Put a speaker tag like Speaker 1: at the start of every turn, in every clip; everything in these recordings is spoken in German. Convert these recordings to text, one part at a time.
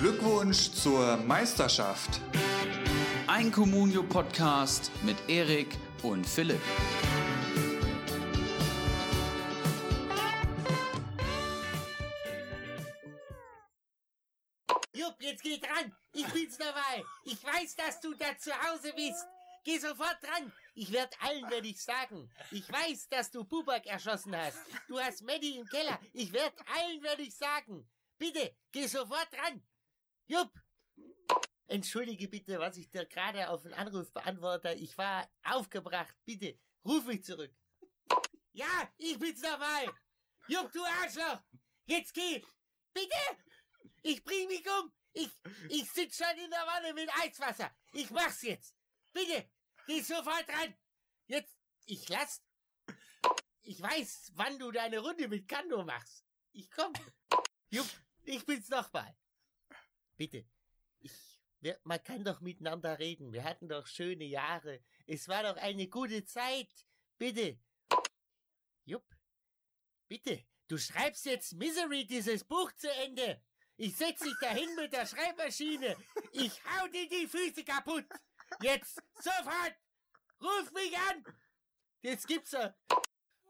Speaker 1: Glückwunsch zur Meisterschaft.
Speaker 2: Ein Communio-Podcast mit Erik und Philipp.
Speaker 3: Jupp, jetzt geh dran. Ich bin's dabei. Ich weiß, dass du da zu Hause bist. Geh sofort dran. Ich werd allen werd ich sagen. Ich weiß, dass du Bubak erschossen hast. Du hast Maddie im Keller. Ich werd allen werd ich sagen. Bitte, geh sofort dran. Jupp. Entschuldige bitte, was ich dir gerade auf den Anruf beantworte. Ich war aufgebracht. Bitte, ruf mich zurück. Ja, ich bin's dabei. Jupp, du Arschloch. Jetzt geh. Bitte. Ich bring mich um. Ich, ich sitz schon in der Wanne mit Eiswasser. Ich mach's jetzt. Bitte, geh sofort ran. Jetzt, ich lass. Ich weiß, wann du deine Runde mit Kando machst. Ich komm. Jupp, ich bin's nochmal. Bitte, ich, wir, man kann doch miteinander reden. Wir hatten doch schöne Jahre. Es war doch eine gute Zeit. Bitte. Jupp, bitte, du schreibst jetzt Misery dieses Buch zu Ende. Ich setz dich dahin mit der Schreibmaschine. Ich hau dir die Füße kaputt. Jetzt, sofort. Ruf mich an. Jetzt gibt's er.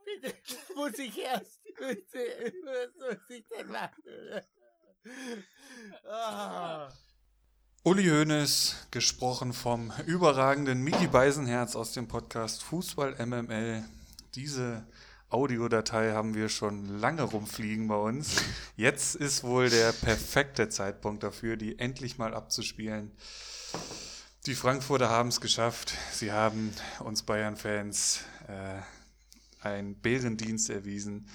Speaker 3: Bitte, muss ich erst. Bitte, was muss ich denn machen? Ah.
Speaker 1: Uli Hoeneß, gesprochen vom überragenden Miki Beisenherz aus dem Podcast Fußball MML. Diese Audiodatei haben wir schon lange rumfliegen bei uns. Jetzt ist wohl der perfekte Zeitpunkt dafür, die endlich mal abzuspielen. Die Frankfurter haben es geschafft. Sie haben uns Bayern-Fans äh, einen Bärendienst erwiesen.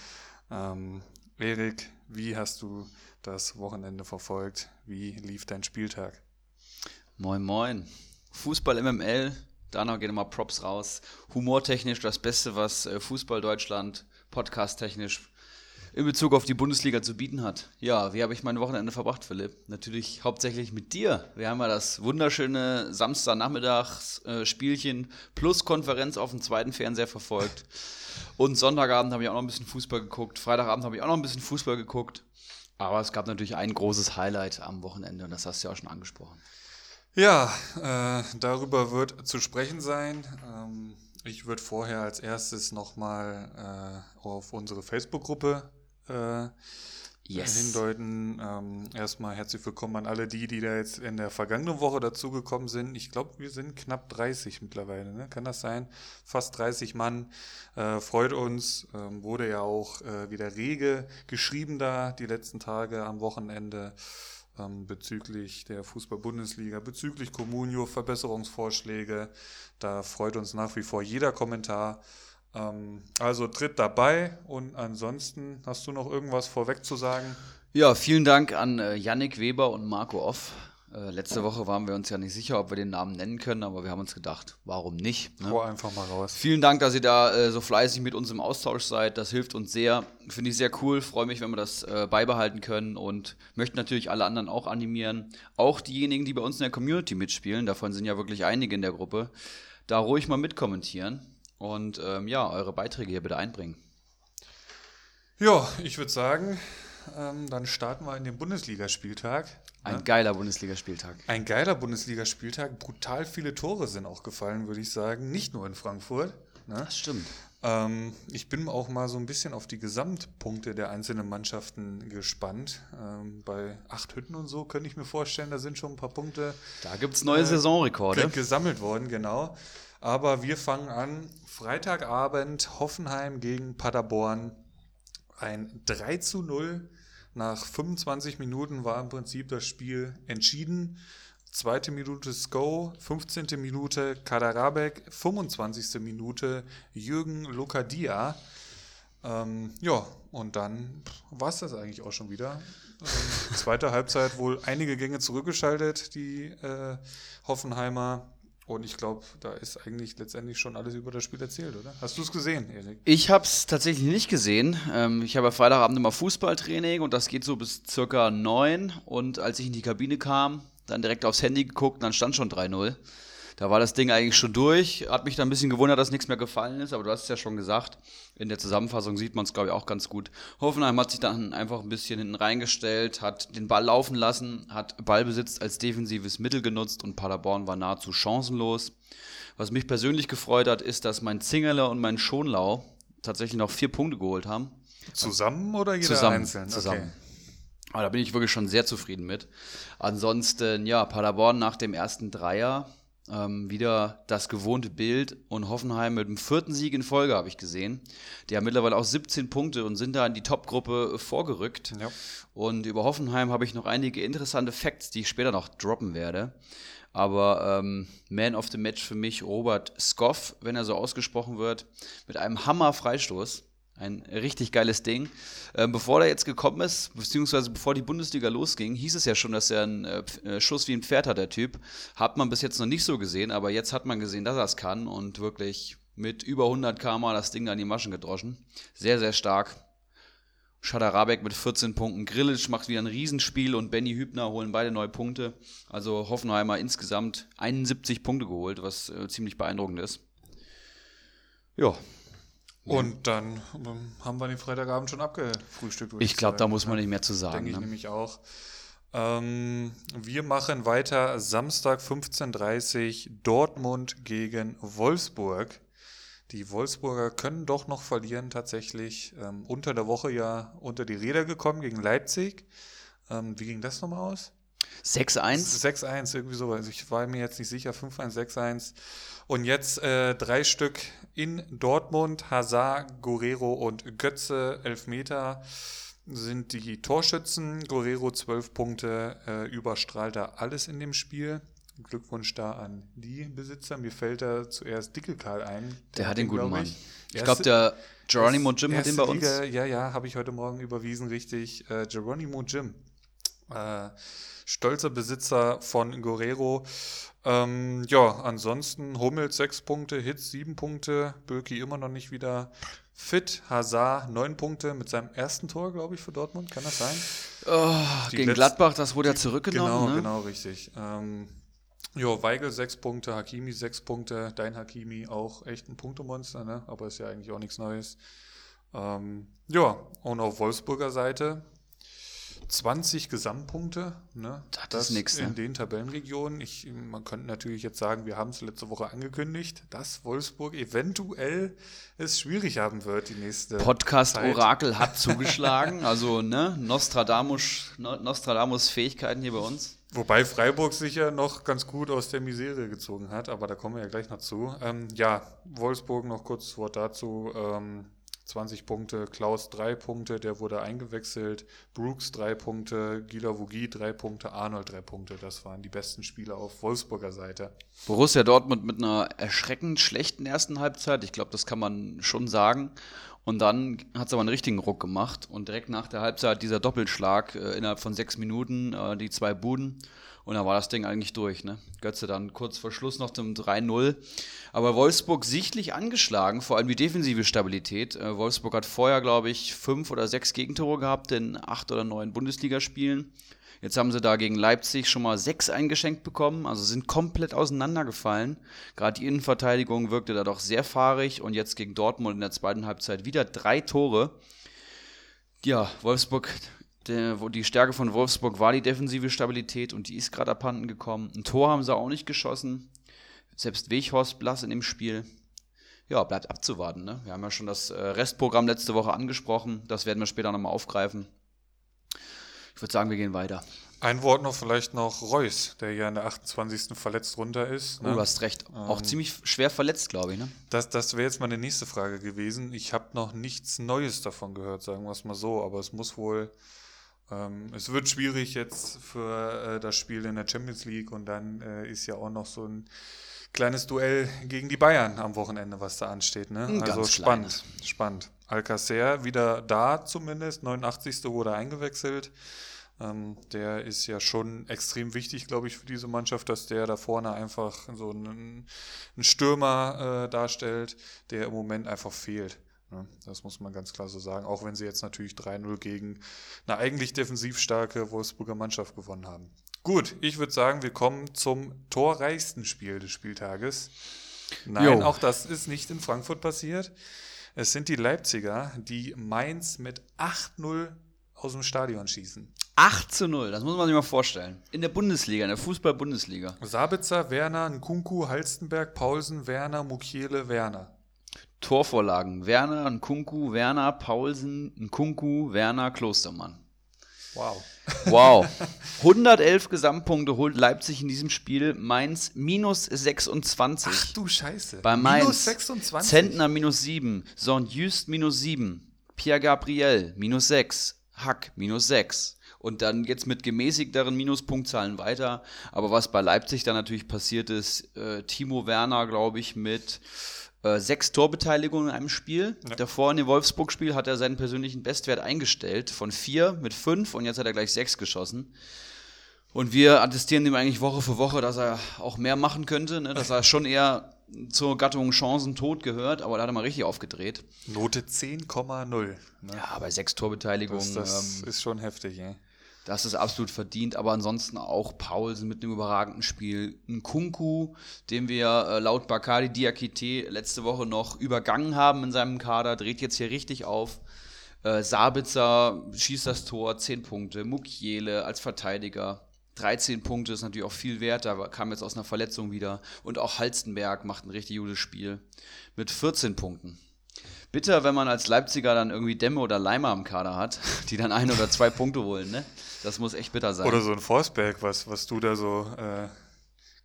Speaker 1: Ähm, Erik, wie hast du das Wochenende verfolgt? Wie lief dein Spieltag?
Speaker 2: Moin, moin. Fußball MML, da noch gehen mal Props raus. Humortechnisch das Beste, was äh, Fußball Deutschland podcasttechnisch in Bezug auf die Bundesliga zu bieten hat. Ja, wie habe ich mein Wochenende verbracht, Philipp? Natürlich hauptsächlich mit dir. Wir haben ja das wunderschöne Samstagnachmittagsspielchen plus Konferenz auf dem zweiten Fernseher verfolgt. Und Sonntagabend habe ich auch noch ein bisschen Fußball geguckt. Freitagabend habe ich auch noch ein bisschen Fußball geguckt. Aber es gab natürlich ein großes Highlight am Wochenende und das hast du ja auch schon angesprochen.
Speaker 1: Ja, äh, darüber wird zu sprechen sein. Ähm, ich würde vorher als erstes nochmal äh, auf unsere Facebook-Gruppe äh,
Speaker 2: Yes.
Speaker 1: hindeuten. Ähm, erstmal herzlich willkommen an alle die, die da jetzt in der vergangenen Woche dazugekommen sind. Ich glaube, wir sind knapp 30 mittlerweile, ne? kann das sein? Fast 30 Mann. Äh, freut uns. Ähm, wurde ja auch äh, wieder rege geschrieben da die letzten Tage am Wochenende ähm, bezüglich der Fußball-Bundesliga, bezüglich Comunio, Verbesserungsvorschläge. Da freut uns nach wie vor jeder Kommentar. Ähm, also tritt dabei und ansonsten hast du noch irgendwas vorweg zu sagen?
Speaker 2: Ja, vielen Dank an äh, Yannick Weber und Marco Off. Äh, letzte Woche waren wir uns ja nicht sicher, ob wir den Namen nennen können, aber wir haben uns gedacht, warum nicht? Ne?
Speaker 1: Hau einfach mal raus.
Speaker 2: Vielen Dank, dass ihr da äh, so fleißig mit uns im Austausch seid. Das hilft uns sehr. Finde ich sehr cool. Freue mich, wenn wir das äh, beibehalten können und möchte natürlich alle anderen auch animieren. Auch diejenigen, die bei uns in der Community mitspielen, davon sind ja wirklich einige in der Gruppe, da ruhig mal mitkommentieren und ähm, ja, eure Beiträge hier bitte einbringen.
Speaker 1: Ja, ich würde sagen, ähm, dann starten wir in den Bundesligaspieltag.
Speaker 2: Ein
Speaker 1: ne?
Speaker 2: geiler Bundesligaspieltag.
Speaker 1: Ein geiler Bundesligaspieltag. Brutal viele Tore sind auch gefallen, würde ich sagen. Nicht nur in Frankfurt. Ne?
Speaker 2: Das stimmt.
Speaker 1: Ähm, ich bin auch mal so ein bisschen auf die Gesamtpunkte der einzelnen Mannschaften gespannt. Ähm, bei acht Hütten und so könnte ich mir vorstellen, da sind schon ein paar Punkte
Speaker 2: Da gibt es neue
Speaker 1: Äh,
Speaker 2: Saisonrekorde.
Speaker 1: ge- gesammelt worden, genau. Aber wir fangen an. Freitagabend Hoffenheim gegen Paderborn. Ein 3 zu 0. Nach 25 Minuten war im Prinzip das Spiel entschieden. Zweite Minute Sko, 15. Minute Kaderabek, 25. Minute Jürgen Lokadia. Ähm, ja, und dann war es das eigentlich auch schon wieder. Ähm, zweite Halbzeit wohl einige Gänge zurückgeschaltet, die äh, Hoffenheimer. Und ich glaube, da ist eigentlich letztendlich schon alles über das Spiel erzählt, oder? Hast du es gesehen, Erik?
Speaker 2: Ich habe es tatsächlich nicht gesehen. Ähm, ich habe ja Freitagabend immer Fußballtraining und das geht so bis circa neun. Und als ich in die Kabine kam, dann direkt aufs Handy geguckt, dann stand schon 3-0. Da war das Ding eigentlich schon durch. Hat mich da ein bisschen gewundert, dass nichts mehr gefallen ist, aber du hast es ja schon gesagt. In der Zusammenfassung sieht man es, glaube ich, auch ganz gut. Hoffenheim hat sich dann einfach ein bisschen hinten reingestellt, hat den Ball laufen lassen, hat Ballbesitz als defensives Mittel genutzt und Paderborn war nahezu chancenlos. Was mich persönlich gefreut hat, ist, dass mein Zingerle und mein Schonlau tatsächlich noch vier Punkte geholt haben.
Speaker 1: Zusammen oder jeder
Speaker 2: Zusammen,
Speaker 1: einzeln?
Speaker 2: zusammen. Aber da bin ich wirklich schon sehr zufrieden mit. Ansonsten, ja, Paderborn nach dem ersten Dreier ähm, wieder das gewohnte Bild und Hoffenheim mit dem vierten Sieg in Folge habe ich gesehen. Die haben mittlerweile auch 17 Punkte und sind da in die Top-Gruppe vorgerückt.
Speaker 1: Ja.
Speaker 2: Und über Hoffenheim habe ich noch einige interessante Facts, die ich später noch droppen werde. Aber ähm, Man of the Match für mich Robert Skoff, wenn er so ausgesprochen wird, mit einem Hammer-Freistoß. Ein richtig geiles Ding. Ähm, bevor er jetzt gekommen ist, beziehungsweise bevor die Bundesliga losging, hieß es ja schon, dass er einen äh, äh, Schuss wie ein Pferd hat, der Typ. Hat man bis jetzt noch nicht so gesehen, aber jetzt hat man gesehen, dass er es kann und wirklich mit über 100 km das Ding an die Maschen gedroschen. Sehr, sehr stark. Schadarabek mit 14 Punkten. Grillitsch macht wieder ein Riesenspiel und Benny Hübner holen beide neue Punkte. Also Hoffenheimer insgesamt 71 Punkte geholt, was äh, ziemlich beeindruckend ist. Ja,
Speaker 1: Und dann ähm, haben wir den Freitagabend schon abgefrühstückt.
Speaker 2: ich glaube, da muss man
Speaker 1: ne?
Speaker 2: nicht mehr zu sagen.
Speaker 1: Denke ich
Speaker 2: Ne?
Speaker 1: nämlich auch. Ähm, wir machen weiter Samstag 15.30 Uhr Dortmund gegen Wolfsburg. Die Wolfsburger können doch noch verlieren tatsächlich. Ähm, unter der Woche ja unter die Räder gekommen gegen Leipzig. Ähm, wie ging das nochmal aus?
Speaker 2: 6-1.
Speaker 1: 6-1, irgendwie so. Also ich war mir jetzt nicht sicher. 5-1, 6-1. Und jetzt äh, drei Stück in Dortmund. Hazard, Guerrero und Götze, Elfmeter sind die Torschützen. Guerrero 12 Punkte, äh, überstrahlt da alles in dem Spiel. Glückwunsch da an die Besitzer. Mir fällt da zuerst Dickelkarl ein.
Speaker 2: Der hat den guten Mann.
Speaker 1: Ich,
Speaker 2: Ich glaube, der Geronimo Jim hat den bei uns.
Speaker 1: Liga, ja, ja, habe ich heute Morgen überwiesen, richtig. Äh, Geronimo Jim. Äh, stolzer Besitzer von Guerrero. Ähm, ja, ansonsten Hummels sechs Punkte, Hitz sieben Punkte, Böki immer noch nicht wieder fit, Hazard neun Punkte mit seinem ersten Tor, glaube ich, für Dortmund. Kann das sein?
Speaker 2: Oh, gegen
Speaker 1: letzten-
Speaker 2: Gladbach, das wurde ja zurückgenommen.
Speaker 1: Genau,
Speaker 2: ne?
Speaker 1: genau, richtig. Ähm, jo, Weigel sechs Punkte, Hakimi sechs Punkte, dein Hakimi auch echt ein Punktemonster, ne? aber ist ja eigentlich auch nichts Neues. Ähm, ja, und auf Wolfsburger Seite 20 Gesamtpunkte, ne?
Speaker 2: Das ist nix,
Speaker 1: in
Speaker 2: ne?
Speaker 1: den Tabellenregionen. Ich, man könnte natürlich jetzt sagen, wir haben es letzte Woche angekündigt, dass Wolfsburg eventuell es schwierig haben wird die nächste
Speaker 2: Podcast
Speaker 1: Zeit.
Speaker 2: Orakel hat zugeschlagen. Also, ne, Nostradamus, No- Nostradamus Fähigkeiten hier bei uns.
Speaker 1: Wobei Freiburg sich ja noch ganz gut aus der Misere gezogen hat, aber da kommen wir ja gleich noch zu. Ähm, ja, Wolfsburg noch kurz Wort dazu. Ähm, 20 Punkte, Klaus 3 Punkte, der wurde eingewechselt, Brooks 3 Punkte, Gila Vogie 3 Punkte, Arnold 3 Punkte. Das waren die besten Spieler auf Wolfsburger Seite.
Speaker 2: Borussia Dortmund mit einer erschreckend schlechten ersten Halbzeit. Ich glaube, das kann man schon sagen. Und dann hat es aber einen richtigen Ruck gemacht. Und direkt nach der Halbzeit dieser Doppelschlag äh, innerhalb von sechs Minuten, äh, die zwei Buden. Und dann war das Ding eigentlich durch. Ne? Götze dann kurz vor Schluss noch zum 3-0. Aber Wolfsburg sichtlich angeschlagen, vor allem die defensive Stabilität. Äh, Wolfsburg hat vorher, glaube ich, fünf oder sechs Gegentore gehabt in acht oder neun Bundesligaspielen. Jetzt haben sie da gegen Leipzig schon mal sechs eingeschenkt bekommen, also sind komplett auseinandergefallen. Gerade die Innenverteidigung wirkte da doch sehr fahrig und jetzt gegen Dortmund in der zweiten Halbzeit wieder drei Tore. Ja, Wolfsburg, der, wo die Stärke von Wolfsburg war die defensive Stabilität und die ist gerade abhanden gekommen. Ein Tor haben sie auch nicht geschossen. Selbst Weghorst blass in dem Spiel. Ja, bleibt abzuwarten. Ne? Wir haben ja schon das äh, Restprogramm letzte Woche angesprochen. Das werden wir später nochmal aufgreifen. Ich würde sagen, wir gehen weiter.
Speaker 1: Ein Wort noch vielleicht noch Reus, der ja in der 28. verletzt runter ist.
Speaker 2: Oh,
Speaker 1: ne?
Speaker 2: du hast recht. Auch
Speaker 1: Ähm,
Speaker 2: ziemlich schwer verletzt, glaube ich. Ne?
Speaker 1: Das, das wäre jetzt meine nächste Frage gewesen. Ich habe noch nichts Neues davon gehört, sagen wir es mal so, aber es muss wohl, es wird schwierig jetzt für äh, das Spiel in der Champions League und dann äh, ist ja auch noch so ein kleines Duell gegen die Bayern am Wochenende, was da ansteht. Ne?
Speaker 2: Ein
Speaker 1: also spannend, spannend. Alcacer wieder da zumindest, 89. wurde eingewechselt. Ähm, der ist ja schon extrem wichtig, glaube ich, für diese Mannschaft, dass der da vorne einfach so einen, einen Stürmer äh, darstellt, der im Moment einfach fehlt. Ne? Das muss man ganz klar so sagen, auch wenn sie jetzt natürlich 3-0 gegen eine eigentlich defensiv starke Wolfsburger Mannschaft gewonnen haben. Gut, ich würde sagen, wir kommen zum torreichsten Spiel des Spieltages. Nein,
Speaker 2: Jo.
Speaker 1: auch das ist nicht in Frankfurt passiert. Es sind die Leipziger, die Mainz mit 8-0 aus dem Stadion schießen.
Speaker 2: 8 zu 0, das muss man sich mal vorstellen. In der Bundesliga, in der Fußball-Bundesliga.
Speaker 1: Sabitzer, Werner, Nkunku, Halstenberg, Paulsen, Werner, Mukiele, Werner.
Speaker 2: Torvorlagen. Werner, Nkunku, Werner, Paulsen, Nkunku, Werner, Klostermann.
Speaker 1: Wow.
Speaker 2: Wow. 111 Gesamtpunkte holt Leipzig in diesem Spiel. Mainz minus 26.
Speaker 1: Ach du Scheiße.
Speaker 2: Bei Mainz.
Speaker 1: Minus 26.
Speaker 2: Zentner minus 7. Saint-Just minus 7. Pierre Gabriel minus 6. Hack minus 6. Und dann jetzt mit gemäßigteren Minuspunktzahlen weiter. Aber was bei Leipzig dann natürlich passiert ist, äh, Timo Werner, glaube ich, mit äh, sechs Torbeteiligungen in einem Spiel. Davor in dem Wolfsburg-Spiel hat er seinen persönlichen Bestwert eingestellt von vier mit fünf und jetzt hat er gleich sechs geschossen. Und wir attestieren ihm eigentlich Woche für Woche, dass er auch mehr machen könnte, ne? dass er schon eher zur Gattung Chancen tot gehört, aber da hat er mal richtig aufgedreht.
Speaker 1: Note 10,0. Ne?
Speaker 2: Ja, bei sechs Torbeteiligungen,
Speaker 1: Das, das
Speaker 2: ähm,
Speaker 1: ist schon heftig, ey.
Speaker 2: Das ist absolut verdient, aber ansonsten auch Paulsen mit einem überragenden Spiel. Ein Kunku, den wir äh, laut Bakari Diakite letzte Woche noch übergangen haben in seinem Kader, dreht jetzt hier richtig auf. Äh, Sabitzer schießt das Tor, 10 Punkte. Mukiele als Verteidiger, 13 Punkte ist natürlich auch viel wert, da kam jetzt aus einer Verletzung wieder. Und auch Halstenberg macht ein richtig gutes Spiel mit 14 Punkten. Bitter, wenn man als Leipziger dann irgendwie Demme oder Leimer am Kader hat, die dann ein oder zwei Punkte holen, ne? Das muss echt bitter sein.
Speaker 1: Oder so ein Forsberg, was, was du da so äh,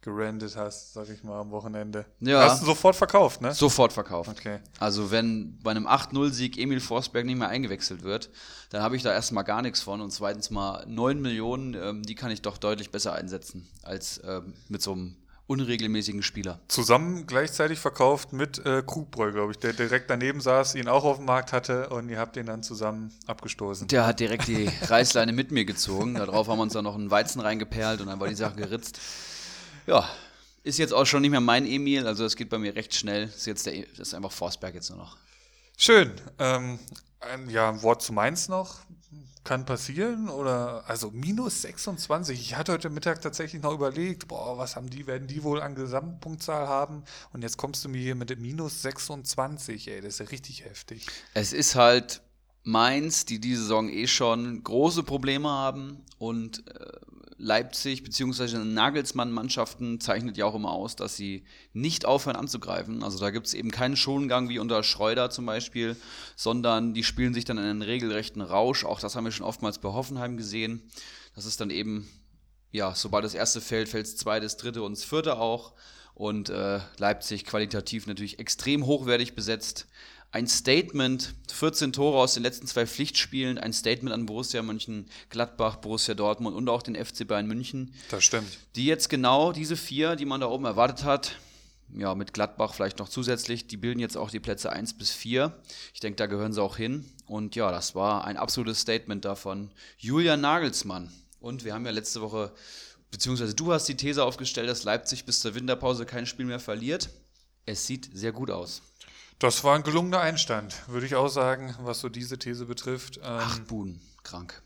Speaker 1: gerandet hast, sag ich mal, am Wochenende.
Speaker 2: Ja.
Speaker 1: Hast du sofort verkauft, ne?
Speaker 2: Sofort verkauft.
Speaker 1: Okay.
Speaker 2: Also wenn bei einem 8-0-Sieg Emil Forsberg nicht mehr eingewechselt wird, dann habe ich da erstmal gar nichts von. Und zweitens mal 9 Millionen, ähm, die kann ich doch deutlich besser einsetzen als ähm, mit so einem unregelmäßigen Spieler.
Speaker 1: Zusammen gleichzeitig verkauft mit äh, Krugbräu, glaube ich, der direkt daneben saß, ihn auch auf dem Markt hatte und ihr habt ihn dann zusammen abgestoßen.
Speaker 2: Der hat direkt die Reißleine mit mir gezogen. Darauf haben wir uns dann noch einen Weizen reingeperlt und dann war die Sache geritzt. Ja, ist jetzt auch schon nicht mehr mein Emil, also das geht bei mir recht schnell. Ist jetzt der, das ist einfach Forsberg jetzt nur noch.
Speaker 1: Schön. Ähm, ein, ja, ein Wort zu Mainz noch. Kann passieren oder also minus 26. Ich hatte heute Mittag tatsächlich noch überlegt, boah, was haben die, werden die wohl an Gesamtpunktzahl haben? Und jetzt kommst du mir hier mit minus 26, ey, das ist ja richtig heftig.
Speaker 2: Es ist halt Mainz, die diese Saison eh schon große Probleme haben und äh, Leipzig bzw. Nagelsmann-Mannschaften zeichnet ja auch immer aus, dass sie nicht aufhören anzugreifen. Also da gibt es eben keinen Schongang wie unter Schreuder zum Beispiel, sondern die spielen sich dann in einen regelrechten Rausch. Auch das haben wir schon oftmals bei Hoffenheim gesehen. Das ist dann eben, ja, sobald das erste fällt, fällt das zweite, das dritte und das vierte auch. Und äh, Leipzig qualitativ natürlich extrem hochwertig besetzt. Ein Statement, 14 Tore aus den letzten zwei Pflichtspielen, ein Statement an Borussia Mönchengladbach, Borussia Dortmund und auch den FC Bayern München,
Speaker 1: Das stimmt.
Speaker 2: die jetzt genau diese vier, die man da oben erwartet hat, ja, mit Gladbach vielleicht noch zusätzlich, die bilden jetzt auch die Plätze 1 bis 4. Ich denke, da gehören sie auch hin. Und ja, das war ein absolutes Statement davon. Julian Nagelsmann. Und wir haben ja letzte Woche, beziehungsweise du hast die These aufgestellt, dass Leipzig bis zur Winterpause kein Spiel mehr verliert. Es sieht sehr gut aus.
Speaker 1: Das war ein gelungener Einstand, würde ich auch sagen, was so diese These betrifft. Ähm,
Speaker 2: Acht Buden, krank.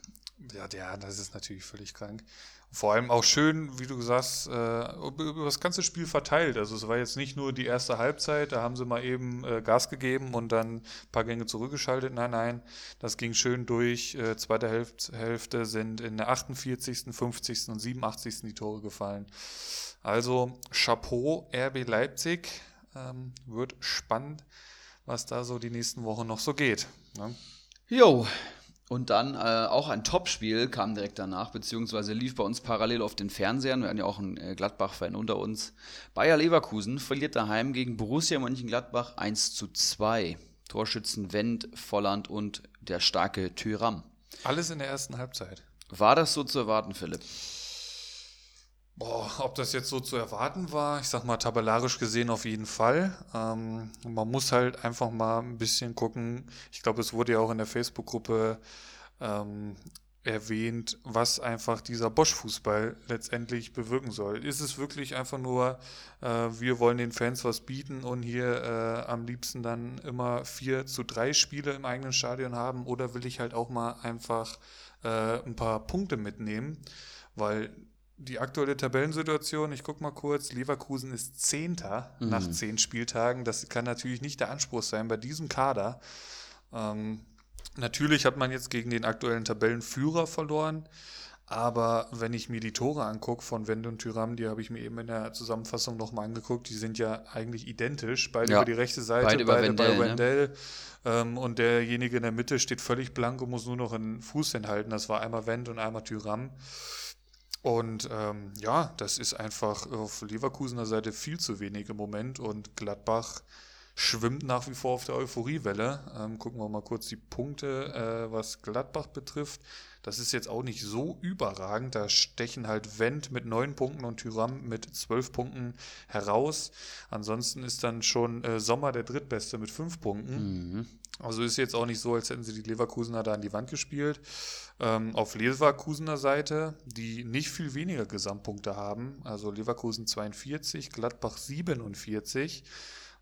Speaker 1: Ja, ja, das ist natürlich völlig krank. Vor allem auch schön, wie du sagst, äh, über das ganze Spiel verteilt. Also es war jetzt nicht nur die erste Halbzeit, da haben sie mal eben äh, Gas gegeben und dann ein paar Gänge zurückgeschaltet. Nein, nein, das ging schön durch. Äh, zweite Hälfte, Hälfte sind in der 48., 50. und 87. die Tore gefallen. Also Chapeau, RB Leipzig. Ähm, wird spannend, was da so die nächsten Wochen noch so geht. Ne?
Speaker 2: Jo. Und dann äh, auch ein Topspiel kam direkt danach, beziehungsweise lief bei uns parallel auf den Fernsehern. Wir hatten ja auch einen äh, Gladbach-Fan unter uns. Bayer Leverkusen verliert daheim gegen Borussia Mönchengladbach 1 zu 2. Torschützen Wendt, Volland und der starke Thüram.
Speaker 1: Alles in der ersten Halbzeit.
Speaker 2: War das so zu erwarten, Philipp?
Speaker 1: Boah, ob das jetzt so zu erwarten war, ich sag mal tabellarisch gesehen auf jeden Fall. Ähm, man muss halt einfach mal ein bisschen gucken. Ich glaube, es wurde ja auch in der Facebook-Gruppe ähm, erwähnt, was einfach dieser Bosch-Fußball letztendlich bewirken soll. Ist es wirklich einfach nur, äh, wir wollen den Fans was bieten und hier äh, am liebsten dann immer 4 zu 3 Spiele im eigenen Stadion haben oder will ich halt auch mal einfach äh, ein paar Punkte mitnehmen? Weil die aktuelle Tabellensituation, ich gucke mal kurz, Leverkusen ist Zehnter nach zehn Spieltagen. Das kann natürlich nicht der Anspruch sein bei diesem Kader. Ähm, natürlich hat man jetzt gegen den aktuellen Tabellenführer verloren. Aber wenn ich mir die Tore angucke von Wende und Tyram, die habe ich mir eben in der Zusammenfassung nochmal angeguckt, die sind ja eigentlich identisch. Beide
Speaker 2: Ja,
Speaker 1: über die rechte Seite,
Speaker 2: beide
Speaker 1: beide,
Speaker 2: über
Speaker 1: bei
Speaker 2: Wendell, ne?
Speaker 1: Wendell. Ähm, und derjenige in der Mitte steht völlig blank und muss nur noch einen Fuß hinhalten. Das war einmal Wendt und einmal Tyram. Und ähm, ja, das ist einfach auf Leverkusener Seite viel zu wenig im Moment und Gladbach schwimmt nach wie vor auf der Euphoriewelle. Ähm, gucken wir mal kurz die Punkte, äh, was Gladbach betrifft. Das ist jetzt auch nicht so überragend. Da stechen halt Wendt mit neun Punkten und Tyram mit zwölf Punkten heraus. Ansonsten ist dann schon äh, Sommer der drittbeste mit fünf Punkten.
Speaker 2: Mhm.
Speaker 1: Also ist jetzt auch nicht so, als hätten sie die Leverkusener da an die Wand gespielt. Ähm, auf Leverkusener Seite, die nicht viel weniger Gesamtpunkte haben, also Leverkusen 42, Gladbach 47.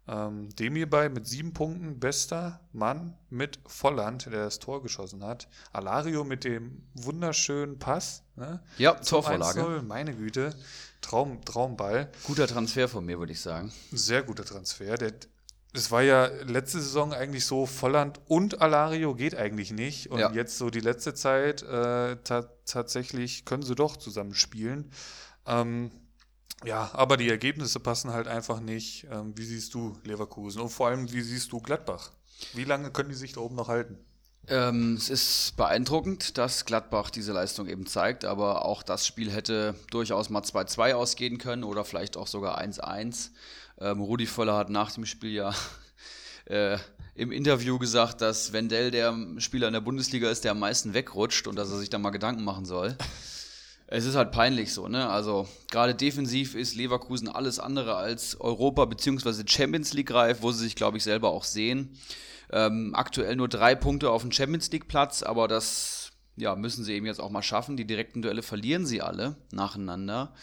Speaker 1: Ähm, dem hierbei mit sieben Punkten bester Mann mit Volland, der das Tor geschossen hat. Alario mit dem wunderschönen Pass. Ne?
Speaker 2: Ja, Torvorlage.
Speaker 1: 1-0, meine Güte. Traum, Traumball.
Speaker 2: Guter Transfer von mir, würde ich sagen.
Speaker 1: Sehr guter Transfer. Der, es war ja letzte Saison eigentlich so, Volland und Alario geht eigentlich nicht. Und
Speaker 2: Ja.
Speaker 1: jetzt so die letzte Zeit äh, ta tatsächlich können sie doch zusammen spielen. Ähm, ja, aber die Ergebnisse passen halt einfach nicht. Ähm, wie siehst du Leverkusen? Und vor allem, wie siehst du Gladbach? Wie lange können die sich da oben noch halten?
Speaker 2: Ähm, es ist beeindruckend, dass Gladbach diese Leistung eben zeigt, aber auch das Spiel hätte durchaus mal 2-2 ausgehen können oder vielleicht auch sogar 1-1. Ähm, Rudi Völler hat nach dem Spiel ja äh, im Interview gesagt, dass Wendell der Spieler in der Bundesliga ist, der am meisten wegrutscht und dass er sich da mal Gedanken machen soll. Es ist halt peinlich so, ne? Also gerade defensiv ist Leverkusen alles andere als Europa- bzw. Champions League reif, wo sie sich, glaube ich, selber auch sehen. Ähm, aktuell nur drei Punkte auf dem Champions League Platz, aber das ja, müssen sie eben jetzt auch mal schaffen. Die direkten Duelle verlieren sie alle nacheinander.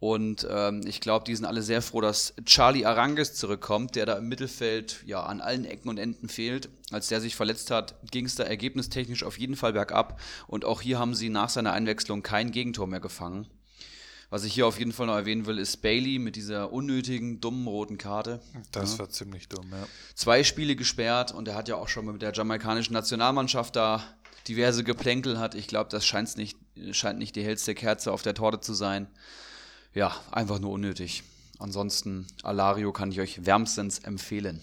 Speaker 2: Und ähm, ich glaube, die sind alle sehr froh, dass Charlie Arangues zurückkommt, der da im Mittelfeld ja an allen Ecken und Enden fehlt. Als der sich verletzt hat, ging es da ergebnistechnisch auf jeden Fall bergab. Und auch hier haben sie nach seiner Einwechslung kein Gegentor mehr gefangen. Was ich hier auf jeden Fall noch erwähnen will, ist Bailey mit dieser unnötigen, dummen roten Karte.
Speaker 1: Das war ziemlich dumm, ja.
Speaker 2: Zwei Spiele gesperrt und er hat ja auch schon mit der jamaikanischen Nationalmannschaft da diverse Geplänkel hat. Ich glaube, das nicht, scheint nicht die hellste Kerze auf der Torte zu sein. Ja, einfach nur unnötig. Ansonsten, Alario kann ich euch wärmstens empfehlen.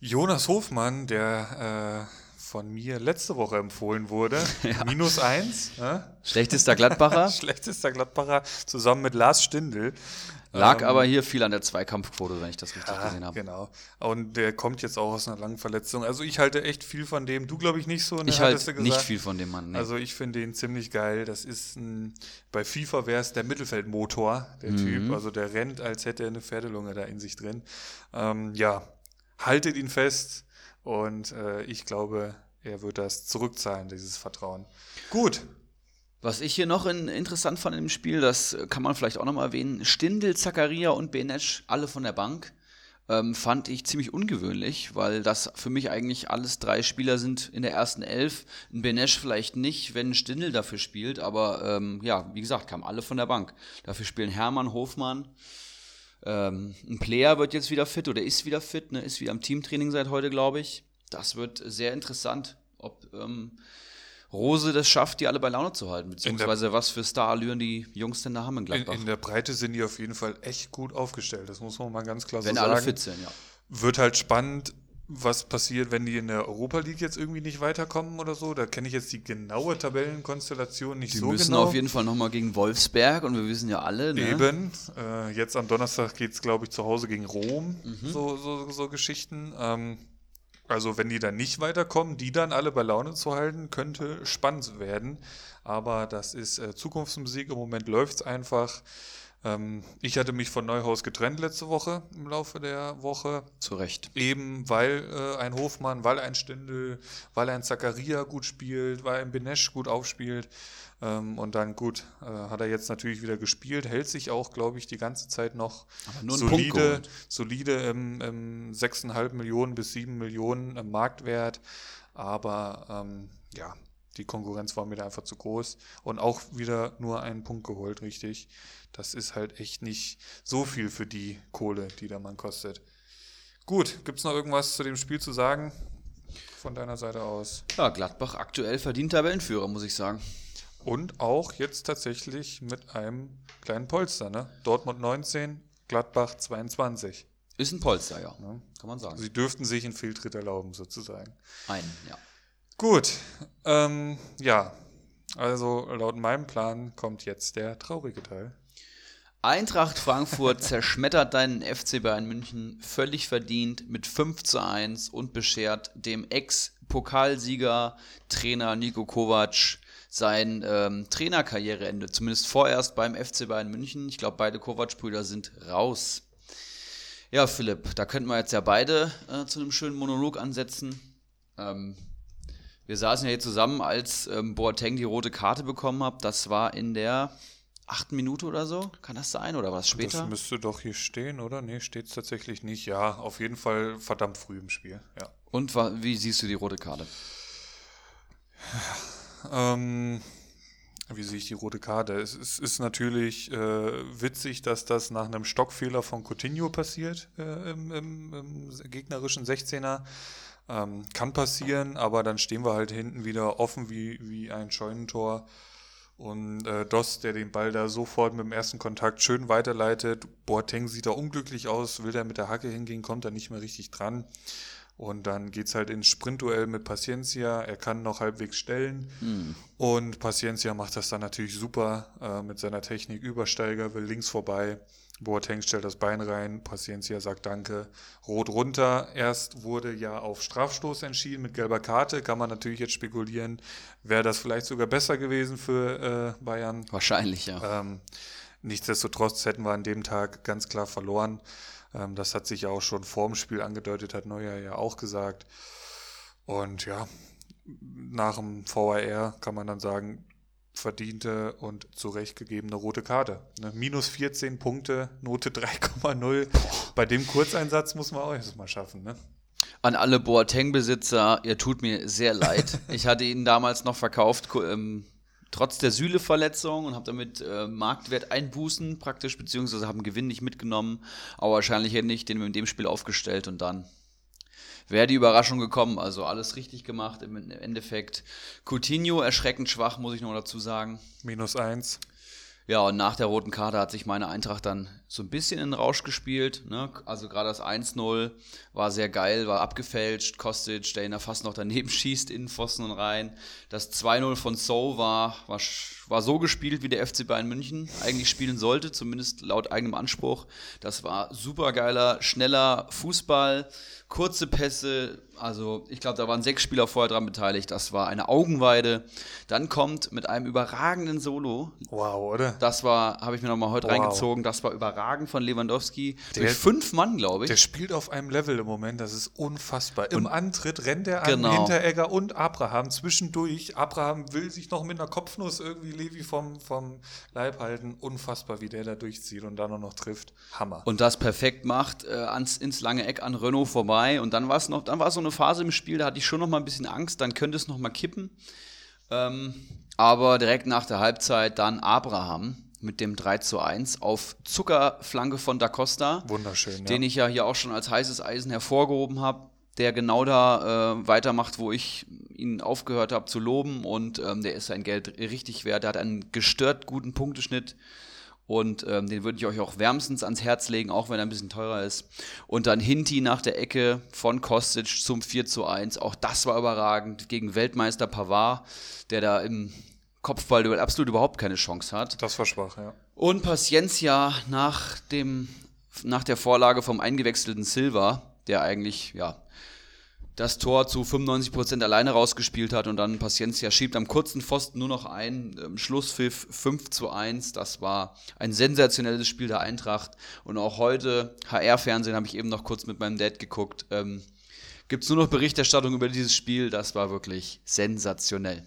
Speaker 1: Jonas Hofmann, der äh, von mir letzte Woche empfohlen wurde, minus eins. Ne?
Speaker 2: Schlechtester Gladbacher,
Speaker 1: Schlechtester Gladbacher zusammen mit Lars Stindl.
Speaker 2: Lag
Speaker 1: Ähm,
Speaker 2: aber hier viel an der Zweikampfquote, wenn ich das richtig
Speaker 1: Ah,
Speaker 2: gesehen habe.
Speaker 1: genau. Und der kommt jetzt auch aus einer langen Verletzung. Also ich halte echt viel von dem. Du glaube ich nicht so. Ne,
Speaker 2: Ich halte nicht viel von dem Mann. Nee.
Speaker 1: Also ich finde ihn ziemlich geil. Das ist ein, bei FIFA wäre es der Mittelfeldmotor, der
Speaker 2: Mhm.
Speaker 1: Typ. Also der rennt, als hätte er eine Pferdelunge da in sich drin. Ähm, ja, haltet ihn fest und äh, ich glaube, er wird das zurückzahlen, dieses Vertrauen. Gut.
Speaker 2: Was ich hier noch in, interessant fand im Spiel, das kann man vielleicht auch nochmal erwähnen, Stindl, Zakaria und Benesch, alle von der Bank, ähm, fand ich ziemlich ungewöhnlich, weil das für mich eigentlich alles drei Spieler sind in der ersten Elf. Ein Benesch vielleicht nicht, wenn Stindl dafür spielt, aber ähm, ja, wie gesagt, kamen alle von der Bank. Dafür spielen Hermann, Hofmann, ähm, ein Player wird jetzt wieder fit oder ist wieder fit, ne, ist wieder am Teamtraining seit heute, glaube ich. Das wird sehr interessant, ob ähm, Rose das schafft, die alle bei Laune zu halten, beziehungsweise was für Starallüren die Jungs denn da haben in
Speaker 1: In,
Speaker 2: Gladbach.
Speaker 1: in der Breite sind die auf jeden Fall echt gut aufgestellt. Das muss man mal ganz klar
Speaker 2: wenn
Speaker 1: so
Speaker 2: alle
Speaker 1: sagen.
Speaker 2: fit sind, ja.
Speaker 1: Wird halt spannend, was passiert, wenn die in der Europa League jetzt irgendwie nicht weiterkommen oder so. Da kenne ich jetzt die genaue Tabellenkonstellation nicht
Speaker 2: Die
Speaker 1: so
Speaker 2: müssen
Speaker 1: genau.
Speaker 2: auf jeden Fall nochmal gegen Wolfsberg und wir wissen ja alle, ne?
Speaker 1: Eben. Äh, jetzt am Donnerstag geht es, glaube ich, zu Hause gegen Rom.
Speaker 2: Mhm.
Speaker 1: So, so, so Geschichten. Ähm, also, wenn die dann nicht weiterkommen, die dann alle bei Laune zu halten, könnte spannend werden. Aber das ist äh, Zukunftsmusik. Im Moment läuft es einfach. Ähm, ich hatte mich von Neuhaus getrennt letzte Woche im Laufe der Woche.
Speaker 2: Zu Recht.
Speaker 1: Eben weil äh, ein Hofmann, weil ein Stindl, weil ein Zakaria gut spielt, weil ein Benesch gut aufspielt. Ähm, und dann gut, äh, hat er jetzt natürlich wieder gespielt, hält sich auch, glaube ich, die ganze Zeit noch solide, solide im, im 6,5 Millionen bis 7 Millionen im Marktwert. Aber ähm, ja, Die Konkurrenz war mir da einfach zu groß. Und auch wieder nur einen Punkt geholt, richtig. Das ist halt echt nicht so viel für die Kohle, die der Mann kostet. Gut, gibt es noch irgendwas zu dem Spiel zu sagen? Von deiner Seite aus.
Speaker 2: Ja, Gladbach aktuell verdient Tabellenführer, muss ich sagen.
Speaker 1: Und auch jetzt tatsächlich mit einem kleinen Polster, ne? Dortmund 19, Gladbach 22.
Speaker 2: Ist ein Polster, ja. Kann man sagen.
Speaker 1: Sie dürften sich einen Fehltritt erlauben, sozusagen.
Speaker 2: Ein, ja.
Speaker 1: Gut, ähm, ja. Also laut meinem Plan kommt jetzt der traurige Teil.
Speaker 2: Eintracht Frankfurt zerschmettert deinen FC Bayern München völlig verdient mit 5 zu 1 und beschert dem Ex-Pokalsieger Trainer Nico Kovac sein ähm, Trainerkarriereende. Zumindest vorerst beim FC Bayern München. Ich glaube, beide Kovac-Brüder sind raus. Ja, Philipp, da könnten wir jetzt ja beide äh, zu einem schönen Monolog ansetzen. Ähm, wir saßen ja hier zusammen, als ähm, Boateng die rote Karte bekommen hat. Das war in der achten Minute oder so. Kann das sein oder was später?
Speaker 1: Das müsste doch hier stehen, oder? Nee, steht es tatsächlich nicht. Ja, auf jeden Fall verdammt früh im Spiel. Ja.
Speaker 2: Und wie siehst du die rote Karte?
Speaker 1: Ähm, wie sehe ich die rote Karte? Es ist, ist natürlich äh, witzig, dass das nach einem Stockfehler von Coutinho passiert äh, im, im, im, gegnerischen 16er. Ähm, kann passieren, aber dann stehen wir halt hinten wieder offen wie, wie ein Scheunentor. Und äh, Doss, der den Ball da sofort mit dem ersten Kontakt schön weiterleitet. Boateng sieht da unglücklich aus, will da mit der Hacke hingehen, kommt da nicht mehr richtig dran. Und dann geht es halt ins Sprintduell mit Paciencia. Er kann noch halbwegs stellen. Mhm. Und Paciencia macht das dann natürlich super äh, mit seiner Technik. Übersteiger will links vorbei. Boateng stellt das Bein rein. Paciencia sagt Danke. Rot runter. Erst wurde ja auf Strafstoß entschieden mit gelber Karte. Kann man natürlich jetzt spekulieren. Wäre das vielleicht sogar besser gewesen für äh, Bayern?
Speaker 2: Wahrscheinlich, ja.
Speaker 1: Ähm, nichtsdestotrotz hätten wir an dem Tag ganz klar verloren. Ähm, das hat sich ja auch schon vor dem Spiel angedeutet, hat Neuer ja auch gesagt. Und ja, nach dem VAR kann man dann sagen, verdiente und zurechtgegebene rote Karte. Ne? Minus 14 Punkte, Note 3,0. Bei dem Kurzeinsatz muss man auch erst mal schaffen. Ne?
Speaker 2: An alle Boateng-Besitzer, ihr tut mir sehr leid. Ich hatte ihn damals noch verkauft, ähm, trotz der Sühle-Verletzung und habe damit äh, Marktwerteinbußen praktisch, beziehungsweise haben Gewinn nicht mitgenommen. Aber wahrscheinlich hätte ich den in dem Spiel aufgestellt und dann wäre die Überraschung gekommen. Also alles richtig gemacht im Endeffekt. Coutinho erschreckend schwach, muss ich noch dazu sagen.
Speaker 1: Minus eins.
Speaker 2: Ja, und nach der roten Karte hat sich meine Eintracht dann so ein bisschen in den Rausch gespielt. Ne? Also gerade das 1-0 war sehr geil, war abgefälscht. Kostic, der ihn da fast noch daneben schießt, in Pfosten und rein. Das 2-0 von So war, war, war so gespielt, wie der FC Bayern München eigentlich spielen sollte, zumindest laut eigenem Anspruch. Das war super geiler, schneller Fußball, kurze Pässe, also ich glaube, da waren sechs Spieler vorher dran beteiligt. Das war eine Augenweide. Dann kommt mit einem überragenden Solo.
Speaker 1: Wow, oder?
Speaker 2: Das war, habe ich mir nochmal heute wow. reingezogen. Das war überragend von Lewandowski. Der, Durch fünf Mann, glaube ich.
Speaker 1: Der spielt auf einem Level im Moment. Das ist unfassbar. Im Antritt rennt er genau. an Hinteregger und Abraham zwischendurch. Abraham will sich noch mit einer Kopfnuss irgendwie Levi vom, vom Leib halten. Unfassbar, wie der da durchzieht und dann auch noch trifft. Hammer.
Speaker 2: Und das perfekt macht, äh, ans, ins lange Eck an Renault vorbei. Und dann war es noch, dann war so eine Phase im Spiel, da hatte ich schon noch mal ein bisschen Angst, dann könnte es noch mal kippen. Ähm, aber direkt nach der Halbzeit dann Abraham mit dem 3 zu 1 auf Zuckerflanke von Da Costa.
Speaker 1: Wunderschön,
Speaker 2: Den ich ja hier auch schon als heißes Eisen hervorgehoben habe, der genau da äh, weitermacht, wo ich ihn aufgehört habe zu loben und ähm, der ist sein Geld richtig wert. Der hat einen gestört guten Punkteschnitt und ähm, den würde ich euch auch wärmstens ans Herz legen, auch wenn er ein bisschen teurer ist. Und dann Hinti nach der Ecke von Kostic zum 4 zu 1. Auch das war überragend gegen Weltmeister Pavard, der da im Kopfballduell absolut überhaupt keine Chance hat.
Speaker 1: Das war schwach, ja.
Speaker 2: Und Paciencia nach, dem, nach der Vorlage vom eingewechselten Silva, der eigentlich, ja, das Tor zu 95% alleine rausgespielt hat und dann Paciencia schiebt am kurzen Pfosten nur noch ein. Ähm, Schlusspfiff 5 zu 1. Das war ein sensationelles Spiel der Eintracht. Und auch heute, HR-Fernsehen, habe ich eben noch kurz mit meinem Dad geguckt. Ähm, Gibt es nur noch Berichterstattung über dieses Spiel. Das war wirklich sensationell.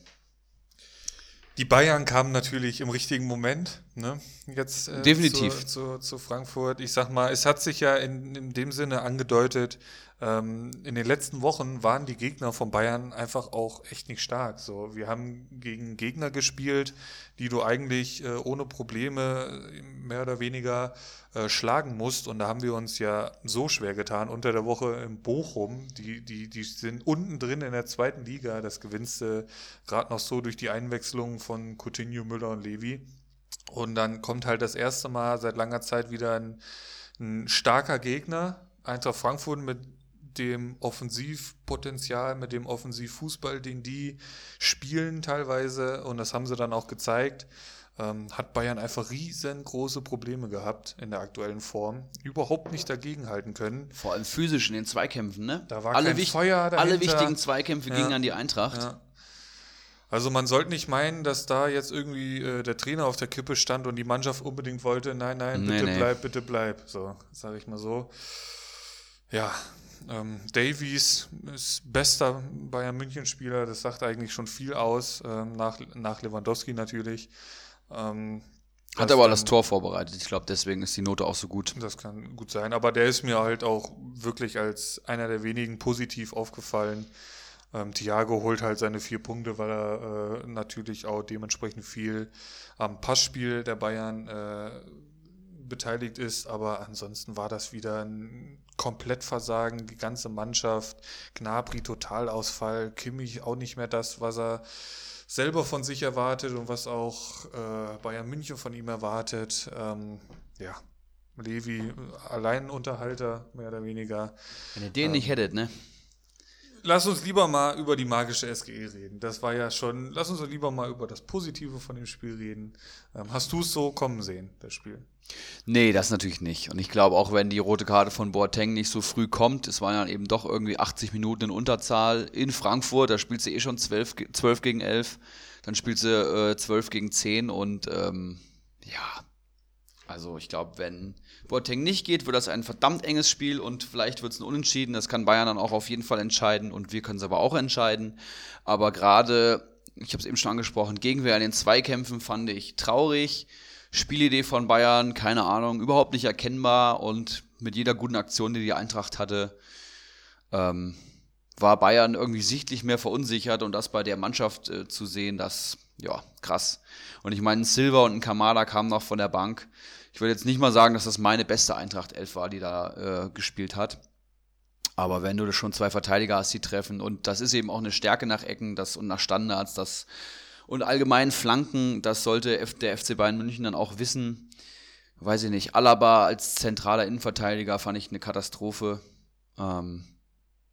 Speaker 1: Die Bayern kamen natürlich im richtigen Moment Ne? Jetzt äh,
Speaker 2: Definitiv.
Speaker 1: Zu, zu, zu Frankfurt. Ich sag mal, es hat sich ja in, in dem Sinne angedeutet, ähm, in den letzten Wochen waren die Gegner von Bayern einfach auch echt nicht stark. So, wir haben gegen Gegner gespielt, die du eigentlich äh, ohne Probleme äh, mehr oder weniger äh, schlagen musst. Und da haben wir uns ja so schwer getan. Unter der Woche in Bochum, die, die, die sind unten drin in der zweiten Liga. Das gewinnst du gerade noch so durch die Einwechslung von Coutinho, Müller und Levi. Und dann kommt halt das erste Mal seit langer Zeit wieder ein, ein starker Gegner. Eintracht Frankfurt mit dem Offensivpotenzial, mit dem Offensivfußball, den die spielen teilweise, und das haben sie dann auch gezeigt, ähm, hat Bayern einfach riesengroße Probleme gehabt in der aktuellen Form. Überhaupt nicht dagegenhalten können.
Speaker 2: Vor allem physisch in den Zweikämpfen, ne?
Speaker 1: Da war
Speaker 2: alle,
Speaker 1: kein Feuer dahinter.
Speaker 2: alle wichtigen Zweikämpfe
Speaker 1: Ja.
Speaker 2: gingen an die Eintracht.
Speaker 1: Ja. Also man sollte nicht meinen, dass da jetzt irgendwie äh, der Trainer auf der Kippe stand und die Mannschaft unbedingt wollte, nein, nein,
Speaker 2: Nee,
Speaker 1: bitte
Speaker 2: nee.
Speaker 1: bleib, bitte bleib. So, sage ich mal so. Ja, ähm, Davies ist bester Bayern München-Spieler, das sagt eigentlich schon viel aus, ähm, nach, nach Lewandowski natürlich. Ähm,
Speaker 2: Hat aber
Speaker 1: dann-
Speaker 2: das Tor vorbereitet. Ich glaube, deswegen ist die Note auch so gut.
Speaker 1: das kann gut sein, aber der ist mir halt auch wirklich als einer der wenigen positiv aufgefallen. Ähm, Thiago holt halt seine vier Punkte, weil er äh, natürlich auch dementsprechend viel am Passspiel der Bayern äh, beteiligt ist, aber ansonsten war das wieder ein Komplettversagen, die ganze Mannschaft, Gnabry Totalausfall, Kimmich auch nicht mehr das, was er selber von sich erwartet und was auch äh, Bayern München von ihm erwartet. Ähm, ja, Levi, Alleinunterhalter, mehr oder weniger.
Speaker 2: Wenn ihr den nicht hättet, ne?
Speaker 1: Lass uns lieber mal über die magische SGE reden. Das war ja schon, lass uns lieber mal über das Positive von dem Spiel reden. Ähm, hast du es so kommen sehen, das Spiel?
Speaker 2: Nee, das natürlich nicht. Und ich glaube, auch wenn die rote Karte von Boateng nicht so früh kommt, es waren ja eben doch irgendwie 80 Minuten in Unterzahl in Frankfurt, da spielst du eh schon 12, ge- 12 gegen 11, dann spielst du äh, 12 gegen 10 und ähm, ja, also ich glaube, wenn Boateng nicht geht, wird das ein verdammt enges Spiel und vielleicht wird es ein Unentschieden. Das kann Bayern dann auch auf jeden Fall entscheiden und wir können es aber auch entscheiden. Aber gerade, ich habe es eben schon angesprochen, Gegenwehr in den Zweikämpfen fand ich traurig. Spielidee von Bayern, keine Ahnung, überhaupt nicht erkennbar und mit jeder guten Aktion, die die Eintracht hatte, ähm, war Bayern irgendwie sichtlich mehr verunsichert und das bei der Mannschaft äh, zu sehen, das, ja, krass. Und ich meine, ein Silva und ein Kamada kamen noch von der Bank. Ich würde jetzt nicht mal sagen, dass das meine beste Eintracht 11 war, die da äh, gespielt hat. Aber wenn du schon zwei Verteidiger hast, die treffen, und das ist eben auch eine Stärke nach Ecken das, und nach Standards, das und allgemein Flanken, das sollte F der FC Bayern München dann auch wissen. Weiß ich nicht. Alaba als zentraler Innenverteidiger fand ich eine Katastrophe. Ähm,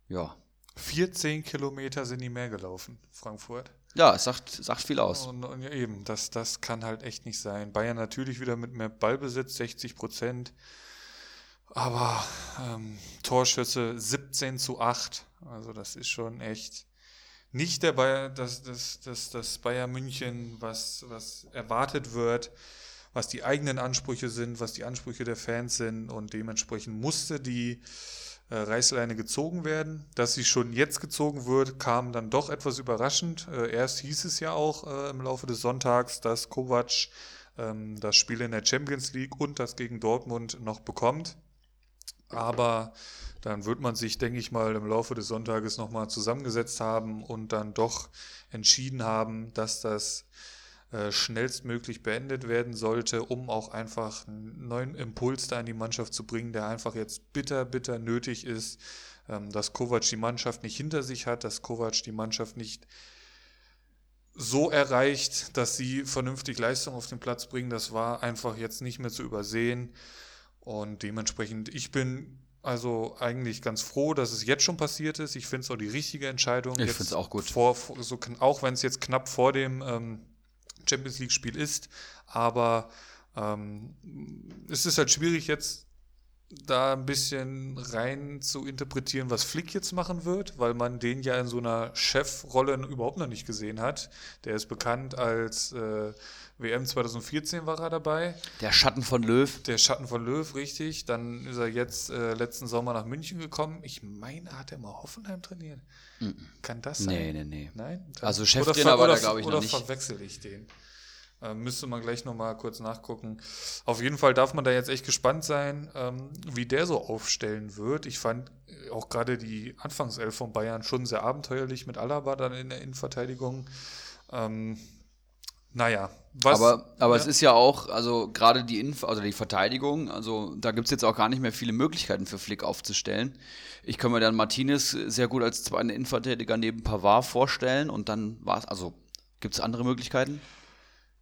Speaker 2: ja.
Speaker 1: 14 Kilometer sind die mehr gelaufen, Frankfurt.
Speaker 2: Ja, es sagt, sagt viel aus.
Speaker 1: Und, und ja, eben, das, das kann halt echt nicht sein. Bayern natürlich wieder mit mehr Ballbesitz, 60 Prozent. Aber ähm, Torschüsse 17 zu 8. Also das ist schon echt nicht der Bayern, das, das, das, das Bayern München, was, was erwartet wird, was die eigenen Ansprüche sind, was die Ansprüche der Fans sind. Und dementsprechend musste die äh, Reißleine gezogen werden. Dass sie schon jetzt gezogen wird, kam dann doch etwas überraschend. Äh, erst hieß es ja auch äh, im Laufe des Sonntags, dass Kovac ähm, das Spiel in der Champions League und das gegen Dortmund noch bekommt. Aber dann wird man sich, denke ich mal, im Laufe des Sonntages nochmal zusammengesetzt haben und dann doch entschieden haben, dass das schnellstmöglich beendet werden sollte, um auch einfach einen neuen Impuls da in die Mannschaft zu bringen, der einfach jetzt bitter, bitter nötig ist, ähm, dass Kovac die Mannschaft nicht hinter sich hat, dass Kovac die Mannschaft nicht so erreicht, dass sie vernünftig Leistung auf den Platz bringen. Das war einfach jetzt nicht mehr zu übersehen. Und dementsprechend, ich bin also eigentlich ganz froh, dass es jetzt schon passiert ist. Ich finde es auch die richtige Entscheidung.
Speaker 2: Ich
Speaker 1: Jetzt
Speaker 2: find's auch gut.
Speaker 1: Vor, so, auch wenn es jetzt knapp vor dem ähm, Champions League-Spiel ist. Aber ähm, es ist halt schwierig jetzt da ein bisschen rein zu interpretieren, was Flick jetzt machen wird, weil man den ja in so einer Chefrolle überhaupt noch nicht gesehen hat. Der ist bekannt als äh, WM 2014 war er dabei.
Speaker 2: Der Schatten von Löw.
Speaker 1: Der Schatten von Löw, richtig. Dann ist er jetzt äh, letzten Sommer nach München gekommen. Ich meine, hat er mal Hoffenheim trainiert. Kann das sein?
Speaker 2: Nee, nee, nee.
Speaker 1: Nein?
Speaker 2: Also
Speaker 1: Oder
Speaker 2: Cheftrainer war
Speaker 1: oder
Speaker 2: der, glaub ich, noch
Speaker 1: Oder
Speaker 2: nicht.
Speaker 1: verwechsel ich den? Äh, müsste man gleich nochmal kurz nachgucken. Auf jeden Fall darf man da jetzt echt gespannt sein, ähm, wie der so aufstellen wird. Ich fand äh, auch gerade die Anfangself von Bayern schon sehr abenteuerlich mit Alaba dann in der Innenverteidigung. Ähm, naja,
Speaker 2: was. Aber, aber ja. es ist ja auch, also gerade die Inf also die Verteidigung, also da gibt es jetzt auch gar nicht mehr viele Möglichkeiten für Flick aufzustellen. Ich kann mir dann Martinez sehr gut als zweiten Innenverteidiger neben Pavard vorstellen und dann war es, also gibt es andere Möglichkeiten?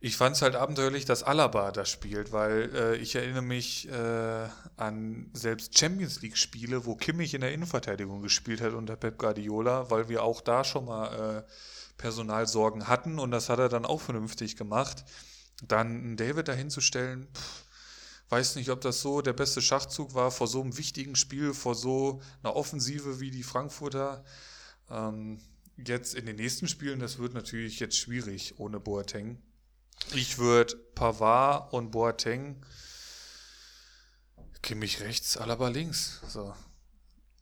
Speaker 1: Ich fand es halt abenteuerlich, dass Alaba da spielt, weil äh, ich erinnere mich äh, an selbst Champions League-Spiele, wo Kimmich in der Innenverteidigung gespielt hat unter Pep Guardiola, weil wir auch da schon mal äh, Personalsorgen hatten und das hat er dann auch vernünftig gemacht. Dann David dahinzustellen, pff, weiß nicht, ob das so der beste Schachzug war vor so einem wichtigen Spiel, vor so einer Offensive wie die Frankfurter. Ähm, jetzt in den nächsten Spielen, das wird natürlich jetzt schwierig ohne Boateng. Ich würde Pavard und Boateng Kimmich rechts, Alaba links. So.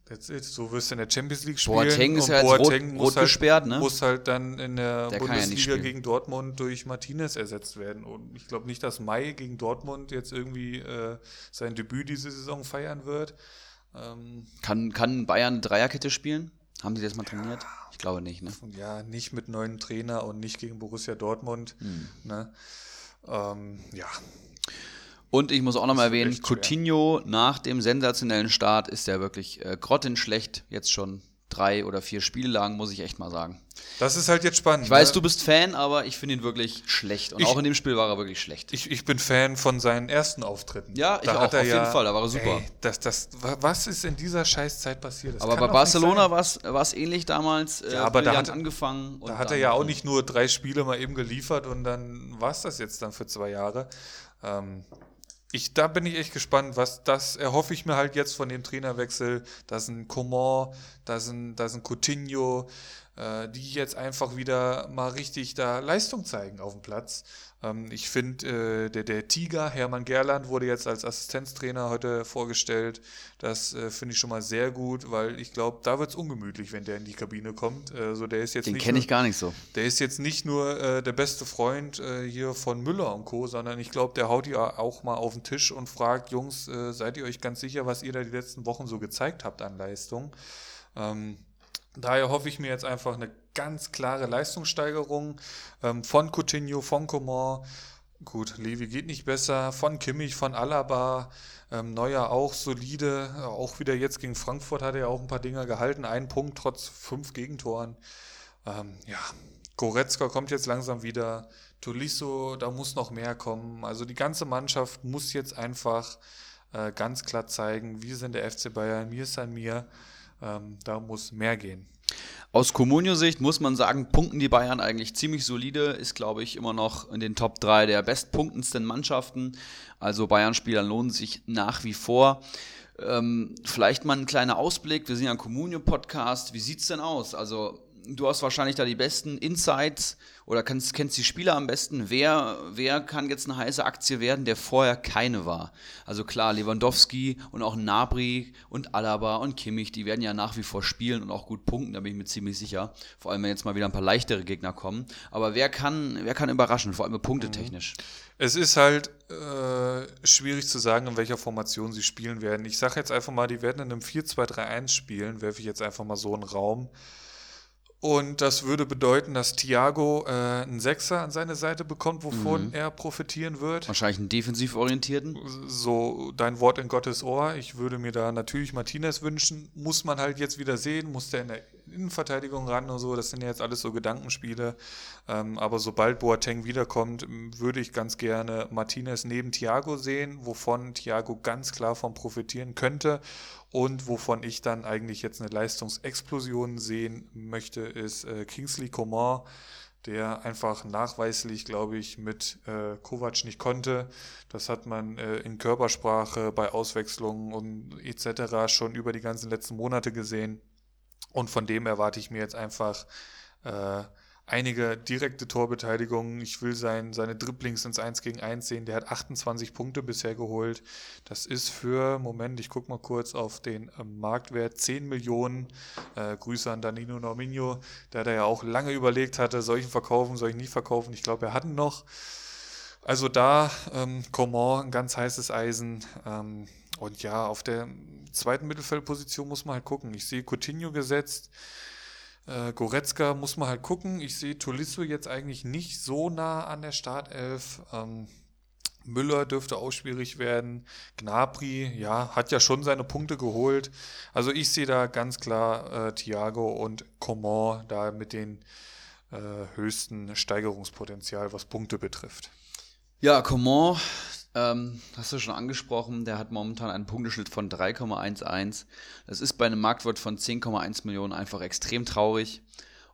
Speaker 1: That's it. So wirst du in der Champions League spielen.
Speaker 2: Boateng ist ja Boateng
Speaker 1: rot, rot
Speaker 2: halt, gesperrt, ne?
Speaker 1: Muss halt dann in der, der Bundesliga ja gegen Dortmund durch Martinez ersetzt werden. Und ich glaube nicht, dass Mai gegen Dortmund jetzt irgendwie äh, sein Debüt diese Saison feiern wird.
Speaker 2: Ähm, kann, kann Bayern eine Dreierkette spielen? Haben sie das mal trainiert? Ja, ich glaube nicht, ne?
Speaker 1: Ja, nicht mit neuen Trainer und nicht gegen Borussia Dortmund. Hm. Ne? Ähm, ja.
Speaker 2: Und ich muss auch noch mal erwähnen, Coutinho nach dem sensationellen Start ist ja wirklich äh, grottenschlecht, jetzt schon drei oder vier Spiele lang, muss ich echt mal sagen.
Speaker 1: Das ist halt jetzt spannend.
Speaker 2: Ich weiß, ne? du bist Fan, aber ich finde ihn wirklich schlecht. Und ich, auch in dem Spiel war er wirklich schlecht.
Speaker 1: Ich, ich bin Fan von seinen ersten Auftritten.
Speaker 2: Ja, ich da auch, auf jeden Fall, da war er super. Ey,
Speaker 1: das, das, was ist in dieser Scheißzeit passiert?
Speaker 2: Das aber bei Barcelona war es ähnlich damals.
Speaker 1: Äh, ja, aber da hat,
Speaker 2: angefangen.
Speaker 1: da hat er ja auch nicht nur drei Spiele mal eben geliefert und dann war es das jetzt dann für zwei Jahre. Ähm, ich, da bin ich echt gespannt, was das erhoffe ich mir halt jetzt von dem Trainerwechsel. Da ein Coman, da ein, da ein Coutinho, äh, die jetzt einfach wieder mal richtig da Leistung zeigen auf dem Platz. Ähm, ich finde, äh, der, der Tiger, Hermann Gerland, wurde jetzt als Assistenztrainer heute vorgestellt. Das äh, finde ich schon mal sehr gut, weil ich glaube, da wird es ungemütlich, wenn der in die Kabine kommt. Also der ist jetzt
Speaker 2: Den kenne ich gar nicht so.
Speaker 1: Der ist jetzt nicht nur äh, der beste Freund äh, hier von Müller und Co., sondern ich glaube, der haut ja auch mal auf den Tisch und fragt, Jungs, seid ihr euch ganz sicher, was ihr da die letzten Wochen so gezeigt habt an Leistung? Ähm, Daher hoffe ich mir jetzt einfach eine ganz klare Leistungssteigerung ähm, von Coutinho, von Coman. Gut, Levi geht nicht besser. Von Kimmich, von Alaba. Ähm, Neuer auch solide. Auch wieder jetzt gegen Frankfurt hat er auch ein paar Dinger gehalten. Ein Punkt trotz fünf Gegentoren. Ähm, ja, Goretzka kommt jetzt langsam wieder. Tolisso, da muss noch mehr kommen. Also die ganze Mannschaft muss jetzt einfach äh, ganz klar zeigen, wir sind der FC Bayern, mir ist an mir. Ähm, da muss mehr gehen.
Speaker 2: Aus Comunio-Sicht muss man sagen, punkten die Bayern eigentlich ziemlich solide, ist, glaube ich, immer noch in den Top 3 der bestpunktendsten Mannschaften. Also Bayern-Spieler lohnen sich nach wie vor. Ähm, vielleicht mal ein kleiner Ausblick. Wir sind ja ein Comunio-Podcast. Wie sieht es denn aus? Also du hast wahrscheinlich da die besten Insights oder kennst, kennst die Spieler am besten. Wer, wer kann jetzt eine heiße Aktie werden, der vorher keine war? Also klar, Lewandowski und auch Nabri und Alaba und Kimmich, die werden ja nach wie vor spielen und auch gut punkten, da bin ich mir ziemlich sicher. Vor allem, wenn jetzt mal wieder ein paar leichtere Gegner kommen. Aber wer kann, wer kann überraschen, vor allem punktetechnisch?
Speaker 1: Es ist halt äh, schwierig zu sagen, in welcher Formation sie spielen werden. Ich sage jetzt einfach mal, die werden in einem 4-2-3-1 spielen, werfe ich jetzt einfach mal so einen Raum. Und das würde bedeuten, dass Thiago äh, einen Sechser an seine Seite bekommt, wovon mhm. er profitieren wird.
Speaker 2: Wahrscheinlich einen defensiv orientierten.
Speaker 1: So dein Wort in Gottes Ohr. Ich würde mir da natürlich Martinez wünschen. Muss man halt jetzt wieder sehen. Muss der in der Innenverteidigung ran und so. Das sind ja jetzt alles so Gedankenspiele. Ähm, aber sobald Boateng wiederkommt, würde ich ganz gerne Martinez neben Thiago sehen, wovon Thiago ganz klar von profitieren könnte. Und wovon ich dann eigentlich jetzt eine Leistungsexplosion sehen möchte, ist äh, Kingsley Coman, der einfach nachweislich, glaube ich, mit äh, Kovac nicht konnte. Das hat man äh, in Körpersprache bei Auswechslungen und etc. schon über die ganzen letzten Monate gesehen. Und von dem erwarte ich mir jetzt einfach äh, einige direkte Torbeteiligungen. Ich will sein, seine Dribblings ins 1 gegen 1 sehen. Der hat 28 Punkte bisher geholt. Das ist für, Moment, ich gucke mal kurz auf den äh, Marktwert, 10 Millionen. Äh, Grüße an Danilo Norminho, der da ja auch lange überlegt hatte, soll ich ihn verkaufen, soll ich nicht verkaufen. Ich glaube, er hat ihn noch. Also da ähm, Coman ein ganz heißes Eisen. Ähm, und ja, auf der zweiten Mittelfeldposition muss man halt gucken. Ich sehe Coutinho gesetzt. Äh, Goretzka muss man halt gucken. Ich sehe Tolisso jetzt eigentlich nicht so nah an der Startelf. Ähm, Müller dürfte auch schwierig werden. Gnabry, ja, hat ja schon seine Punkte geholt. Also ich sehe da ganz klar äh, Thiago und Coman da mit den äh, höchsten Steigerungspotenzial, was Punkte betrifft.
Speaker 2: Ja, Coman, ähm, hast du schon angesprochen, der hat momentan einen Punkteschnitt von 3,11. Das ist bei einem Marktwert von 10,1 Millionen einfach extrem traurig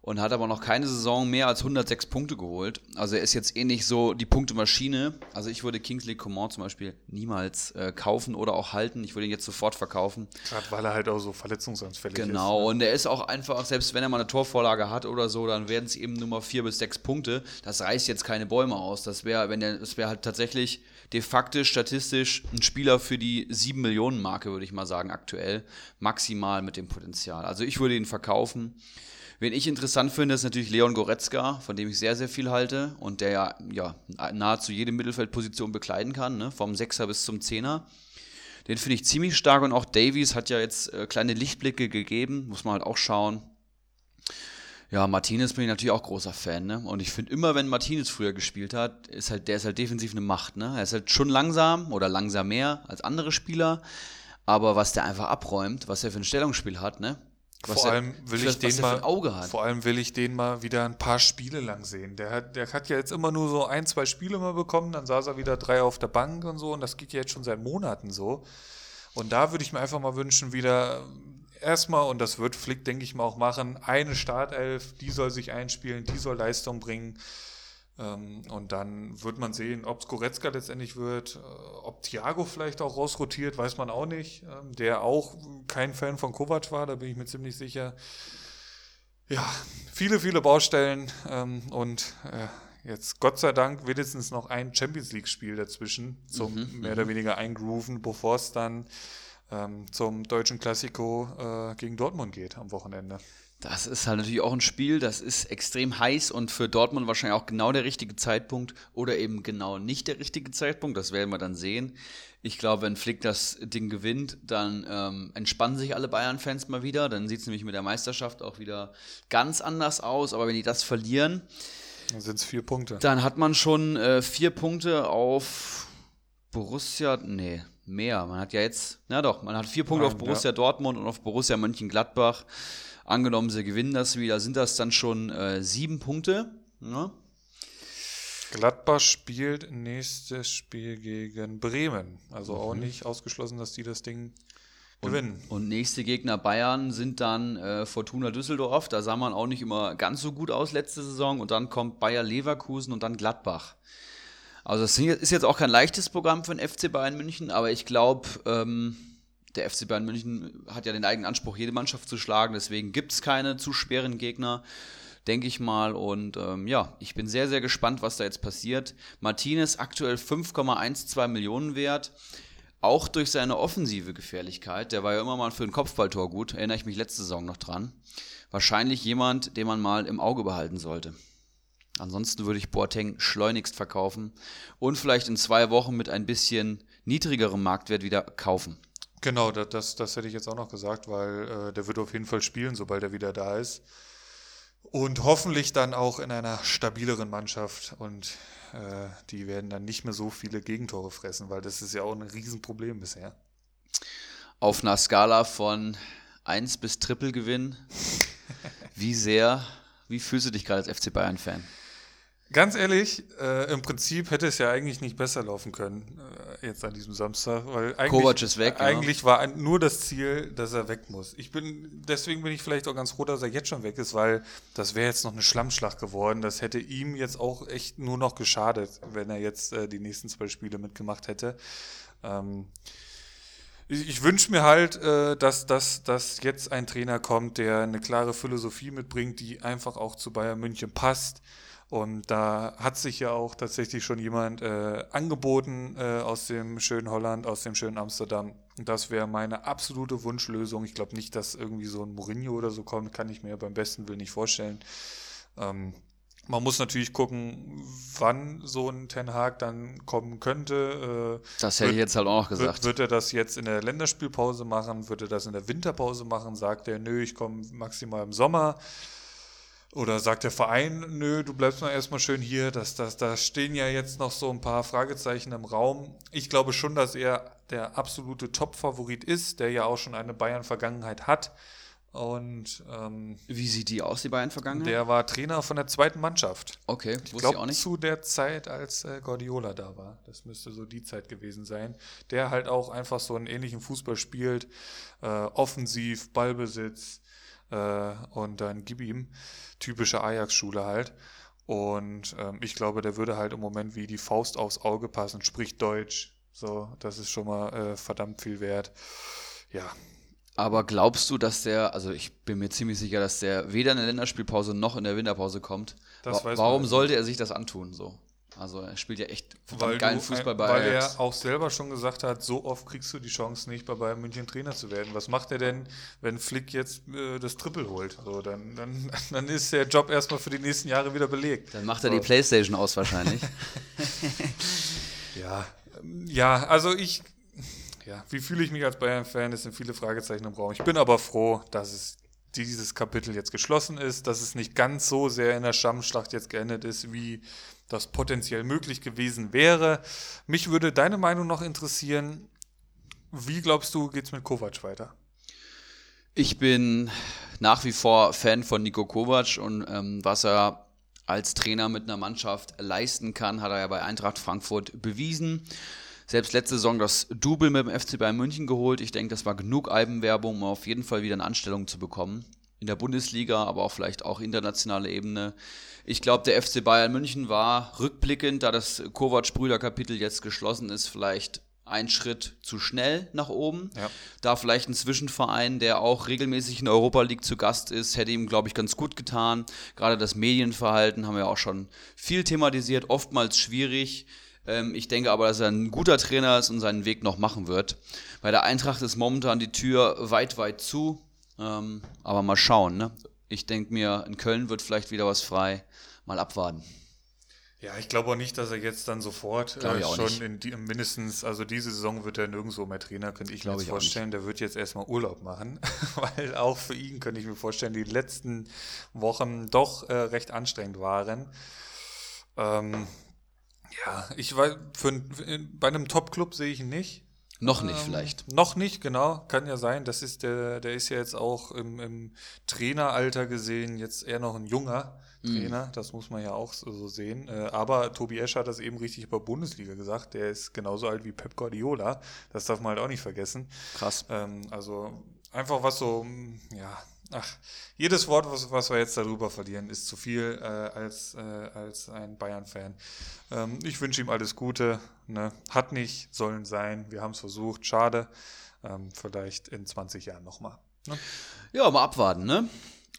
Speaker 2: und hat aber noch keine Saison mehr als 106 Punkte geholt. Also er ist jetzt eh nicht so die Punktemaschine. Also ich würde Kingsley Coman zum Beispiel niemals äh, kaufen oder auch halten. Ich würde ihn jetzt sofort verkaufen.
Speaker 1: Gerade weil er halt auch so verletzungsanfällig
Speaker 2: genau.
Speaker 1: ist.
Speaker 2: Genau, ne? und er ist auch einfach, selbst wenn er mal eine Torvorlage hat oder so, dann werden es eben nur mal vier bis sechs Punkte. Das reißt jetzt keine Bäume aus. Das wäre, wenn der, das wäre halt tatsächlich de facto statistisch ein Spieler für die 7 Millionen Marke, würde ich mal sagen, aktuell. Maximal mit dem Potenzial. Also ich würde ihn verkaufen. Wen ich interessant finde, ist natürlich Leon Goretzka, von dem ich sehr, sehr viel halte und der ja, ja nahezu jede Mittelfeldposition bekleiden kann, ne? vom Sechser bis zum Zehner. Den finde ich ziemlich stark und auch Davies hat ja jetzt äh, kleine Lichtblicke gegeben, muss man halt auch schauen. Ja, Martinez bin ich natürlich auch großer Fan, ne? Und ich finde immer, wenn Martinez früher gespielt hat, ist halt, der ist halt defensiv eine Macht, ne? Er ist halt schon langsam oder langsam mehr als andere Spieler, aber was der einfach abräumt, was er für ein Stellungsspiel hat, ne?
Speaker 1: Was vor allem will ich den mal, vor allem will ich den mal wieder ein paar Spiele lang sehen. Der hat, der hat ja jetzt immer nur so ein, zwei Spiele mal bekommen, dann saß er wieder drei auf der Bank und so und das geht ja jetzt schon seit Monaten so. Und da würde ich mir einfach mal wünschen, wieder erstmal, und das wird Flick, denke ich mal, auch machen, eine Startelf, die soll sich einspielen, die soll Leistung bringen. Ähm, und dann wird man sehen, ob es Goretzka letztendlich wird, äh, ob Thiago vielleicht auch rausrotiert, weiß man auch nicht. Ähm, der auch kein Fan von Kovac war, da bin ich mir ziemlich sicher. Ja, viele, viele Baustellen ähm, und äh, jetzt Gott sei Dank wenigstens noch ein Champions League-Spiel dazwischen zum mhm, mehr oder mhm. weniger eingrooven, bevor es dann zum deutschen Klassiko äh, gegen Dortmund geht am Wochenende.
Speaker 2: Das ist halt natürlich auch ein Spiel, das ist extrem heiß und für Dortmund wahrscheinlich auch genau der richtige Zeitpunkt oder eben genau nicht der richtige Zeitpunkt. Das werden wir dann sehen. Ich glaube, wenn Flick das Ding gewinnt, dann ähm, entspannen sich alle Bayern-Fans mal wieder. Dann sieht es nämlich mit der Meisterschaft auch wieder ganz anders aus. Aber wenn die das verlieren,
Speaker 1: dann sind es vier Punkte.
Speaker 2: Dann hat man schon äh, vier Punkte auf Borussia. Nee, mehr. Man hat ja jetzt, na doch, man hat vier Punkte Nein, auf Borussia ja. Dortmund und auf Borussia Mönchengladbach. Angenommen, sie gewinnen das wieder, sind das dann schon äh, sieben Punkte. Ja?
Speaker 1: Gladbach spielt nächstes Spiel gegen Bremen. Also mhm. auch nicht ausgeschlossen, dass die das Ding gewinnen.
Speaker 2: Und, und nächste Gegner Bayern sind dann äh, Fortuna Düsseldorf. Da sah man auch nicht immer ganz so gut aus letzte Saison. Und dann kommt Bayer Leverkusen und dann Gladbach. Also es ist jetzt auch kein leichtes Programm für den FC Bayern München, aber ich glaube, ähm, der FC Bayern München hat ja den eigenen Anspruch, jede Mannschaft zu schlagen. Deswegen gibt es keine zu schweren Gegner, denke ich mal. Und ähm, ja, ich bin sehr, sehr gespannt, was da jetzt passiert. Martinez aktuell 5,12 Millionen wert. Auch durch seine offensive Gefährlichkeit. Der war ja immer mal für ein Kopfballtor gut. Erinnere ich mich letzte Saison noch dran. Wahrscheinlich jemand, den man mal im Auge behalten sollte. Ansonsten würde ich Boateng schleunigst verkaufen und vielleicht in zwei Wochen mit ein bisschen niedrigerem Marktwert wieder kaufen.
Speaker 1: Genau, das, das, das hätte ich jetzt auch noch gesagt, weil äh, der wird auf jeden Fall spielen, sobald er wieder da ist. Und hoffentlich dann auch in einer stabileren Mannschaft und äh, die werden dann nicht mehr so viele Gegentore fressen, weil das ist ja auch ein Riesenproblem bisher.
Speaker 2: Auf einer Skala von 1 bis Triple Gewinn, wie sehr, wie fühlst du dich gerade als FC Bayern-Fan?
Speaker 1: Ganz ehrlich, äh, im Prinzip hätte es ja eigentlich nicht besser laufen können, äh, jetzt an diesem Samstag, weil eigentlich,
Speaker 2: Kovac ist weg,
Speaker 1: eigentlich ja. war nur das Ziel, dass er weg muss. Ich bin, deswegen bin ich vielleicht auch ganz froh, dass er jetzt schon weg ist, weil das wäre jetzt noch eine Schlammschlacht geworden. Das hätte ihm jetzt auch echt nur noch geschadet, wenn er jetzt äh, die nächsten zwei Spiele mitgemacht hätte. Ähm, ich, ich wünsche mir halt, äh, dass, dass, dass jetzt ein Trainer kommt, der eine klare Philosophie mitbringt, die einfach auch zu Bayern München passt und da hat sich ja auch tatsächlich schon jemand äh, angeboten äh, aus dem schönen Holland, aus dem schönen Amsterdam. Das wäre meine absolute Wunschlösung. Ich glaube nicht, dass irgendwie so ein Mourinho oder so kommt, kann ich mir beim besten Willen nicht vorstellen. Ähm, Man muss natürlich gucken, wann so ein Ten Hag dann kommen könnte. Äh,
Speaker 2: Das hätte ich jetzt halt auch noch gesagt.
Speaker 1: Wird, wird er das jetzt in der Länderspielpause machen? Wird er das in der Winterpause machen? Sagt er, nö, ich komme maximal im Sommer? Oder sagt der Verein, nö, du bleibst mal erstmal schön hier. Das, das, da stehen ja jetzt noch so ein paar Fragezeichen im Raum. Ich glaube schon, dass er der absolute Top-Favorit ist, der ja auch schon eine Bayern-Vergangenheit hat. Und ähm,
Speaker 2: Wie sieht die aus, die beiden Vergangenheit?
Speaker 1: der war Trainer von der zweiten Mannschaft.
Speaker 2: okay,
Speaker 1: Ich
Speaker 2: wusste ich auch nicht.
Speaker 1: zu der Zeit, als äh, Guardiola da war. Das müsste so die Zeit gewesen sein. Der halt auch einfach so einen ähnlichen Fußball spielt. Äh, offensiv, Ballbesitz und dann gib ihm. Typische Ajax-Schule halt. Und ähm, ich glaube, der würde halt im Moment wie die Faust aufs Auge passen, spricht Deutsch. So, das ist schon mal äh, verdammt viel wert. Ja,
Speaker 2: Aber glaubst du, dass der, also ich bin mir ziemlich sicher, dass der weder in der Länderspielpause noch in der Winterpause kommt.
Speaker 1: Das
Speaker 2: Wa-
Speaker 1: weiß
Speaker 2: Warum
Speaker 1: man.
Speaker 2: sollte er sich das antun so? Also er spielt ja echt
Speaker 1: weil,
Speaker 2: geilen
Speaker 1: du,
Speaker 2: Fußball
Speaker 1: ein-
Speaker 2: bei
Speaker 1: weil
Speaker 2: Ajax.
Speaker 1: er auch selber schon gesagt hat, so oft kriegst du die Chance nicht, bei Bayern München Trainer zu werden. Was macht er denn, wenn Flick jetzt äh, das Triple holt? So, dann, dann, dann ist der Job erstmal für die nächsten Jahre wieder belegt.
Speaker 2: Dann macht er
Speaker 1: so.
Speaker 2: die Playstation aus wahrscheinlich.
Speaker 1: Ja, ähm, ja, also ich, ja, wie fühle ich mich als Bayern-Fan? Es sind viele Fragezeichen im Raum. Ich bin aber froh, dass es dieses Kapitel jetzt geschlossen ist, dass es nicht ganz so sehr in der Schlammschlacht jetzt geendet ist, wie das potenziell möglich gewesen wäre. Mich würde deine Meinung noch interessieren. Wie glaubst du, geht's mit Kovac weiter?
Speaker 2: Ich bin nach wie vor Fan von Nico Kovac und ähm, was er als Trainer mit einer Mannschaft leisten kann, hat er ja bei Eintracht Frankfurt bewiesen. Selbst letzte Saison das Double mit dem FC Bayern München geholt. Ich denke, das war genug Albenwerbung, um auf jeden Fall wieder eine Anstellung zu bekommen. In der Bundesliga, aber auch vielleicht auch internationale Ebene. Ich glaube, der FC Bayern München war rückblickend, da das Kovac-Brüder-Kapitel jetzt geschlossen ist, vielleicht ein Schritt zu schnell nach oben.
Speaker 1: Ja.
Speaker 2: Da vielleicht ein Zwischenverein, der auch regelmäßig in der Europa League zu Gast ist, hätte ihm, glaube ich, ganz gut getan. Gerade das Medienverhalten haben wir auch schon viel thematisiert, oftmals schwierig. Ähm, ich denke aber, dass er ein guter Trainer ist und seinen Weg noch machen wird. Bei der Eintracht ist momentan die Tür weit, weit zu. Ähm, aber mal schauen. Ne? Ich denke mir, in Köln wird vielleicht wieder was frei. Mal abwarten.
Speaker 1: Ja, ich glaube auch nicht, dass er jetzt dann sofort äh, schon in die, mindestens, also diese Saison wird er nirgendwo mehr Trainer, könnte ich mir
Speaker 2: ich
Speaker 1: vorstellen. Der wird jetzt erstmal Urlaub machen, weil auch für ihn könnte ich mir vorstellen, die letzten Wochen doch äh, recht anstrengend waren. Ähm, ja, ich weiß, für, für, bei einem Top-Club sehe ich ihn nicht.
Speaker 2: Noch nicht
Speaker 1: Ähm,
Speaker 2: vielleicht.
Speaker 1: Noch nicht, genau. Kann ja sein. Das ist der, der ist ja jetzt auch im, im Traineralter gesehen jetzt eher noch ein junger
Speaker 2: Mhm.
Speaker 1: Trainer. Das muss man ja auch so, sehen. Äh, aber Tobi Escher hat das eben richtig über Bundesliga gesagt. Der ist genauso alt wie Pep Guardiola. Das darf man halt auch nicht vergessen.
Speaker 2: Krass.
Speaker 1: Ähm, also einfach was so, mm, ja, ach, jedes Wort, was, was wir jetzt darüber verlieren, ist zu viel äh, als, äh, als ein Bayern-Fan. Ähm, ich wünsche ihm alles Gute. Ne? Hat nicht sollen sein. Wir haben es versucht. Schade. Ähm, vielleicht in 20 Jahren nochmal. Ne?
Speaker 2: Ja, mal abwarten, ne?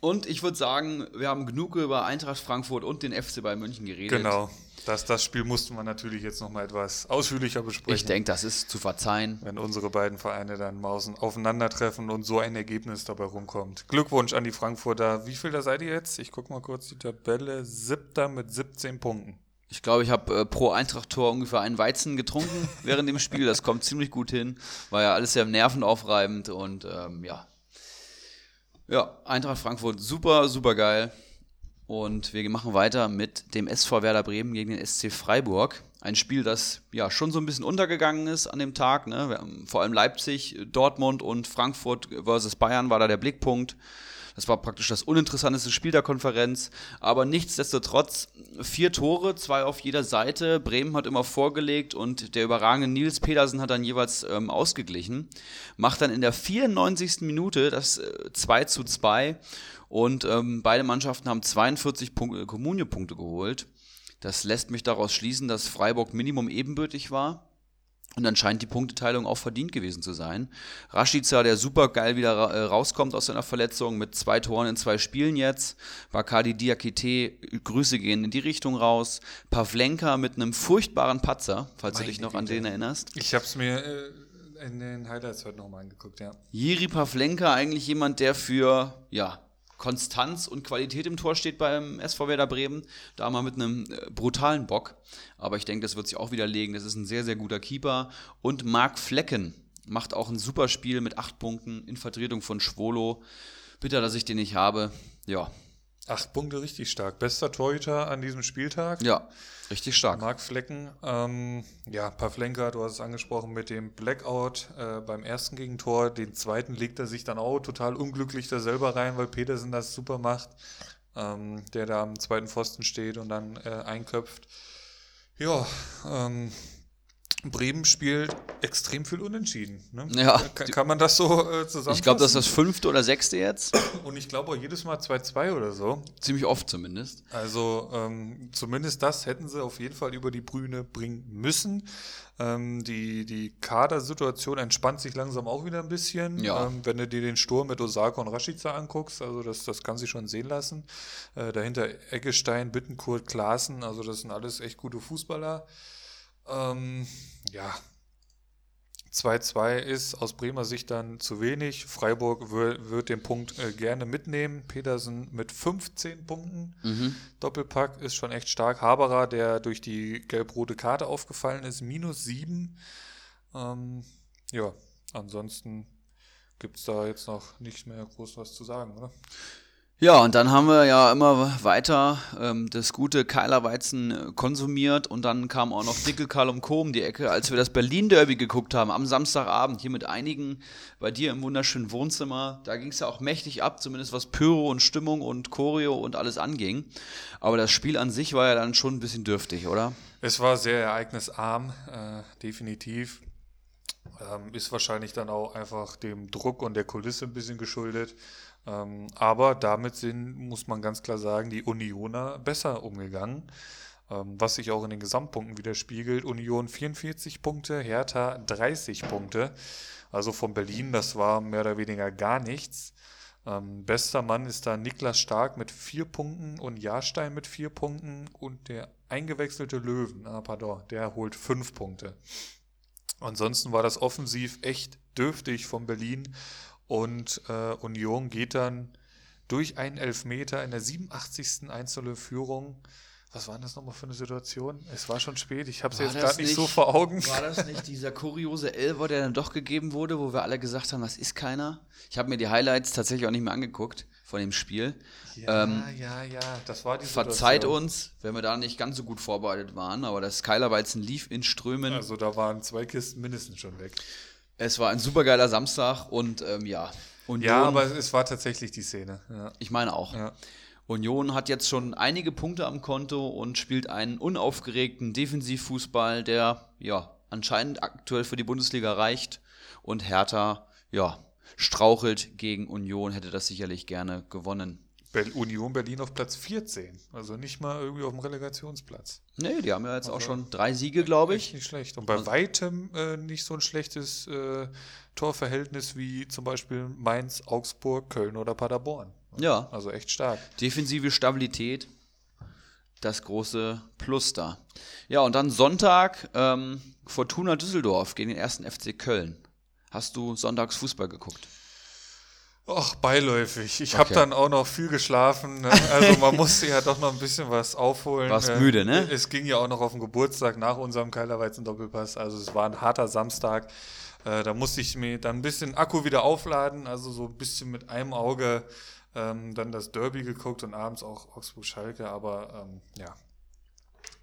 Speaker 2: Und ich würde sagen, wir haben genug über Eintracht Frankfurt und den FC Bayern München geredet.
Speaker 1: Genau. Das, das Spiel mussten wir natürlich jetzt nochmal etwas ausführlicher besprechen.
Speaker 2: Ich denke, das ist zu verzeihen.
Speaker 1: wenn unsere beiden Vereine dann mal außen- aufeinandertreffen und so ein Ergebnis dabei rumkommt. Glückwunsch an die Frankfurter. Wie viel da seid ihr jetzt? Ich gucke mal kurz die Tabelle. Siebter mit 17 Punkten.
Speaker 2: Ich glaube, ich habe äh, pro Eintracht-Tor ungefähr einen Weizen getrunken während dem Spiel. Das kommt ziemlich gut hin. War ja alles sehr nervenaufreibend und ähm, ja. Ja, Eintracht Frankfurt super, super geil. Und wir machen weiter mit dem SV Werder Bremen gegen den SC Freiburg. Ein Spiel, das ja schon so ein bisschen untergegangen ist an dem Tag. Ne? Vor allem Leipzig, Dortmund und Frankfurt versus Bayern war da der Blickpunkt. Das war praktisch das uninteressanteste Spiel der Konferenz. Aber nichtsdestotrotz vier Tore, zwei auf jeder Seite. Bremen hat immer vorgelegt und der überragende Nils Pedersen hat dann jeweils ähm, ausgeglichen. Macht dann in der 94. Minute das äh, 2 zu 2. Und ähm, beide Mannschaften haben 42 Punkte, Kommuniepunkte geholt. Das lässt mich daraus schließen, dass Freiburg Minimum ebenbürtig war. Und anscheinend die Punkteteilung auch verdient gewesen zu sein. Rashica, der super geil wieder äh, rauskommt aus seiner Verletzung mit zwei Toren in zwei Spielen jetzt. Bakadi Diakite, Grüße gehen in die Richtung raus. Pavlenka mit einem furchtbaren Patzer, falls du
Speaker 1: Meine
Speaker 2: dich noch an
Speaker 1: Güte.
Speaker 2: den erinnerst.
Speaker 1: Ich habe es mir äh, in den Highlights heute nochmal angeguckt, ja.
Speaker 2: Jiri Pavlenka eigentlich jemand, der für, ja, Konstanz und Qualität im Tor steht beim SV Werder Bremen. Da mal mit einem äh, brutalen Bock. Aber ich denke, das wird sich auch widerlegen. Das ist ein sehr, sehr guter Keeper. Und Marc Flecken macht auch ein super Spiel mit acht Punkten in Vertretung von Schwolo. Bitter, dass ich den nicht habe. Ja.
Speaker 1: Acht Punkte richtig stark. Bester Torhüter an diesem Spieltag.
Speaker 2: Ja, richtig stark.
Speaker 1: Marc Flecken, ähm, ja, Pavlenka, du hast es angesprochen mit dem Blackout äh, beim ersten Gegentor. Den zweiten legt er sich dann auch total unglücklich da selber rein, weil Petersen das super macht, ähm, der da am zweiten Pfosten steht und dann äh, einköpft. Ja, ähm, Bremen spielt extrem viel unentschieden. Ne?
Speaker 2: Ja.
Speaker 1: Kann, kann man das so äh, zusammenfassen?
Speaker 2: Ich glaube, das ist das fünfte oder sechste jetzt.
Speaker 1: Und ich glaube auch jedes Mal 2-2 oder so.
Speaker 2: Ziemlich oft zumindest.
Speaker 1: Also ähm, zumindest das hätten sie auf jeden Fall über die Brüne bringen müssen. Ähm, die, die Kadersituation entspannt sich langsam auch wieder ein bisschen.
Speaker 2: Ja.
Speaker 1: Ähm, wenn du dir den Sturm mit Osaka und Rashica anguckst, also das, das kann sich schon sehen lassen. Äh, dahinter Eggestein, Bittenkurt, Klaassen, also das sind alles echt gute Fußballer. Ähm, ja, 2-2 ist aus Bremer Sicht dann zu wenig. Freiburg wird den Punkt äh, gerne mitnehmen. Petersen mit 15 Punkten.
Speaker 2: Mhm.
Speaker 1: Doppelpack ist schon echt stark. Haberer, der durch die gelb-rote Karte aufgefallen ist, minus 7. Ähm, ja, ansonsten gibt es da jetzt noch nicht mehr groß was zu sagen, oder?
Speaker 2: Ja, und dann haben wir ja immer weiter ähm, das gute Keilerweizen äh, konsumiert und dann kam auch noch Dickel Karl um Co. um die Ecke, als wir das Berlin-Derby geguckt haben am Samstagabend hier mit einigen bei dir im wunderschönen Wohnzimmer. Da ging es ja auch mächtig ab, zumindest was Pyro und Stimmung und Choreo und alles anging. Aber das Spiel an sich war ja dann schon ein bisschen dürftig, oder?
Speaker 1: Es war sehr ereignisarm, äh, definitiv. Ähm, ist wahrscheinlich dann auch einfach dem Druck und der Kulisse ein bisschen geschuldet. Ähm, aber damit sind, muss man ganz klar sagen, die Unioner besser umgegangen. Ähm, was sich auch in den Gesamtpunkten widerspiegelt. Union 44 Punkte, Hertha 30 Punkte. Also von Berlin, das war mehr oder weniger gar nichts. Ähm, bester Mann ist da Niklas Stark mit vier Punkten und Jahrstein mit vier Punkten und der eingewechselte Löwen, ah, pardon, der holt fünf Punkte. Ansonsten war das offensiv echt dürftig von Berlin und äh, Union geht dann durch einen Elfmeter in der 87. einzelne Führung. Was war das nochmal für eine Situation? Es war schon spät, ich habe es jetzt gerade nicht so vor Augen.
Speaker 2: War das nicht dieser kuriose Elfer, der dann doch gegeben wurde, wo wir alle gesagt haben, das ist keiner? Ich habe mir die Highlights tatsächlich auch nicht mehr angeguckt von dem Spiel.
Speaker 1: Ja,
Speaker 2: Ähm,
Speaker 1: ja, ja, das war die
Speaker 2: Verzeiht
Speaker 1: Situation.
Speaker 2: uns, wenn wir da nicht ganz so gut vorbereitet waren, aber das Keilerweizen lief in Strömen.
Speaker 1: Also da waren zwei Kisten mindestens schon weg.
Speaker 2: Es war ein supergeiler Samstag und ähm, ja, Union,
Speaker 1: Ja, aber es war tatsächlich die Szene. Ja.
Speaker 2: ich meine auch.
Speaker 1: Ja.
Speaker 2: Union hat jetzt schon einige Punkte am Konto und spielt einen unaufgeregten Defensivfußball, der ja anscheinend aktuell für die Bundesliga reicht. Und Hertha, ja, strauchelt gegen Union, hätte das sicherlich gerne gewonnen.
Speaker 1: Union Berlin auf Platz 14. Also nicht mal irgendwie auf dem Relegationsplatz.
Speaker 2: Nee, die haben ja jetzt auch
Speaker 1: Also-
Speaker 2: schon drei Siege, glaube ich.
Speaker 1: nicht schlecht. Und bei weitem äh, nicht so ein schlechtes äh, Torverhältnis wie zum Beispiel Mainz, Augsburg, Köln oder Paderborn.
Speaker 2: Ja,
Speaker 1: Also echt stark.
Speaker 2: defensive Stabilität, das große Plus da. Ja, und dann Sonntag ähm, Fortuna Düsseldorf gegen den ersten FC Köln. Hast du sonntags Fußball geguckt?
Speaker 1: Ach, beiläufig. Ich habe
Speaker 2: Okay.
Speaker 1: dann auch noch viel geschlafen. Ne? Also man musste ja doch noch ein bisschen was aufholen.
Speaker 2: Warst
Speaker 1: Äh,
Speaker 2: müde, ne?
Speaker 1: Es ging ja auch noch auf den Geburtstag nach unserem Keilerweizen-Doppelpass. Also es war ein harter Samstag. Äh, da musste ich mir dann ein bisschen Akku wieder aufladen. Also so ein bisschen mit einem Auge ähm, dann das Derby geguckt und abends auch Augsburg-Schalke. Aber ähm, ja,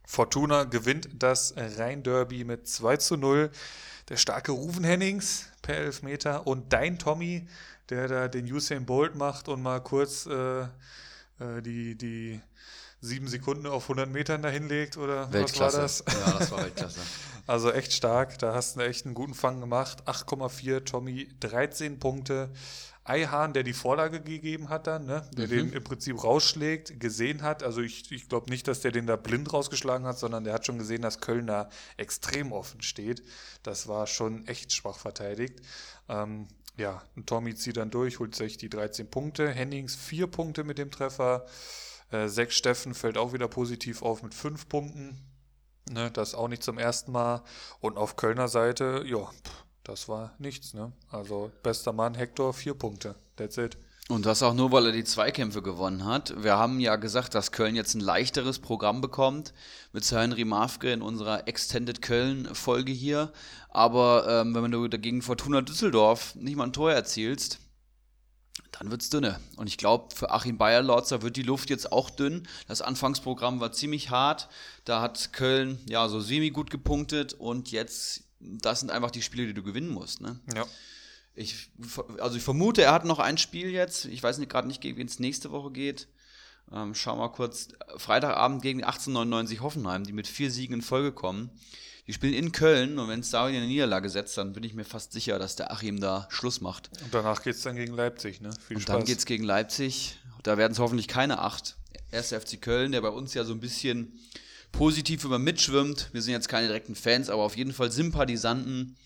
Speaker 1: Fortuna gewinnt das Rhein-Derby mit 2 zu 0. Der starke Ruven Hennings per Elfmeter und dein Tommy, der da den Usain Bolt macht und mal kurz äh, äh, die, die sieben Sekunden auf 100 Metern dahin legt oder was war das?
Speaker 2: Ja, das war Weltklasse.
Speaker 1: Also echt stark, da hast du echt einen guten Fang gemacht. 8,4, Tommy 13 Punkte. Eihahn, der die Vorlage gegeben hat dann, ne? der den im Prinzip rausschlägt, gesehen hat. Also ich, ich glaube nicht, dass der den da blind rausgeschlagen hat, sondern der hat schon gesehen, dass Köln da extrem offen steht. Das war schon echt schwach verteidigt. Ähm, ja, und Tommy zieht dann durch, holt sich die 13 Punkte. Hennings 4 Punkte mit dem Treffer. Äh, Sechs Steffen fällt auch wieder positiv auf mit 5 Punkten. Ne, das auch nicht zum ersten Mal. Und auf Kölner Seite, ja, pff, das war nichts. Ne? Also bester Mann, Hector, vier Punkte. That's it.
Speaker 2: Und das auch nur, weil er die Zweikämpfe gewonnen hat. Wir haben ja gesagt, dass Köln jetzt ein leichteres Programm bekommt mit Sir Henry Mafke in unserer Extended Köln-Folge hier. Aber ähm, wenn du dagegen Fortuna Düsseldorf nicht mal ein Tor erzielst, dann wird's dünne. Und ich glaube, für Achim Bayerlotzer wird die Luft jetzt auch dünn. Das Anfangsprogramm war ziemlich hart. Da hat Köln ja so semi gut gepunktet und jetzt, das sind einfach die Spiele, die du gewinnen musst. Ne?
Speaker 1: Ja.
Speaker 2: Ich, also ich vermute, er hat noch ein Spiel jetzt. Ich weiß gerade nicht, gegen wen es nächste Woche geht. Ähm, schau mal kurz. Freitagabend gegen die 1899 Hoffenheim, die mit vier Siegen in Folge kommen. Die spielen in Köln und wenn es da in eine Niederlage setzt, dann bin ich mir fast sicher, dass der Achim da Schluss macht.
Speaker 1: Und danach geht es dann gegen Leipzig, ne?
Speaker 2: Viel und Spaß. dann geht es gegen Leipzig. Da werden es hoffentlich keine acht. Erster FC Köln, der bei uns ja so ein bisschen positiv über mitschwimmt. Wir sind jetzt keine direkten Fans, aber auf jeden Fall Sympathisanten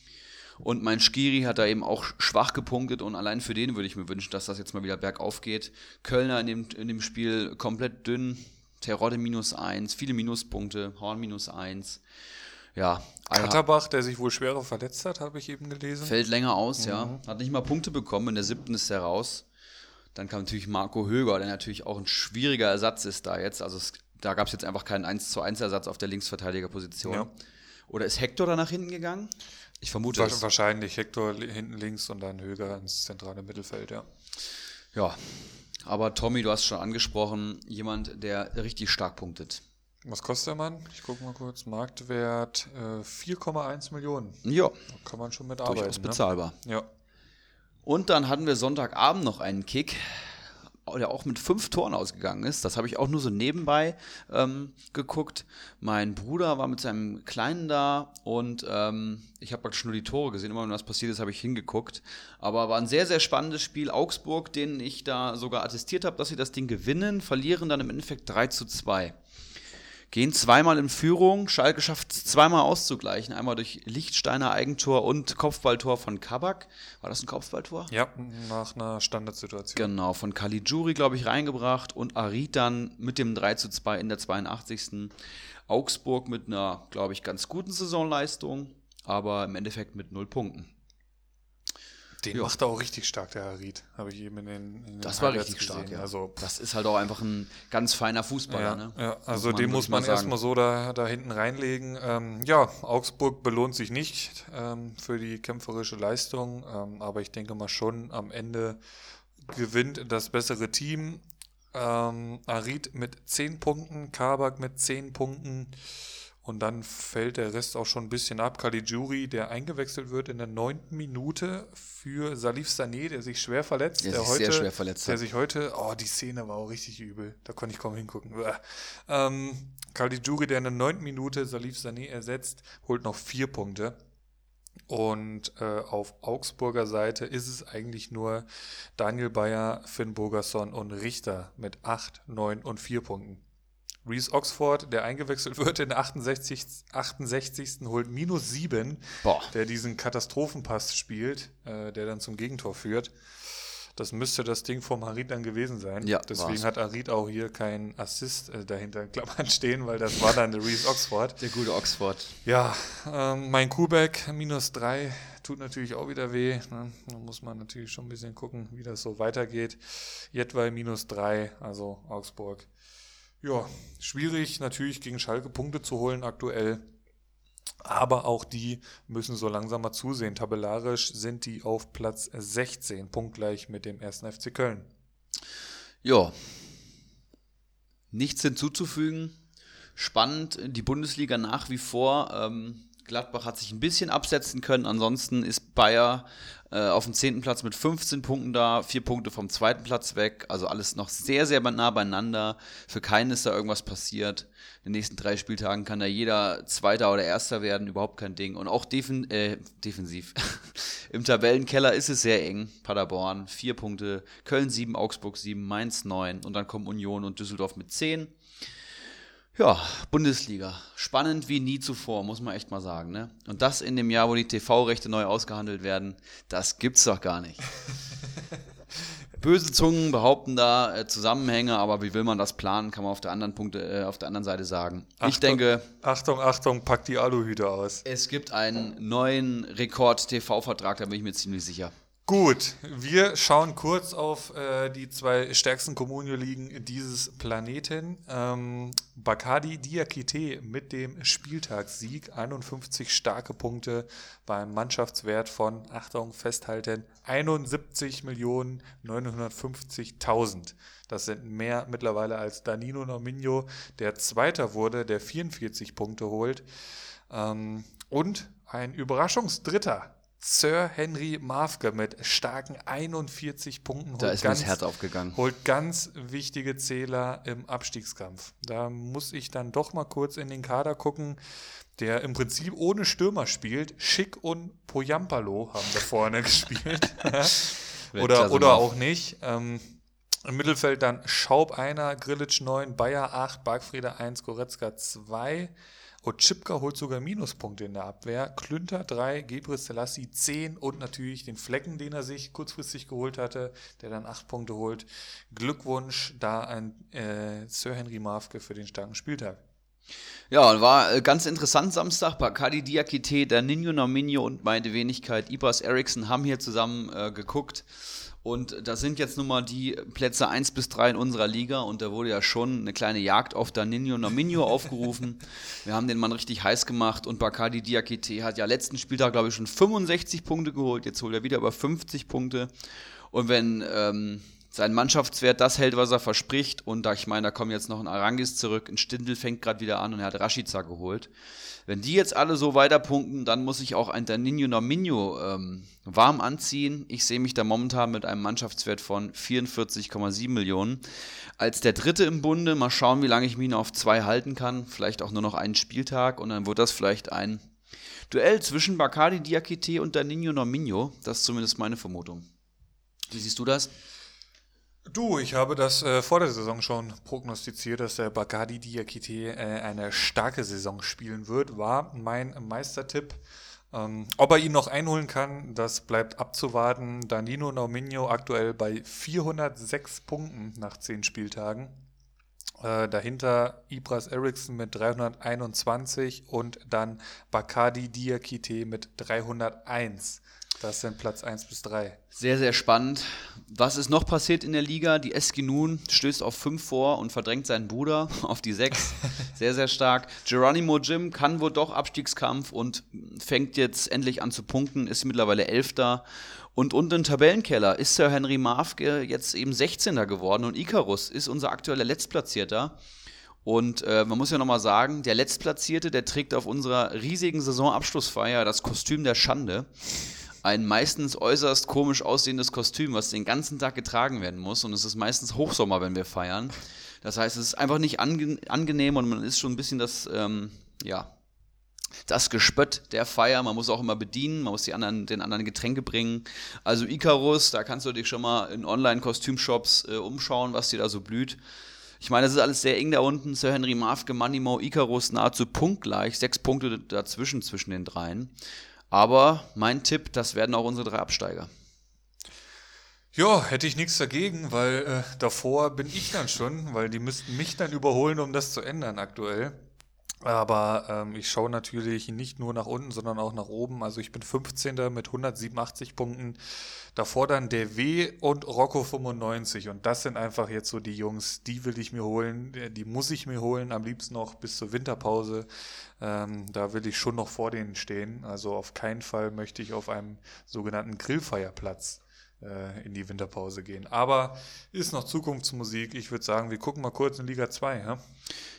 Speaker 2: und mein Skiri hat da eben auch schwach gepunktet und allein für den würde ich mir wünschen, dass das jetzt mal wieder bergauf geht. Kölner in dem, in dem Spiel komplett dünn. Terodde minus eins, viele Minuspunkte, Horn minus eins. Ja.
Speaker 1: Katterbach, der sich wohl schwerer verletzt hat, habe ich eben gelesen.
Speaker 2: Fällt länger aus, mhm. ja. Hat nicht mal Punkte bekommen, in der siebten ist er raus. Dann kam natürlich Marco Höger, der natürlich auch ein schwieriger Ersatz ist da jetzt. Also es, da gab es jetzt einfach keinen 1 zu 1 Ersatz auf der Linksverteidigerposition. Ja. Oder ist Hector da nach hinten gegangen? Ich vermute
Speaker 1: Wa Wahrscheinlich Hector hinten links und dann Höger ins zentrale Mittelfeld, ja.
Speaker 2: Ja, aber Tommy, du hast schon angesprochen, jemand, der richtig stark punktet.
Speaker 1: Was kostet der Mann? Ich gucke mal kurz. Marktwert äh, 4,1 Millionen.
Speaker 2: Ja.
Speaker 1: Da kann man schon mit arbeiten. Durchaus
Speaker 2: ne? bezahlbar.
Speaker 1: Ne? Ja.
Speaker 2: Und dann hatten wir Sonntagabend noch einen Kick der auch mit fünf Toren ausgegangen ist. Das habe ich auch nur so nebenbei ähm, geguckt. Mein Bruder war mit seinem Kleinen da und ähm, ich habe praktisch nur die Tore gesehen. Immer wenn was passiert ist, habe ich hingeguckt. Aber war ein sehr, sehr spannendes Spiel. Augsburg, den ich da sogar attestiert habe, dass sie das Ding gewinnen, verlieren dann im Endeffekt 3 zu 2 gehen zweimal in Führung. Schalke schafft es zweimal auszugleichen. Einmal durch Lichtsteiner Eigentor und Kopfballtor von Kabak. War das ein Kopfballtor?
Speaker 1: Ja, nach einer Standardsituation.
Speaker 2: Genau, von Caligiuri, glaube ich, reingebracht und Arid dann mit dem 3 zu 2 in der 82. Augsburg mit einer, glaube ich, ganz guten Saisonleistung, aber im Endeffekt mit null Punkten.
Speaker 1: Den ja. macht er auch richtig stark, der Harid. Habe ich eben in den. In den
Speaker 2: das war richtig gesehen. stark, ja. Also, das ist halt auch einfach ein ganz feiner Fußballer.
Speaker 1: Ja,
Speaker 2: ne?
Speaker 1: ja. also muss den muss man erstmal so da, da hinten reinlegen. Ähm, ja, Augsburg belohnt sich nicht ähm, für die kämpferische Leistung, ähm, aber ich denke mal schon, am Ende gewinnt das bessere Team. Ähm, Arid mit 10 Punkten, Kabak mit 10 Punkten. Und dann fällt der Rest auch schon ein bisschen ab. Caligiuri, der eingewechselt wird in der neunten Minute für Salif Sané, der sich schwer verletzt.
Speaker 2: Der,
Speaker 1: der
Speaker 2: sich heute, sehr schwer verletzt
Speaker 1: Der hat. sich heute, oh, die Szene war auch richtig übel. Da konnte ich kaum hingucken. Ähm, Caligiuri, der in der neunten Minute Salif Sané ersetzt, holt noch vier Punkte. Und äh, auf Augsburger Seite ist es eigentlich nur Daniel Bayer, Finn Burgerson und Richter mit acht, neun und vier Punkten. Reese Oxford, der eingewechselt wird in der 68. 68. holt minus 7, Boah. der diesen Katastrophenpass spielt, äh, der dann zum Gegentor führt. Das müsste das Ding vom Harid dann gewesen sein. Ja, Deswegen war's. hat Harid auch hier keinen Assist äh, dahinter in Klammern stehen, weil das war dann der Reese Oxford.
Speaker 2: Der gute Oxford.
Speaker 1: Ja, ähm, mein Kubek minus 3 tut natürlich auch wieder weh. Ne? Da muss man natürlich schon ein bisschen gucken, wie das so weitergeht. Jetwei minus 3, also Augsburg ja, schwierig natürlich gegen Schalke Punkte zu holen aktuell. Aber auch die müssen so langsam mal zusehen. Tabellarisch sind die auf Platz 16, punktgleich mit dem 1. FC Köln.
Speaker 2: Ja, nichts hinzuzufügen. Spannend, die Bundesliga nach wie vor. Ähm, Gladbach hat sich ein bisschen absetzen können. Ansonsten ist Bayer äh, auf dem zehnten Platz mit 15 Punkten da, vier Punkte vom zweiten Platz weg. Also alles noch sehr, sehr nah beieinander. Für keinen ist da irgendwas passiert. In den nächsten drei Spieltagen kann da jeder Zweiter oder Erster werden, überhaupt kein Ding. Und auch defen äh, defensiv. Im Tabellenkeller ist es sehr eng. Paderborn vier Punkte, Köln sieben, Augsburg sieben, Mainz neun und dann kommen Union und Düsseldorf mit zehn. Ja, Bundesliga. Spannend wie nie zuvor, muss man echt mal sagen. Ne? Und das in dem Jahr, wo die TV-Rechte neu ausgehandelt werden, das gibt's doch gar nicht. Böse Zungen behaupten da äh, Zusammenhänge, aber wie will man das planen, kann man auf der anderen Punkte, äh, auf der anderen Seite sagen. Achtung, ich denke.
Speaker 1: Achtung, Achtung, pack die Aluhüte aus.
Speaker 2: Es gibt einen neuen Rekord-TV-Vertrag, da bin ich mir ziemlich sicher.
Speaker 1: Gut, wir schauen kurz auf äh, die zwei stärksten Communio-Ligen dieses Planeten. Ähm, Bacardi Diakite mit dem Spieltagssieg, 51 starke Punkte beim Mannschaftswert von, Achtung, festhalten, 71.950.000. Das sind mehr mittlerweile als Danilo Nominio, der Zweiter wurde, der 44 Punkte holt. Ähm, und ein Überraschungsdritter, Sir Henry Mafke mit starken 41 Punkten.
Speaker 2: Da ist mir das Herz aufgegangen.
Speaker 1: Holt ganz wichtige Zähler im Abstiegskampf. Da muss ich dann doch mal kurz in den Kader gucken, der im Prinzip ohne Stürmer spielt. Schick und Poyampalo haben da vorne gespielt. oder oder auch nicht. Ähm, Im Mittelfeld dann Schaub einer, Grillitsch 9, Bayer 8, Bargfriede 1, Goretzka 2. Otschipka holt sogar Minuspunkte in der Abwehr. Klünter 3, Gebre Selassie 10 und natürlich den Flecken, den er sich kurzfristig geholt hatte, der dann 8 Punkte holt. Glückwunsch da an äh, Sir Henry Mafke für den starken Spieltag.
Speaker 2: Ja, war äh, ganz interessant Samstag. Bacardi Diakite, Danino Nominio und meine Wenigkeit Ibras Eriksson haben hier zusammen äh, geguckt. Und da sind jetzt nun mal die Plätze 1 bis 3 in unserer Liga und da wurde ja schon eine kleine Jagd auf Danino Nominio aufgerufen. Wir haben den Mann richtig heiß gemacht und Bacardi Diakite hat ja letzten Spieltag, glaube ich, schon 65 Punkte geholt. Jetzt holt er wieder über 50 Punkte. Und wenn ähm, sein Mannschaftswert das hält, was er verspricht, und da ich meine, da kommt jetzt noch ein Arangis zurück, ein Stindel fängt gerade wieder an und er hat Rashica geholt. Wenn die jetzt alle so weiterpunkten, dann muss ich auch ein Danino Nominio ähm, warm anziehen. Ich sehe mich da momentan mit einem Mannschaftswert von 44,7 Millionen. Als der dritte im Bunde, mal schauen, wie lange ich mich noch auf zwei halten kann. Vielleicht auch nur noch einen Spieltag und dann wird das vielleicht ein Duell zwischen Bacardi Diakite und Danino Nominio. Das ist zumindest meine Vermutung. Wie siehst du das?
Speaker 1: Du, ich habe das äh, vor der Saison schon prognostiziert, dass der Bacardi Diakite äh, eine starke Saison spielen wird, war mein Meistertipp. Ähm, ob er ihn noch einholen kann, das bleibt abzuwarten. Danilo Nominio aktuell bei 406 Punkten nach 10 Spieltagen. Äh, dahinter Ibras Eriksson mit 321 und dann Bacardi Diakite mit 301. Das sind Platz 1 bis 3.
Speaker 2: Sehr, sehr spannend. Was ist noch passiert in der Liga? Die Eskinun stößt auf 5 vor und verdrängt seinen Bruder auf die 6. Sehr, sehr stark. Geronimo Jim kann wohl doch Abstiegskampf und fängt jetzt endlich an zu punkten, ist mittlerweile Elfter. Und unten im Tabellenkeller ist Sir Henry Mafke jetzt eben 16. geworden und Icarus ist unser aktueller Letztplatzierter. Und äh, man muss ja nochmal sagen, der Letztplatzierte, der trägt auf unserer riesigen Saisonabschlussfeier das Kostüm der Schande ein meistens äußerst komisch aussehendes Kostüm, was den ganzen Tag getragen werden muss. Und es ist meistens Hochsommer, wenn wir feiern. Das heißt, es ist einfach nicht ange angenehm und man ist schon ein bisschen das, ähm, ja, das Gespött der Feier. Man muss auch immer bedienen, man muss die anderen, den anderen Getränke bringen. Also Icarus, da kannst du dich schon mal in Online-Kostümshops äh, umschauen, was dir da so blüht. Ich meine, das ist alles sehr eng da unten. Sir Henry Mafke, Moneymo, Icarus nahezu punktgleich. Sechs Punkte dazwischen zwischen den dreien. Aber mein Tipp, das werden auch unsere drei Absteiger.
Speaker 1: Ja, hätte ich nichts dagegen, weil äh, davor bin ich dann schon, weil die müssten mich dann überholen, um das zu ändern aktuell. Aber ähm, ich schaue natürlich nicht nur nach unten, sondern auch nach oben. Also ich bin 15. mit 187 Punkten. Davor dann der W und Rocco 95. Und das sind einfach jetzt so die Jungs, die will ich mir holen. Die muss ich mir holen, am liebsten noch bis zur Winterpause. Ähm, da will ich schon noch vor denen stehen. Also auf keinen Fall möchte ich auf einem sogenannten Grillfeierplatz äh, in die Winterpause gehen. Aber ist noch Zukunftsmusik. Ich würde sagen, wir gucken mal kurz in Liga 2. Ja,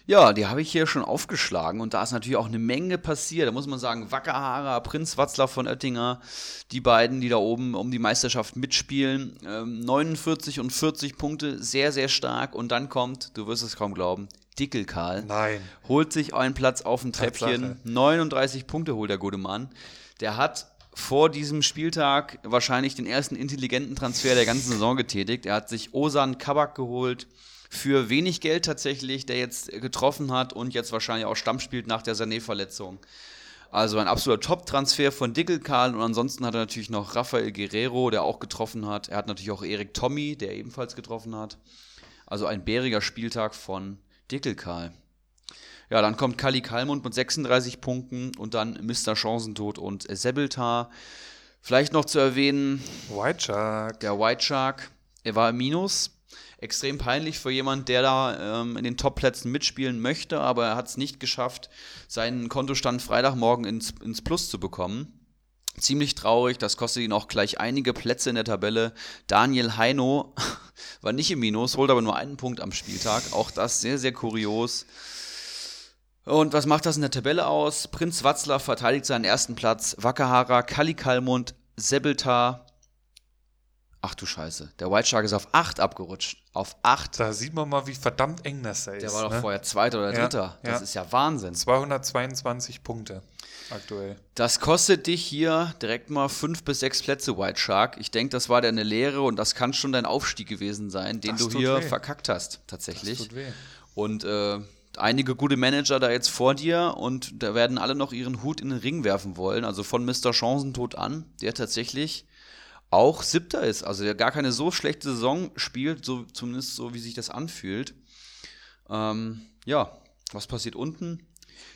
Speaker 2: ja die habe ich hier schon aufgeschlagen und da ist natürlich auch eine Menge passiert. Da muss man sagen, Wackerhaarer, Prinz Watzlaw von Oettinger, die beiden, die da oben um die Meisterschaft mitspielen. Ähm, 49 und 40 Punkte, sehr, sehr stark. Und dann kommt, du wirst es kaum glauben, Dickelkarl.
Speaker 1: Nein.
Speaker 2: Holt sich einen Platz auf dem Treppchen. Tatsache. 39 Punkte holt der gute Mann. Der hat vor diesem Spieltag wahrscheinlich den ersten intelligenten Transfer der ganzen Saison getätigt. Er hat sich Osan Kabak geholt für wenig Geld tatsächlich, der jetzt getroffen hat und jetzt wahrscheinlich auch Stamm spielt nach der Sané-Verletzung. Also ein absoluter Top-Transfer von Dickelkarl und ansonsten hat er natürlich noch Rafael Guerrero, der auch getroffen hat. Er hat natürlich auch Erik Tommy, der ebenfalls getroffen hat. Also ein bäriger Spieltag von Dickelkarl. Ja, dann kommt Kali Kalmund mit 36 Punkten und dann Mr. Chancentod und Sebeltar. Vielleicht noch zu erwähnen,
Speaker 1: White Shark.
Speaker 2: der White Shark, er war im Minus. Extrem peinlich für jemand, der da ähm, in den Top-Plätzen mitspielen möchte, aber er hat es nicht geschafft, seinen Kontostand Freitagmorgen ins, ins Plus zu bekommen. Ziemlich traurig, das kostet ihn auch gleich einige Plätze in der Tabelle. Daniel Heino war nicht im Minus, holt aber nur einen Punkt am Spieltag. Auch das sehr, sehr kurios. Und was macht das in der Tabelle aus? Prinz Watzlaw verteidigt seinen ersten Platz. Wakahara, Kali Kalmund, Sebeltar. Ach du Scheiße, der White Shark ist auf 8 abgerutscht. Auf 8.
Speaker 1: Da sieht man mal, wie verdammt eng das da ist.
Speaker 2: Der war doch
Speaker 1: ne?
Speaker 2: vorher Zweiter oder
Speaker 1: Ja,
Speaker 2: Dritter. Das
Speaker 1: ja.
Speaker 2: ist ja Wahnsinn.
Speaker 1: 222 Punkte aktuell.
Speaker 2: Das kostet dich hier direkt mal fünf bis sechs Plätze, White Shark. Ich denke, das war deine Lehre und das kann schon dein Aufstieg gewesen sein, den
Speaker 1: Das
Speaker 2: du hier
Speaker 1: weh.
Speaker 2: verkackt hast,
Speaker 1: Das
Speaker 2: tatsächlich.
Speaker 1: tut weh.
Speaker 2: Und äh, einige gute Manager da jetzt vor dir und da werden alle noch ihren Hut in den Ring werfen wollen. Also von Mr. Chancentod an, der tatsächlich auch Siebter ist. Also der gar keine so schlechte Saison spielt, so, zumindest so wie sich das anfühlt. Ähm, ja, was passiert unten?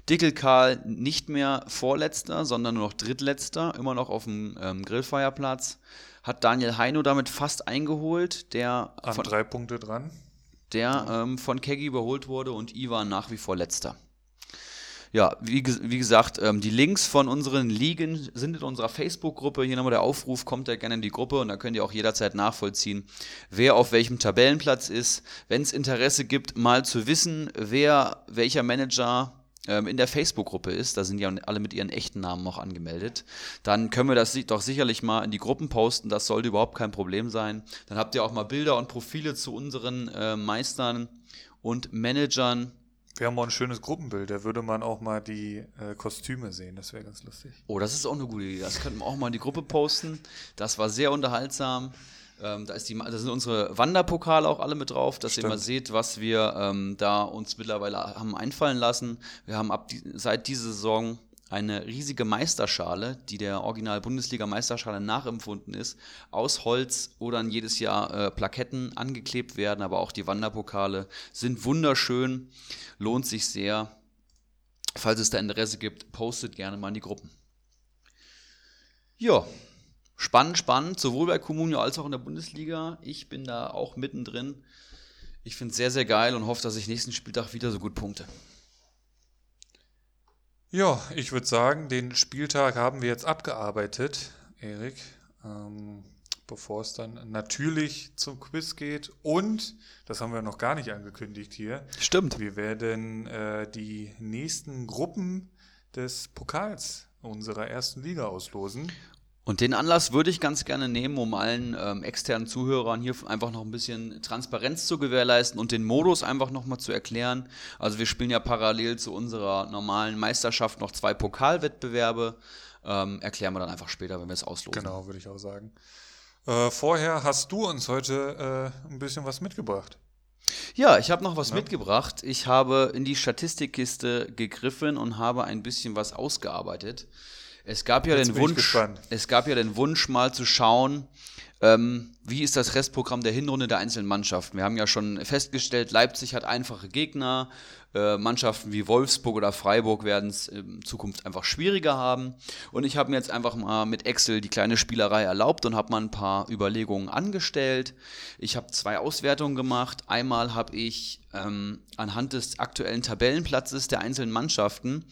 Speaker 2: Dickel Karl nicht mehr Vorletzter, sondern nur noch Drittletzter, immer noch auf dem ähm, Grillfeierplatz. Hat Daniel Heino damit fast eingeholt, der
Speaker 1: An drei Punkte dran.
Speaker 2: Der ähm, von Keggy überholt wurde und Ivan nach wie vor letzter. Ja, wie, wie gesagt, ähm, die Links von unseren Ligen sind in unserer Facebook-Gruppe. Hier nochmal der Aufruf, kommt da gerne in die Gruppe und da könnt ihr auch jederzeit nachvollziehen, wer auf welchem Tabellenplatz ist. Wenn es Interesse gibt, mal zu wissen, wer welcher Manager in der Facebook-Gruppe ist, da sind ja alle mit ihren echten Namen auch angemeldet, dann können wir das doch sicherlich mal in die Gruppen posten. Das sollte überhaupt kein Problem sein. Dann habt ihr auch mal Bilder und Profile zu unseren äh, Meistern und Managern.
Speaker 1: Wir haben auch ein schönes Gruppenbild. Da würde man auch mal die äh, Kostüme sehen. Das wäre ganz lustig.
Speaker 2: Oh, das ist auch eine gute Idee. Das könnten wir auch mal in die Gruppe posten. Das war sehr unterhaltsam. Ähm, da, ist die, da sind unsere Wanderpokale auch alle mit drauf, dass ihr
Speaker 1: Stimmt.
Speaker 2: mal seht, was wir ähm, da uns mittlerweile haben einfallen lassen. Wir haben ab die, seit dieser Saison eine riesige Meisterschale, die der Original-Bundesliga-Meisterschale nachempfunden ist, aus Holz, wo dann jedes Jahr äh, Plaketten angeklebt werden, aber auch die Wanderpokale sind wunderschön, lohnt sich sehr. Falls es da Interesse gibt, postet gerne mal in die Gruppen. Ja, spannend, spannend, sowohl bei Comunio als auch in der Bundesliga. Ich bin da auch mittendrin. Ich finde es sehr, sehr geil und hoffe, dass ich nächsten Spieltag wieder so gut punkte.
Speaker 1: Ja, ich würde sagen, den Spieltag haben wir jetzt abgearbeitet, Erik. Ähm, bevor es dann natürlich zum Quiz geht. Und, das haben wir noch gar nicht angekündigt hier,
Speaker 2: Stimmt.
Speaker 1: wir werden äh, die nächsten Gruppen des Pokals unserer ersten Liga auslosen.
Speaker 2: Und den Anlass würde ich ganz gerne nehmen, um allen ähm, externen Zuhörern hier einfach noch ein bisschen Transparenz zu gewährleisten und den Modus einfach nochmal zu erklären. Also wir spielen ja parallel zu unserer normalen Meisterschaft noch zwei Pokalwettbewerbe. Ähm, erklären wir dann einfach später, wenn wir es auslosen.
Speaker 1: Genau, würde ich auch sagen. Äh, vorher hast du uns heute äh, ein bisschen was mitgebracht.
Speaker 2: Ja, ich habe noch was
Speaker 1: Ja.
Speaker 2: mitgebracht. Ich habe in die Statistikkiste gegriffen und habe ein bisschen was ausgearbeitet. Es gab ja
Speaker 1: Jetzt
Speaker 2: den Wunsch, es gab ja den Wunsch mal zu schauen, ähm, wie ist das Restprogramm der Hinrunde der einzelnen Mannschaften. Wir haben ja schon festgestellt, Leipzig hat einfache Gegner. Äh, Mannschaften wie Wolfsburg oder Freiburg werden es in Zukunft einfach schwieriger haben. Und ich habe mir jetzt einfach mal mit Excel die kleine Spielerei erlaubt und habe mal ein paar Überlegungen angestellt. Ich habe zwei Auswertungen gemacht. Einmal habe ich ähm, anhand des aktuellen Tabellenplatzes der einzelnen Mannschaften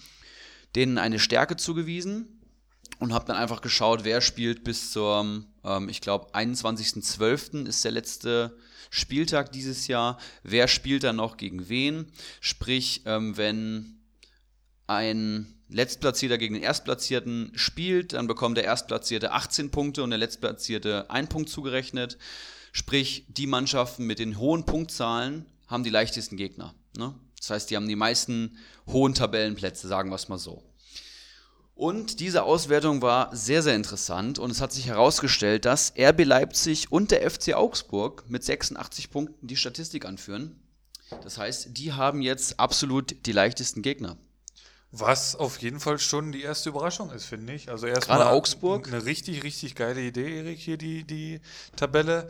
Speaker 2: denen eine Stärke zugewiesen und habe dann einfach geschaut, wer spielt bis zum, ähm, ich glaube, 21.12. ist der letzte Spieltag dieses Jahr. Wer spielt dann noch gegen wen? Sprich, ähm, wenn ein Letztplatzierter gegen den Erstplatzierten spielt, dann bekommt der Erstplatzierte 18 Punkte und der Letztplatzierte einen Punkt zugerechnet. Sprich, die Mannschaften mit den hohen Punktzahlen haben die leichtesten Gegner. Ne? Das heißt, die haben die meisten hohen Tabellenplätze, sagen wir es mal so. Und diese Auswertung war sehr, sehr interessant und es hat sich herausgestellt, dass RB Leipzig und der FC Augsburg mit 86 Punkten die Statistik anführen. Das heißt, die haben jetzt absolut die leichtesten Gegner.
Speaker 1: Was auf jeden Fall schon die erste Überraschung ist, finde ich. Also erstmal
Speaker 2: Augsburg.
Speaker 1: Eine richtig, richtig geile Idee, Erik, hier die, die Tabelle.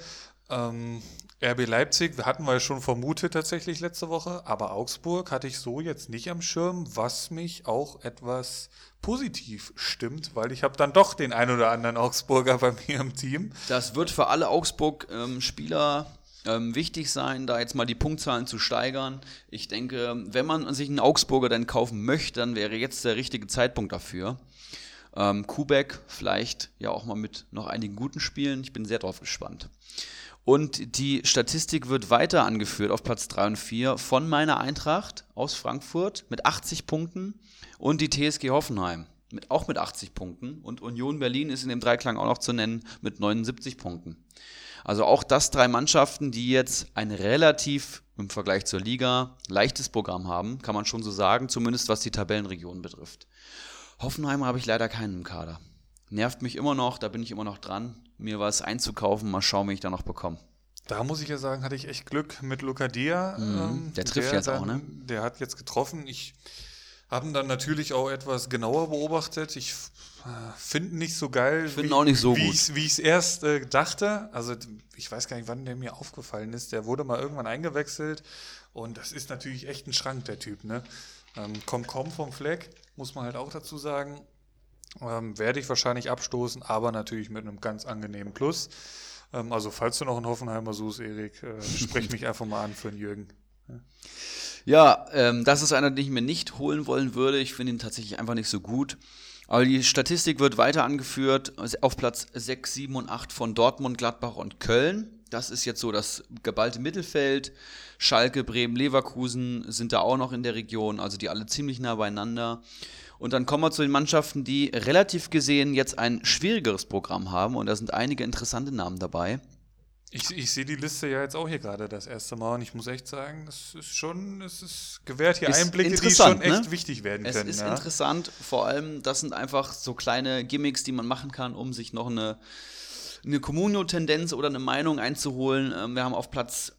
Speaker 1: Ähm, RB Leipzig hatten wir schon vermutet tatsächlich letzte Woche, aber Augsburg hatte ich so jetzt nicht am Schirm, was mich auch etwas positiv stimmt, weil ich habe dann doch den ein oder anderen Augsburger bei mir im Team.
Speaker 2: Das wird für alle Augsburg-Spieler ähm, wichtig sein, da jetzt mal die Punktzahlen zu steigern. Ich denke, wenn man sich einen Augsburger dann kaufen möchte, dann wäre jetzt der richtige Zeitpunkt dafür. Ähm, Kubek vielleicht ja auch mal mit noch einigen guten Spielen. Ich bin sehr drauf gespannt. Und die Statistik wird weiter angeführt auf Platz 3 und 4 von meiner Eintracht aus Frankfurt mit 80 Punkten und die TSG Hoffenheim mit, auch mit 80 Punkten. Und Union Berlin ist in dem Dreiklang auch noch zu nennen mit 79 Punkten. Also auch das drei Mannschaften, die jetzt ein relativ im Vergleich zur Liga leichtes Programm haben, kann man schon so sagen, zumindest was die Tabellenregion betrifft. Hoffenheim habe ich leider keinen im Kader. Nervt mich immer noch, da bin ich immer noch dran mir was einzukaufen. Mal schauen, wie ich da noch bekomme.
Speaker 1: Da muss ich ja sagen, hatte ich echt Glück mit Lucadia.
Speaker 2: Mhm, ähm, der trifft der jetzt
Speaker 1: dann,
Speaker 2: auch, ne?
Speaker 1: Der hat jetzt getroffen. Ich habe ihn dann natürlich auch etwas genauer beobachtet. Ich äh, finde nicht so geil,
Speaker 2: wie, auch nicht so
Speaker 1: wie ich es erst äh, dachte. Also ich weiß gar nicht, wann der mir aufgefallen ist. Der wurde mal irgendwann eingewechselt und das ist natürlich echt ein Schrank, der Typ. Ne? Ähm, kommt kaum vom Fleck, muss man halt auch dazu sagen. Ähm, werde ich wahrscheinlich abstoßen, aber natürlich mit einem ganz angenehmen Plus. Ähm, also, falls du noch einen Hoffenheimer suchst, Erik, äh, sprech mich einfach mal an für den Jürgen.
Speaker 2: Ja, ja ähm, das ist einer, den ich mir nicht holen wollen würde. Ich finde ihn tatsächlich einfach nicht so gut. Aber die Statistik wird weiter angeführt auf Platz 6, 7 und 8 von Dortmund, Gladbach und Köln. Das ist jetzt so das geballte Mittelfeld. Schalke, Bremen, Leverkusen sind da auch noch in der Region, also die alle ziemlich nah beieinander. Und dann kommen wir zu den Mannschaften, die relativ gesehen jetzt ein schwierigeres Programm haben. Und da sind einige interessante Namen dabei.
Speaker 1: Ich, ich sehe die Liste ja jetzt auch hier gerade das erste Mal und ich muss echt sagen, das ist schon, es ist gewährt hier ist Einblicke, die schon echt ne? wichtig werden
Speaker 2: es
Speaker 1: können.
Speaker 2: Es ist
Speaker 1: ja.
Speaker 2: interessant, vor allem, das sind einfach so kleine Gimmicks, die man machen kann, um sich noch eine, eine Communio-Tendenz oder eine Meinung einzuholen. Ähm, wir haben auf Platz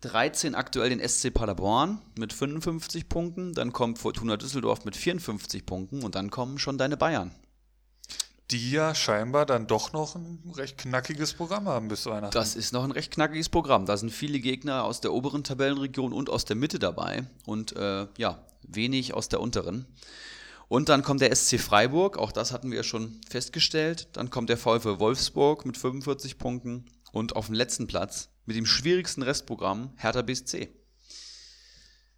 Speaker 2: 13 aktuell den SC Paderborn mit 55 Punkten, dann kommt Fortuna Düsseldorf mit 54 Punkten und dann kommen schon deine Bayern.
Speaker 1: Die ja scheinbar dann doch noch ein recht knackiges Programm haben bis Weihnachten.
Speaker 2: Das ist noch ein recht knackiges Programm. Da sind viele Gegner aus der oberen Tabellenregion und aus der Mitte dabei und äh, ja, wenig aus der unteren. Und dann kommt der SC Freiburg, auch das hatten wir schon festgestellt. Dann kommt der VfL Wolfsburg mit 45 Punkten und auf dem letzten Platz mit dem schwierigsten Restprogramm Hertha BSC.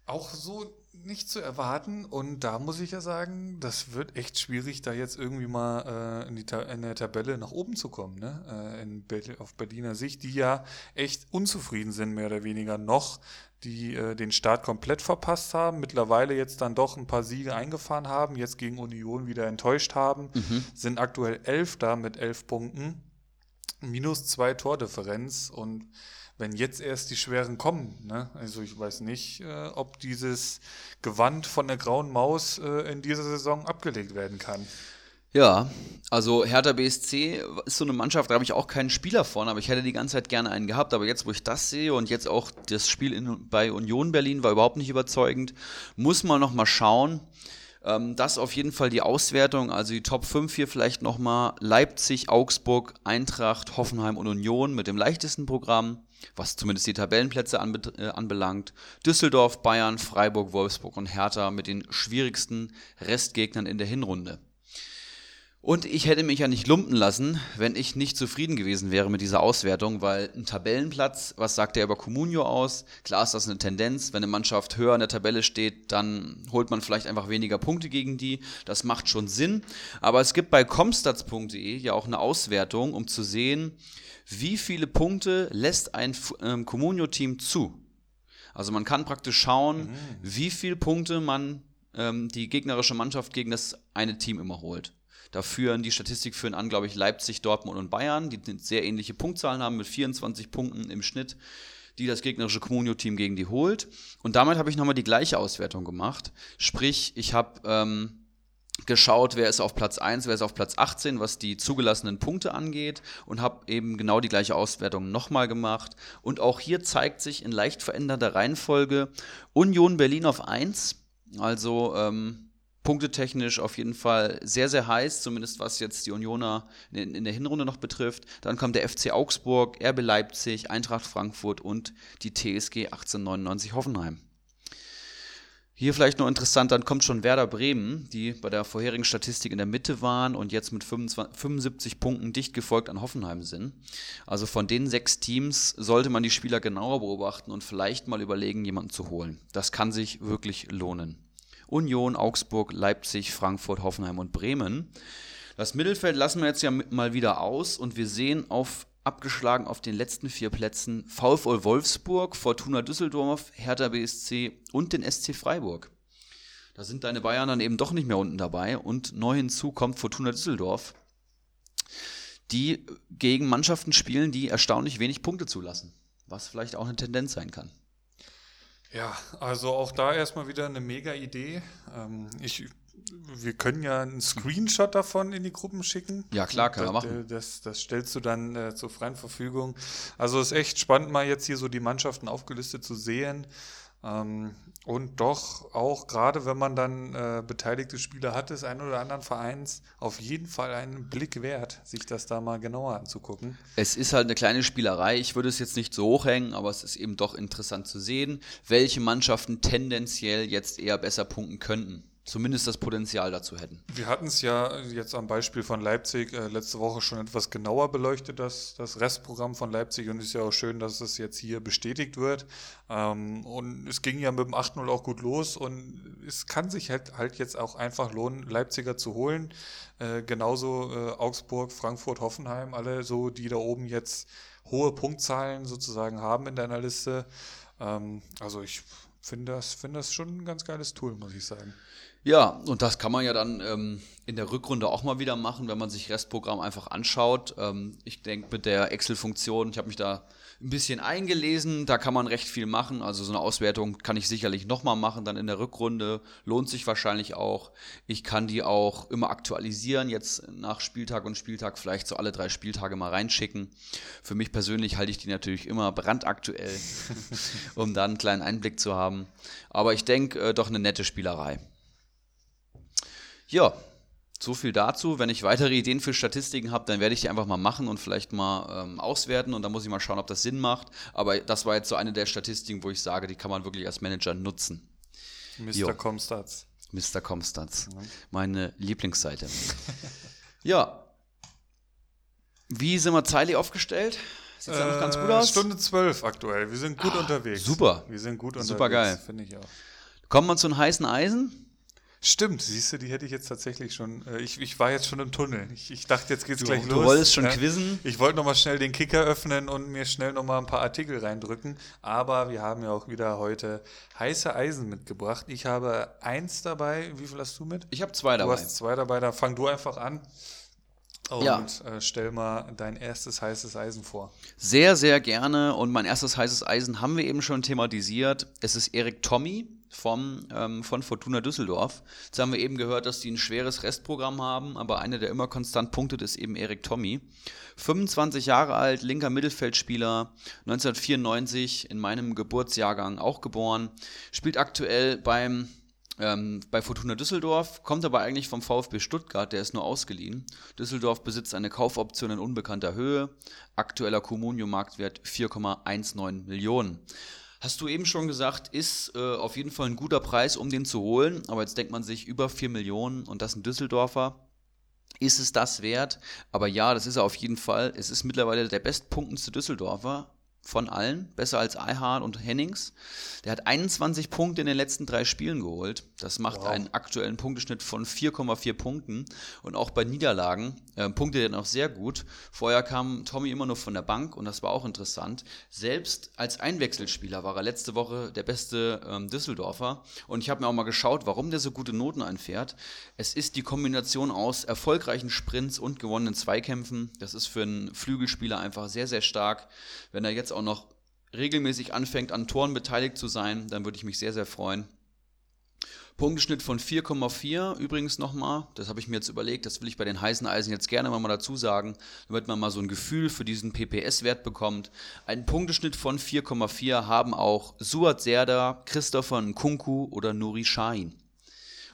Speaker 1: Auch so nicht zu erwarten und da muss ich ja sagen, das wird echt schwierig, da jetzt irgendwie mal äh, in, die in der Tabelle nach oben zu kommen, ne? Äh, in Be auf Berliner Sicht, die ja echt unzufrieden sind, mehr oder weniger noch, die äh, den Start komplett verpasst haben, mittlerweile jetzt dann doch ein paar Siege eingefahren haben, jetzt gegen Union wieder enttäuscht haben, mhm. sind aktuell Elfter mit elf Punkten, minus zwei Tordifferenz und wenn jetzt erst die Schweren kommen, ne? also ich weiß nicht, äh, ob dieses Gewand von der grauen Maus äh, in dieser Saison abgelegt werden kann.
Speaker 2: Ja, also Hertha BSC ist so eine Mannschaft, da habe ich auch keinen Spieler von, aber ich hätte die ganze Zeit gerne einen gehabt. Aber jetzt, wo ich das sehe und jetzt auch das Spiel in, bei Union Berlin war überhaupt nicht überzeugend, muss man noch mal schauen. Ähm, das auf jeden Fall die Auswertung, also die Top 5 hier vielleicht nochmal. Leipzig, Augsburg, Eintracht, Hoffenheim und Union mit dem leichtesten Programm was zumindest die Tabellenplätze äh, anbelangt. Düsseldorf, Bayern, Freiburg, Wolfsburg und Hertha mit den schwierigsten Restgegnern in der Hinrunde. Und ich hätte mich ja nicht lumpen lassen, wenn ich nicht zufrieden gewesen wäre mit dieser Auswertung, weil ein Tabellenplatz, was sagt der über Comunio aus? Klar ist das eine Tendenz. Wenn eine Mannschaft höher in der Tabelle steht, dann holt man vielleicht einfach weniger Punkte gegen die. Das macht schon Sinn. Aber es gibt bei comstats.de ja auch eine Auswertung, um zu sehen, wie viele Punkte lässt ein ähm, Comunio-Team zu? Also man kann praktisch schauen, mhm. wie viele Punkte man ähm, die gegnerische Mannschaft gegen das eine Team immer holt. Da führen die Statistik führen an, glaube ich, Leipzig, Dortmund und Bayern, die sehr ähnliche Punktzahlen haben mit 24 Punkten im Schnitt, die das gegnerische Comunio-Team gegen die holt. Und damit habe ich nochmal die gleiche Auswertung gemacht. Sprich, ich habe ähm, geschaut, wer ist auf Platz 1, wer ist auf Platz 18, was die zugelassenen Punkte angeht und habe eben genau die gleiche Auswertung nochmal gemacht. Und auch hier zeigt sich in leicht veränderter Reihenfolge Union Berlin auf 1, also ähm, punktetechnisch auf jeden Fall sehr, sehr heiß, zumindest was jetzt die Unioner in, in, der Hinrunde noch betrifft. Dann kommt der FC Augsburg, RB Leipzig, Eintracht Frankfurt und die TSG 1899 Hoffenheim. Hier vielleicht noch interessant, dann kommt schon Werder Bremen, die bei der vorherigen Statistik in der Mitte waren und jetzt mit 25, 75 Punkten dicht gefolgt an Hoffenheim sind. Also von den sechs Teams sollte man die Spieler genauer beobachten und vielleicht mal überlegen, jemanden zu holen. Das kann sich wirklich lohnen. Union, Augsburg, Leipzig, Frankfurt, Hoffenheim und Bremen. Das Mittelfeld lassen wir jetzt ja mal wieder aus und wir sehen auf abgeschlagen auf den letzten vier Plätzen VfL Wolfsburg, Fortuna Düsseldorf, Hertha BSC und den SC Freiburg. Da sind deine Bayern dann eben doch nicht mehr unten dabei und neu hinzu kommt Fortuna Düsseldorf, die gegen Mannschaften spielen, die erstaunlich wenig Punkte zulassen, was vielleicht auch eine Tendenz sein kann.
Speaker 1: Ja, also auch da erstmal wieder eine mega Idee. Ähm, ich wir können ja einen Screenshot davon in die Gruppen schicken.
Speaker 2: Ja, klar, kann man machen.
Speaker 1: Das, das stellst du dann äh, zur freien Verfügung. Also ist echt spannend, mal jetzt hier so die Mannschaften aufgelistet zu sehen. Ähm, und doch auch gerade, wenn man dann äh, beteiligte Spieler hat des einen oder anderen Vereins, auf jeden Fall einen Blick wert, sich das da mal genauer anzugucken.
Speaker 2: Es ist halt eine kleine Spielerei. Ich würde es jetzt nicht so hochhängen, aber es ist eben doch interessant zu sehen, welche Mannschaften tendenziell jetzt eher besser punkten könnten zumindest das Potenzial dazu hätten.
Speaker 1: Wir hatten es ja jetzt am Beispiel von Leipzig äh, letzte Woche schon etwas genauer beleuchtet, das, das Restprogramm von Leipzig. Und es ist ja auch schön, dass es jetzt hier bestätigt wird. Ähm, und es ging ja mit dem 8-0 auch gut los. Und es kann sich halt, halt jetzt auch einfach lohnen, Leipziger zu holen. Äh, genauso äh, Augsburg, Frankfurt, Hoffenheim, alle so, die da oben jetzt hohe Punktzahlen sozusagen haben in deiner Liste. Ähm, also ich finde das, find das schon ein ganz geiles Tool, muss ich sagen.
Speaker 2: Ja, und das kann man ja dann ähm, in der Rückrunde auch mal wieder machen, wenn man sich Restprogramm einfach anschaut. Ähm, ich denke mit der Excel-Funktion, ich habe mich da ein bisschen eingelesen, da kann man recht viel machen. Also so eine Auswertung kann ich sicherlich nochmal machen, dann in der Rückrunde. Lohnt sich wahrscheinlich auch. Ich kann die auch immer aktualisieren, jetzt nach Spieltag und Spieltag vielleicht so alle drei Spieltage mal reinschicken. Für mich persönlich halte ich die natürlich immer brandaktuell, um da einen kleinen Einblick zu haben. Aber ich denke, äh, doch eine nette Spielerei. Ja, so viel dazu. Wenn ich weitere Ideen für Statistiken habe, dann werde ich die einfach mal machen und vielleicht mal ähm, auswerten und dann muss ich mal schauen, ob das Sinn macht. Aber das war jetzt so eine der Statistiken, wo ich sage, die kann man wirklich als Manager nutzen.
Speaker 1: Mr. Comstats.
Speaker 2: Mr. Comstats. Mhm. Meine Lieblingsseite. ja. Wie sind wir zeitlich aufgestellt?
Speaker 1: Sieht äh, noch ganz gut aus? Stunde zwölf aktuell. Wir sind gut ah, unterwegs.
Speaker 2: Super.
Speaker 1: Wir sind gut
Speaker 2: unterwegs. Super geil.
Speaker 1: Finde ich auch.
Speaker 2: Kommen wir zu den heißen Eisen?
Speaker 1: Stimmt, siehst du, die hätte ich jetzt tatsächlich schon. Äh, ich, ich war jetzt schon im Tunnel. Ich, ich dachte, jetzt geht's
Speaker 2: du,
Speaker 1: gleich
Speaker 2: du
Speaker 1: los.
Speaker 2: Du wolltest schon ja. quizzen.
Speaker 1: Ich wollte nochmal schnell den Kicker öffnen und mir schnell nochmal ein paar Artikel reindrücken. Aber wir haben ja auch wieder heute heiße Eisen mitgebracht. Ich habe eins dabei. Wie viel hast du mit?
Speaker 2: Ich habe zwei dabei.
Speaker 1: Du hast zwei dabei. Da fang du einfach an. Und ja. äh, stell mal dein erstes heißes Eisen vor.
Speaker 2: Sehr, sehr gerne. Und mein erstes heißes Eisen haben wir eben schon thematisiert. Es ist Erik Tommy vom, ähm, von Fortuna Düsseldorf. Jetzt haben wir eben gehört, dass die ein schweres Restprogramm haben, aber einer, der immer konstant punktet, ist eben Erik Tommy. 25 Jahre alt, linker Mittelfeldspieler, 1994 in meinem Geburtsjahrgang auch geboren, spielt aktuell beim ähm, bei Fortuna Düsseldorf, kommt aber eigentlich vom VfB Stuttgart, der ist nur ausgeliehen. Düsseldorf besitzt eine Kaufoption in unbekannter Höhe, aktueller Comunio-Marktwert 4,19 Millionen. Hast du eben schon gesagt, ist äh, auf jeden Fall ein guter Preis, um den zu holen. Aber jetzt denkt man sich, über 4 Millionen und das ein Düsseldorfer. Ist es das wert? Aber ja, das ist er auf jeden Fall. Es ist mittlerweile der bestpunktendste Düsseldorfer von allen, besser als Eihahn und Hennings. Der hat 21 Punkte in den letzten drei Spielen geholt. Das macht wow. einen aktuellen Punkteschnitt von 4,4 Punkten. Und auch bei Niederlagen äh, punktet er noch sehr gut. Vorher kam Tommy immer nur von der Bank und das war auch interessant. Selbst als Einwechselspieler war er letzte Woche der beste ähm, Düsseldorfer. Und ich habe mir auch mal geschaut, warum der so gute Noten einfährt. Es ist die Kombination aus erfolgreichen Sprints und gewonnenen Zweikämpfen. Das ist für einen Flügelspieler einfach sehr, sehr stark. Wenn er jetzt jetzt auch noch regelmäßig anfängt, an Toren beteiligt zu sein, dann würde ich mich sehr, sehr freuen. Punkteschnitt von 4,4 übrigens nochmal, das habe ich mir jetzt überlegt, das will ich bei den heißen Eisen jetzt gerne mal dazu sagen, damit man mal so ein Gefühl für diesen PPS-Wert bekommt. Einen Punkteschnitt von 4,4 haben auch Suat Serda, Christopher Nkunku oder Nuri Shahin.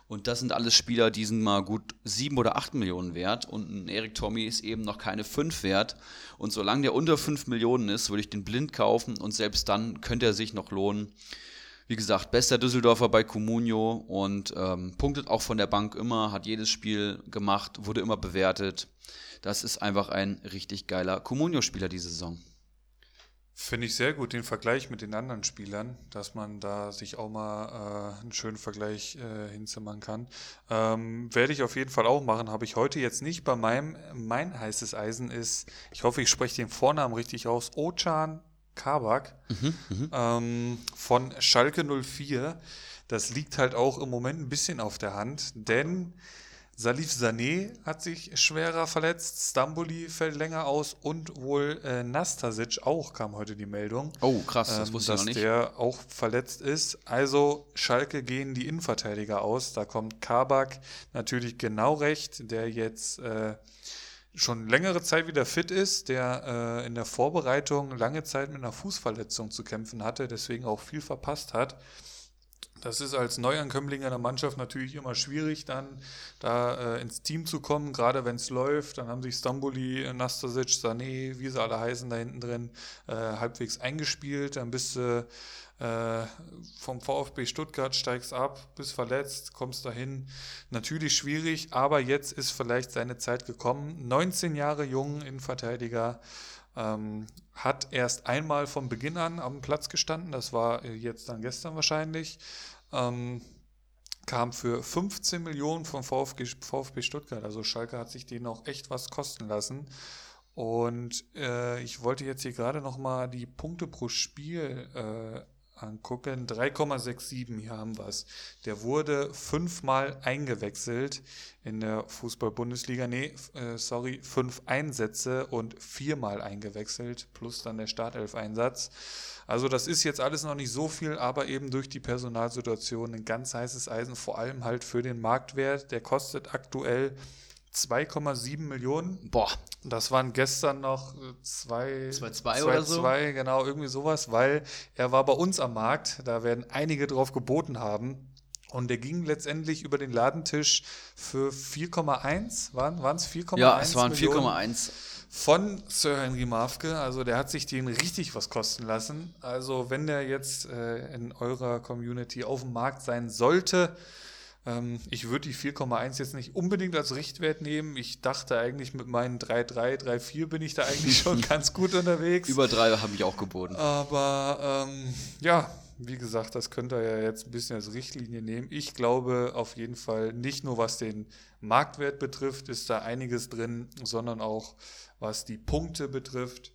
Speaker 2: Und das sind alles Spieler, die sind mal gut sieben oder acht Millionen wert. Und ein Erik Tommy ist eben noch keine fünf wert. Und solange der unter fünf Millionen ist, würde ich den blind kaufen. Und selbst dann könnte er sich noch lohnen. Wie gesagt, bester Düsseldorfer bei Comunio und ähm, punktet auch von der Bank immer, hat jedes Spiel gemacht, wurde immer bewertet. Das ist einfach ein richtig geiler Comunio-Spieler diese Saison.
Speaker 1: Finde ich sehr gut, den Vergleich mit den anderen Spielern, dass man da sich auch mal äh, einen schönen Vergleich äh, hinzimmern kann. Ähm, Werde ich auf jeden Fall auch machen, habe ich heute jetzt nicht. Bei meinem, mein heißes Eisen ist, ich hoffe, ich spreche den Vornamen richtig aus, Ochan Kabak mhm, ähm, von Schalke 04. Das liegt halt auch im Moment ein bisschen auf der Hand, denn Salif Sané hat sich schwerer verletzt, Stamboli fällt länger aus und wohl äh, Nastasic auch, kam heute die Meldung.
Speaker 2: Oh, krass, das
Speaker 1: ähm,
Speaker 2: wusste ich
Speaker 1: dass
Speaker 2: noch nicht.
Speaker 1: der auch verletzt ist. Also Schalke gehen die Innenverteidiger aus. Da kommt Kabak natürlich genau recht, der jetzt äh, schon längere Zeit wieder fit ist, der äh, in der Vorbereitung lange Zeit mit einer Fußverletzung zu kämpfen hatte, deswegen auch viel verpasst hat. Das ist als Neuankömmling in der Mannschaft natürlich immer schwierig, dann da äh, ins Team zu kommen, gerade wenn es läuft. Dann haben sich Stamboli, Nastasic, Sané, wie sie alle heißen, da hinten drin äh, halbwegs eingespielt. Dann bist du äh, vom VfB Stuttgart, steigst ab, bist verletzt, kommst dahin. Natürlich schwierig, aber jetzt ist vielleicht seine Zeit gekommen. 19 Jahre jung, Innenverteidiger. Ähm, hat erst einmal von Beginn an am Platz gestanden, das war jetzt dann gestern wahrscheinlich. Ähm, kam für 15 Millionen vom VfG, VfB Stuttgart. Also Schalke hat sich den auch echt was kosten lassen. Und äh, ich wollte jetzt hier gerade nochmal die Punkte pro Spiel äh, angucken. 3,67, hier haben wir es. Der wurde fünfmal eingewechselt in der Fußball-Bundesliga. Nee, äh, sorry, fünf Einsätze und viermal eingewechselt, plus dann der Startelf-Einsatz. Also das ist jetzt alles noch nicht so viel, aber eben durch die Personalsituation ein ganz heißes Eisen, vor allem halt für den Marktwert. Der kostet aktuell 2,7 Millionen.
Speaker 2: Boah.
Speaker 1: Das waren gestern noch 2,
Speaker 2: 2,2 oder so.
Speaker 1: 2, genau, irgendwie sowas, weil er war bei uns am Markt. Da werden einige drauf geboten haben. Und der ging letztendlich über den Ladentisch für 4,1. Waren es 4,1?
Speaker 2: Ja, es waren 4,1
Speaker 1: von Sir Henry Mafke. Also der hat sich den richtig was kosten lassen. Also wenn der jetzt äh, in eurer Community auf dem Markt sein sollte, ich würde die 4,1 jetzt nicht unbedingt als Richtwert nehmen. Ich dachte eigentlich mit meinen 3,3, 3,4 bin ich da eigentlich schon ganz gut unterwegs.
Speaker 2: Über 3 habe ich auch geboten.
Speaker 1: Aber ähm, ja, wie gesagt, das könnt ihr ja jetzt ein bisschen als Richtlinie nehmen. Ich glaube auf jeden Fall, nicht nur was den Marktwert betrifft, ist da einiges drin, sondern auch was die Punkte betrifft.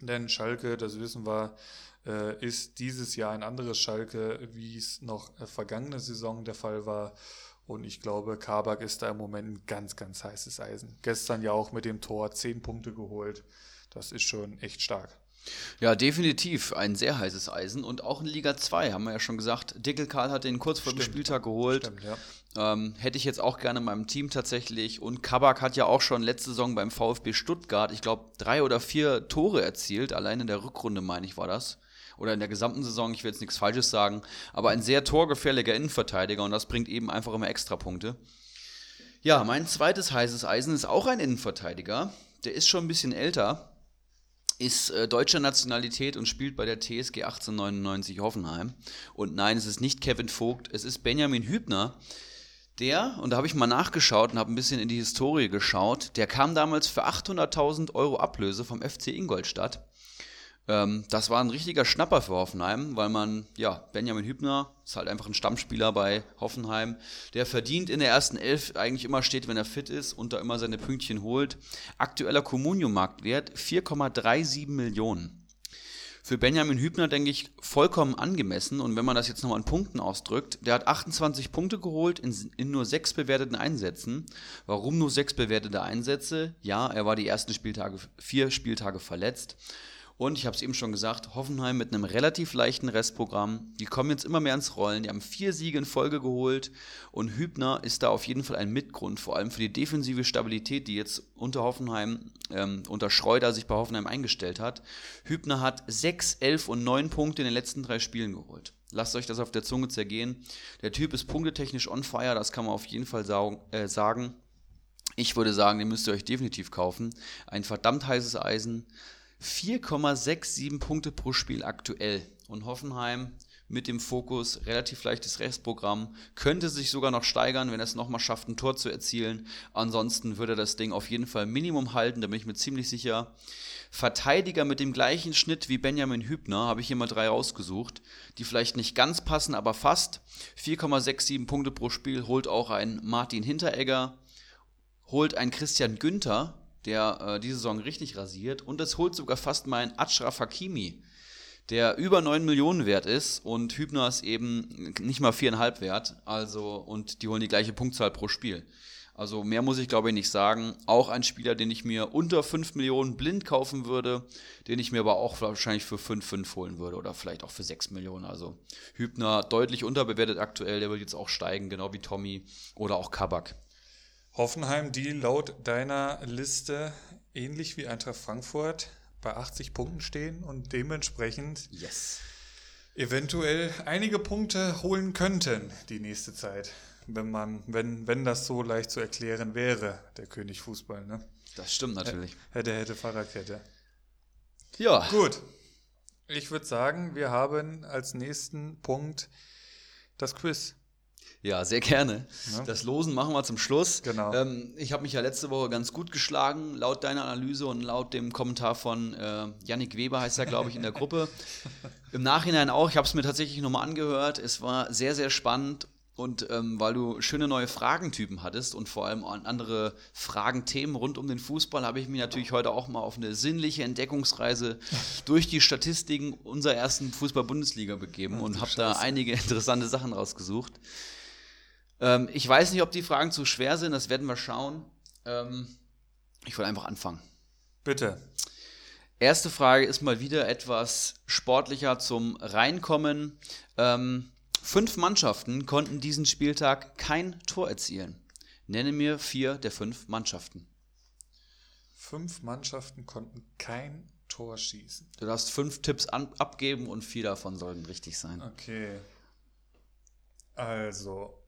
Speaker 1: Denn Schalke, das wissen wir, äh, ist dieses Jahr ein anderes Schalke, wie es noch äh, vergangene Saison der Fall war. Und ich glaube, Kabak ist da im Moment ein ganz, ganz heißes Eisen. Gestern ja auch mit dem Tor zehn Punkte geholt. Das ist schon echt stark.
Speaker 2: Ja, definitiv ein sehr heißes Eisen und auch in Liga 2, haben wir ja schon gesagt. Dickel Karl hat den kurz vor dem Spieltag geholt. Stimmt, ja. ähm, hätte ich jetzt auch gerne in meinem Team tatsächlich. Und Kabak hat ja auch schon letzte Saison beim VfB Stuttgart, ich glaube, drei oder vier Tore erzielt. Allein in der Rückrunde, meine ich, war das. Oder in der gesamten Saison, ich will jetzt nichts Falsches sagen. Aber ein sehr torgefährlicher Innenverteidiger und das bringt eben einfach immer extra Punkte. Ja, mein zweites heißes Eisen ist auch ein Innenverteidiger. Der ist schon ein bisschen älter ist äh, deutscher Nationalität und spielt bei der TSG 1899 Hoffenheim. Und nein, es ist nicht Kevin Vogt, es ist Benjamin Hübner. Der, und da habe ich mal nachgeschaut und habe ein bisschen in die Historie geschaut, der kam damals für 800.000 Euro Ablöse vom FC Ingolstadt ähm, das war ein richtiger Schnapper für Hoffenheim, weil man, ja, Benjamin Hübner ist halt einfach ein Stammspieler bei Hoffenheim, der verdient in der ersten Elf eigentlich immer steht, wenn er fit ist und da immer seine Pünktchen holt. Aktueller Communio-Marktwert 4,37 Millionen. Für Benjamin Hübner, denke ich, vollkommen angemessen. Und wenn man das jetzt nochmal in Punkten ausdrückt, der hat 28 Punkte geholt in, in nur sechs bewerteten Einsätzen. Warum nur sechs bewertete Einsätze? Ja, er war die ersten Spieltage, vier Spieltage verletzt. Und ich habe es eben schon gesagt, Hoffenheim mit einem relativ leichten Restprogramm. Die kommen jetzt immer mehr ins Rollen. Die haben vier Siege in Folge geholt. Und Hübner ist da auf jeden Fall ein Mitgrund, vor allem für die defensive Stabilität, die jetzt unter Hoffenheim, ähm, unter Schreuder sich bei Hoffenheim eingestellt hat. Hübner hat 6, 11 und 9 Punkte in den letzten drei Spielen geholt. Lasst euch das auf der Zunge zergehen. Der Typ ist punktetechnisch on fire, das kann man auf jeden Fall äh, sagen. Ich würde sagen, den müsst ihr euch definitiv kaufen. Ein verdammt heißes Eisen. 4,67 Punkte pro Spiel aktuell. Und Hoffenheim mit dem Fokus relativ leichtes Restprogramm könnte sich sogar noch steigern, wenn er es nochmal schafft, ein Tor zu erzielen. Ansonsten würde er das Ding auf jeden Fall Minimum halten, da bin ich mir ziemlich sicher. Verteidiger mit dem gleichen Schnitt wie Benjamin Hübner habe ich hier mal drei rausgesucht, die vielleicht nicht ganz passen, aber fast. 4,67 Punkte pro Spiel holt auch ein Martin Hinteregger, holt ein Christian Günther, der äh, diese Saison richtig rasiert. Und es holt sogar fast mal Achraf Hakimi, der über 9 Millionen wert ist. Und Hübner ist eben nicht mal 4,5 wert. Also, und die holen die gleiche Punktzahl pro Spiel. Also mehr muss ich glaube ich nicht sagen. Auch ein Spieler, den ich mir unter 5 Millionen blind kaufen würde, den ich mir aber auch wahrscheinlich für 5,5 holen würde oder vielleicht auch für 6 Millionen. Also Hübner deutlich unterbewertet aktuell, der wird jetzt auch steigen, genau wie Tommy oder auch Kabak.
Speaker 1: Hoffenheim, die laut deiner Liste ähnlich wie Eintracht Frankfurt bei 80 Punkten stehen und dementsprechend
Speaker 2: yes.
Speaker 1: eventuell einige Punkte holen könnten die nächste Zeit, wenn man, wenn, wenn das so leicht zu erklären wäre, der König Fußball, ne?
Speaker 2: Das stimmt natürlich.
Speaker 1: Hätte, hätte, Fahrradkette.
Speaker 2: Ja.
Speaker 1: Gut. Ich würde sagen, wir haben als nächsten Punkt das Quiz.
Speaker 2: Ja, sehr gerne. Ja. Das Losen machen wir zum Schluss.
Speaker 1: Genau.
Speaker 2: Ähm, ich habe mich ja letzte Woche ganz gut geschlagen, laut deiner Analyse und laut dem Kommentar von äh, Yannick Weber, heißt er, glaube ich, in der Gruppe. Im Nachhinein auch. Ich habe es mir tatsächlich nochmal angehört. Es war sehr, sehr spannend. Und ähm, weil du schöne neue Fragentypen hattest und vor allem andere Fragenthemen rund um den Fußball, habe ich mich natürlich heute auch mal auf eine sinnliche Entdeckungsreise durch die Statistiken unserer ersten Fußball-Bundesliga begeben und habe da einige interessante Sachen rausgesucht. Ähm, ich weiß nicht, ob die Fragen zu schwer sind, das werden wir schauen. Ähm, ich wollte einfach anfangen.
Speaker 1: Bitte.
Speaker 2: Erste Frage ist mal wieder etwas sportlicher zum Reinkommen. Ähm, fünf Mannschaften konnten diesen Spieltag kein Tor erzielen. Nenne mir vier der fünf Mannschaften.
Speaker 1: Fünf Mannschaften konnten kein Tor schießen.
Speaker 2: Du darfst fünf Tipps an, abgeben und vier davon sollten richtig sein.
Speaker 1: Okay. Also,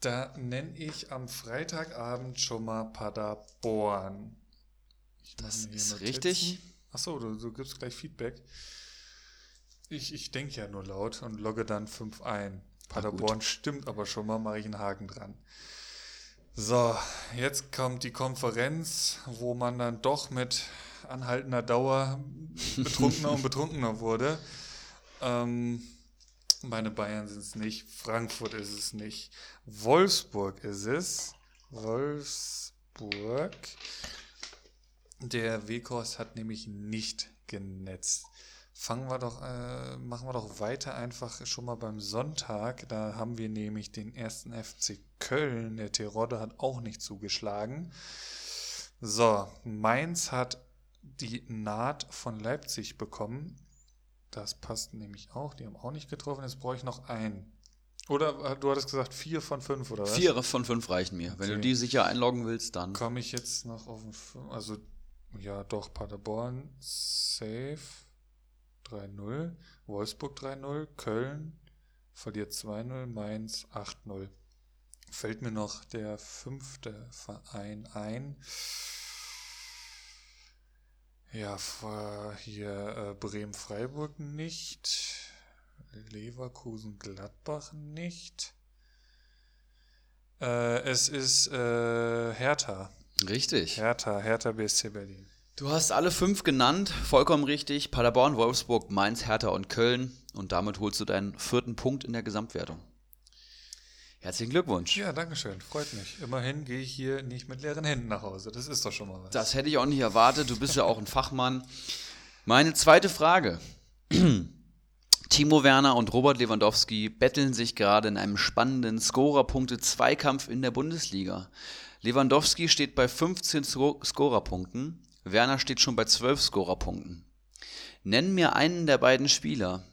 Speaker 1: da nenne ich am Freitagabend schon mal Paderborn.
Speaker 2: das ist richtig.
Speaker 1: Achso, du, du gibst gleich Feedback. Ich, ich denke ja nur laut und logge dann 5 ein. Paderborn stimmt aber schon mal, mache ich einen Haken dran. So, jetzt kommt die Konferenz, wo man dann doch mit anhaltender Dauer betrunkener und betrunkener wurde. Ähm, meine Bayern sind es nicht. Frankfurt ist es nicht. Wolfsburg ist es. Wolfsburg. Der Weghorst hat nämlich nicht genetzt. Fangen wir doch, äh, machen wir doch weiter einfach schon mal beim Sonntag. Da haben wir nämlich den ersten FC Köln. Der Terodde hat auch nicht zugeschlagen. So, Mainz hat die Naht von Leipzig bekommen. Das passt nämlich auch. Die haben auch nicht getroffen. Jetzt brauche ich noch einen. Oder äh, du hattest gesagt vier von fünf, oder was?
Speaker 2: Vier von fünf reichen mir. Okay. Wenn du die sicher einloggen willst, dann.
Speaker 1: Komme ich jetzt noch auf den. Also, ja, doch, Paderborn, safe 3-0. Wolfsburg 3-0. Köln verliert 2-0. Mainz 8-0. Fällt mir noch der fünfte Verein ein. Ja, hier äh, Bremen-Freiburg nicht. Leverkusen-Gladbach nicht. Äh, es ist äh, Hertha.
Speaker 2: Richtig.
Speaker 1: Hertha, Hertha BSC Berlin.
Speaker 2: Du hast alle fünf genannt, vollkommen richtig. Paderborn, Wolfsburg, Mainz, Hertha und Köln. Und damit holst du deinen vierten Punkt in der Gesamtwertung. Herzlichen Glückwunsch.
Speaker 1: Ja, danke schön. Freut mich. Immerhin gehe ich hier nicht mit leeren Händen nach Hause. Das ist doch schon mal was.
Speaker 2: Das hätte ich auch nicht erwartet. Du bist ja auch ein Fachmann. Meine zweite Frage. Timo Werner und Robert Lewandowski betteln sich gerade in einem spannenden Scorerpunkte-Zweikampf in der Bundesliga. Lewandowski steht bei 15 Scorerpunkten. Werner steht schon bei 12 Scorerpunkten. Nenn mir einen der beiden Spieler,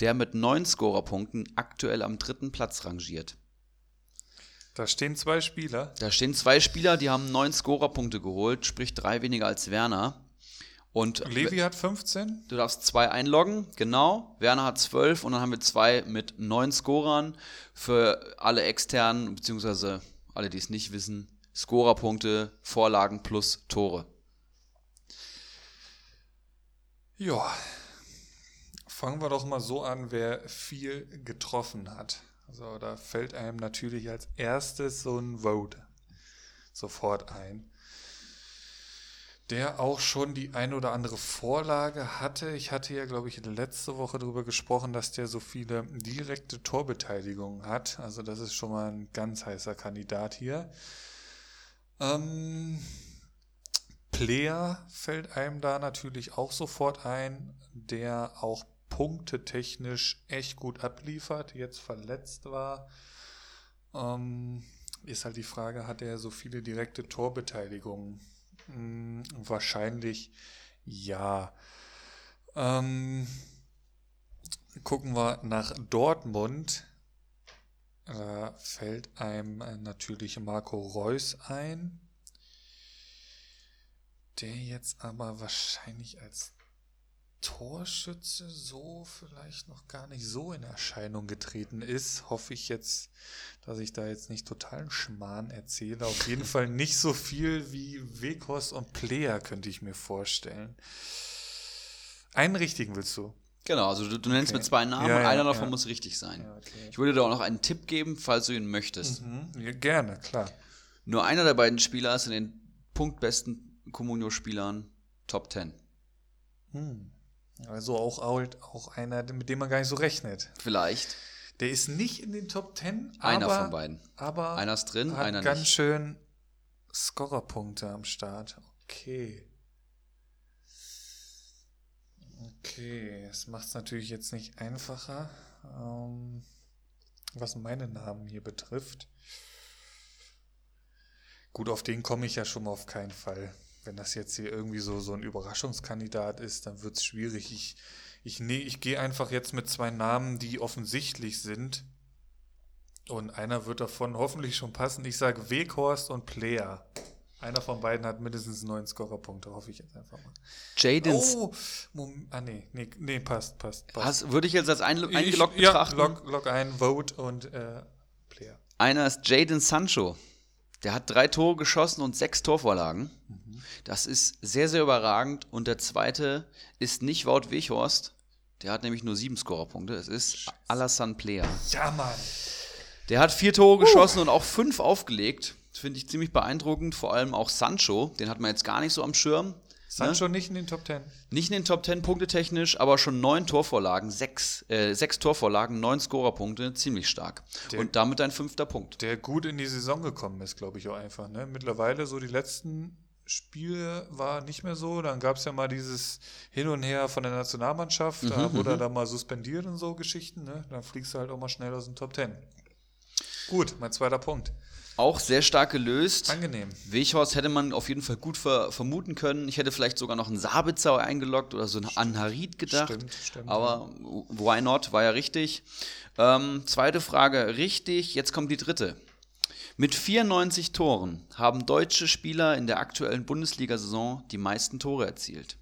Speaker 2: der mit 9 Scorerpunkten aktuell am dritten Platz rangiert.
Speaker 1: Da stehen zwei Spieler.
Speaker 2: Da stehen zwei Spieler, die haben 9 Scorerpunkte geholt, sprich drei weniger als Werner. Und
Speaker 1: Levi hat 15.
Speaker 2: Du darfst zwei einloggen, genau. Werner hat zwölf und dann haben wir zwei mit neun Scorern. Für alle externen, beziehungsweise alle, die es nicht wissen, Scorerpunkte, Vorlagen plus Tore.
Speaker 1: Ja, fangen wir doch mal so an, wer viel getroffen hat. Also da fällt einem natürlich als erstes so ein Vote sofort ein, der auch schon die ein oder andere Vorlage hatte. Ich hatte ja, glaube ich, letzte Woche darüber gesprochen, dass der so viele direkte Torbeteiligungen hat. Also das ist schon mal ein ganz heißer Kandidat hier. Ähm, Player fällt einem da natürlich auch sofort ein, der auch punktetechnisch echt gut abliefert, jetzt verletzt war. Ähm, ist halt die Frage, hat er so viele direkte Torbeteiligungen? Hm, wahrscheinlich ja. Ähm, gucken wir nach Dortmund. Da fällt einem natürlich Marco Reus ein der jetzt aber wahrscheinlich als Torschütze so vielleicht noch gar nicht so in Erscheinung getreten ist, hoffe ich jetzt, dass ich da jetzt nicht totalen Schmarrn erzähle. Auf jeden Fall nicht so viel wie Wekos und Player könnte ich mir vorstellen. Einen richtigen willst du?
Speaker 2: Genau, also du, du nennst
Speaker 1: Okay.
Speaker 2: mit zwei Namen
Speaker 1: Ja,
Speaker 2: und
Speaker 1: ja,
Speaker 2: einer davon
Speaker 1: ja.
Speaker 2: muss richtig sein.
Speaker 1: Okay.
Speaker 2: Ich würde dir auch noch einen Tipp geben, falls du ihn möchtest.
Speaker 1: Mhm, ja, gerne, klar.
Speaker 2: Nur einer der beiden Spieler ist in den punktbesten Comunio-Spielern Top 10.
Speaker 1: Hm. Also auch, auch, auch einer, mit dem man gar nicht so rechnet.
Speaker 2: Vielleicht
Speaker 1: Der ist nicht in den Top 10,
Speaker 2: einer
Speaker 1: aber,
Speaker 2: von beiden.
Speaker 1: aber
Speaker 2: Einer ist drin,
Speaker 1: hat
Speaker 2: einer
Speaker 1: ganz
Speaker 2: nicht.
Speaker 1: schön Scorerpunkte am Start. Okay. Okay, das macht es natürlich jetzt nicht einfacher, ähm, was meine Namen hier betrifft. Gut, auf den komme ich ja schon mal auf keinen Fall. Wenn das jetzt hier irgendwie so, so ein Überraschungskandidat ist, dann wird es schwierig. Ich, ich, nee, ich gehe einfach jetzt mit zwei Namen, die offensichtlich sind. Und einer wird davon hoffentlich schon passen. Ich sage Weghorst und Player. Einer von beiden hat mindestens neun Scorerpunkte, hoffe ich jetzt einfach mal.
Speaker 2: Jaden
Speaker 1: Oh, Mom ah nee, nee, nee, passt, passt, passt.
Speaker 2: Hast- würde ich jetzt als ein, eingeloggt
Speaker 1: ich, ja,
Speaker 2: betrachten.
Speaker 1: log, log ein, Vote und äh, Player.
Speaker 2: Einer ist Jaden Sancho. Der hat drei Tore geschossen und sechs Torvorlagen. Das ist sehr, sehr überragend. Und der zweite ist nicht Wout Weghorst. Der hat nämlich nur sieben Scorerpunkte. Es ist Alassane Player.
Speaker 1: Ja, Mann.
Speaker 2: Der hat vier Tore geschossen und auch fünf aufgelegt. Das finde ich ziemlich beeindruckend. Vor allem auch Sancho. Den hat man jetzt gar nicht so am Schirm.
Speaker 1: Sancho nicht in den Top Ten.
Speaker 2: Nicht in den Top 10 Punkte technisch, aber schon neun Torvorlagen, sechs, äh, sechs Torvorlagen, neun Scorerpunkte, ziemlich stark.
Speaker 1: Der-
Speaker 2: und damit ein fünfter Punkt.
Speaker 1: Der gut in die Saison gekommen ist, glaube ich auch einfach. Ne? Mittlerweile so die letzten Spiele war nicht mehr so. Dann gab es ja mal dieses Hin und Her von der Nationalmannschaft. Da
Speaker 2: Mhm,
Speaker 1: wurde er dann mal suspendiert und so Geschichten. Ne? Dann fliegst du halt auch mal schnell aus dem Top Ten. Gut, mein zweiter Punkt.
Speaker 2: Auch sehr stark gelöst.
Speaker 1: Angenehm.
Speaker 2: Weghorst hätte man auf jeden Fall gut ver vermuten können. Ich hätte vielleicht sogar noch einen Sabitzer eingeloggt oder so einen Anharit gedacht.
Speaker 1: Stimmt, stimmt,
Speaker 2: Aber why not? War ja richtig. Ähm, zweite Frage, richtig. Jetzt kommt die dritte. Mit 94 Toren haben deutsche Spieler in der aktuellen Bundesliga-Saison die meisten Tore erzielt.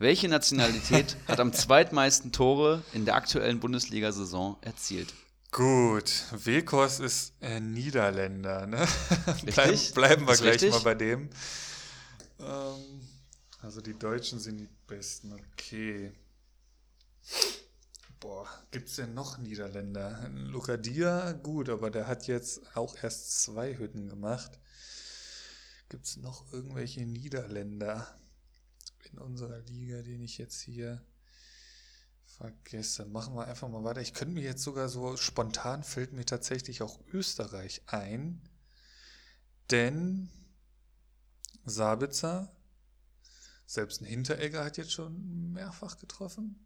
Speaker 2: Welche Nationalität hat am zweitmeisten Tore in der aktuellen Bundesliga-Saison erzielt?
Speaker 1: Gut, Wekos ist äh, Niederländer. Ne? Bleib, bleiben wir gleich
Speaker 2: richtig?
Speaker 1: mal bei dem. Ähm, also die Deutschen sind die Besten. Okay. Boah, gibt es denn noch Niederländer? Lucadia, gut, aber der hat jetzt auch erst zwei Hütten gemacht. Gibt es noch irgendwelche Niederländer in unserer Liga, den ich jetzt hier vergesse? Machen wir einfach mal weiter. Ich könnte mir jetzt sogar so spontan fällt mir tatsächlich auch Österreich ein, denn Sabitzer, selbst ein Hinteregger hat jetzt schon mehrfach getroffen.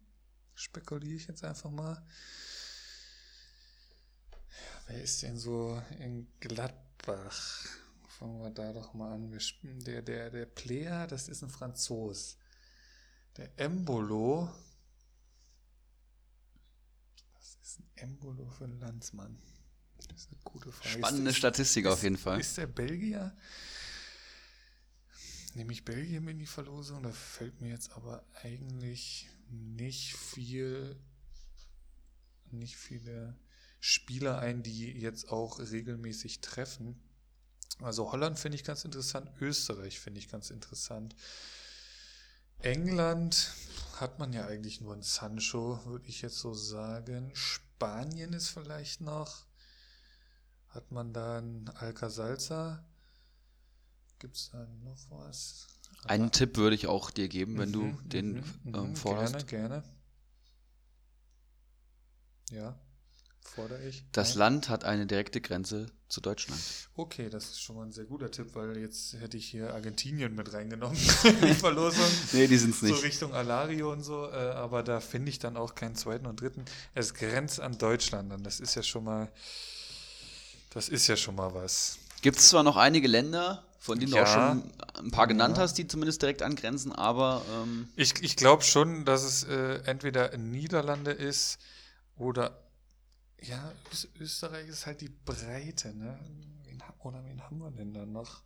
Speaker 1: Spekuliere ich jetzt einfach mal. Ja, wer ist denn so in Gladbach? fangen wir da doch mal an. Der, der, der Player, das ist ein Franzos. Der Embolo. Was ist ein Embolo für ein Landsmann? Das ist eine gute Frage.
Speaker 2: Spannende
Speaker 1: ist,
Speaker 2: Statistik
Speaker 1: ist,
Speaker 2: auf jeden Fall.
Speaker 1: Ist der Belgier? Nehme ich Belgien in die Verlosung? Da fällt mir jetzt aber eigentlich nicht viel, nicht viele Spieler ein, die jetzt auch regelmäßig treffen. Also Holland finde ich ganz interessant, Österreich finde ich ganz interessant. England hat man ja eigentlich nur ein Sancho, würde ich jetzt so sagen. Spanien ist vielleicht noch. Hat man da einen Alcasalza? Gibt es da noch was?
Speaker 2: Einen Tipp würde ich auch dir geben, wenn du
Speaker 1: Mhm,
Speaker 2: den
Speaker 1: mhm,
Speaker 2: ähm,
Speaker 1: mhm,
Speaker 2: forderst.
Speaker 1: Gerne, gerne. Ja, fordere ich.
Speaker 2: Das
Speaker 1: Nein?
Speaker 2: Land hat eine direkte Grenze zu Deutschland.
Speaker 1: Okay, das ist schon mal ein sehr guter Tipp, weil jetzt hätte ich hier Argentinien mit reingenommen in die Verlosung.
Speaker 2: Nee, die sind's
Speaker 1: So
Speaker 2: nicht.
Speaker 1: Richtung Alario und so, äh, aber da finde ich dann auch keinen zweiten und dritten. Es grenzt an Deutschland an. Das ist ja schon mal, das ist ja schon mal was.
Speaker 2: Gibt es zwar noch einige Länder, von denen du
Speaker 1: Ja.
Speaker 2: auch schon ein paar genannt
Speaker 1: Ja.
Speaker 2: hast, die zumindest direkt angrenzen, aber ähm,
Speaker 1: Ich, ich glaube schon, dass es äh, entweder Niederlande ist oder ja, Ös Österreich ist halt die Breite, ne? Oder wen haben wir denn da noch?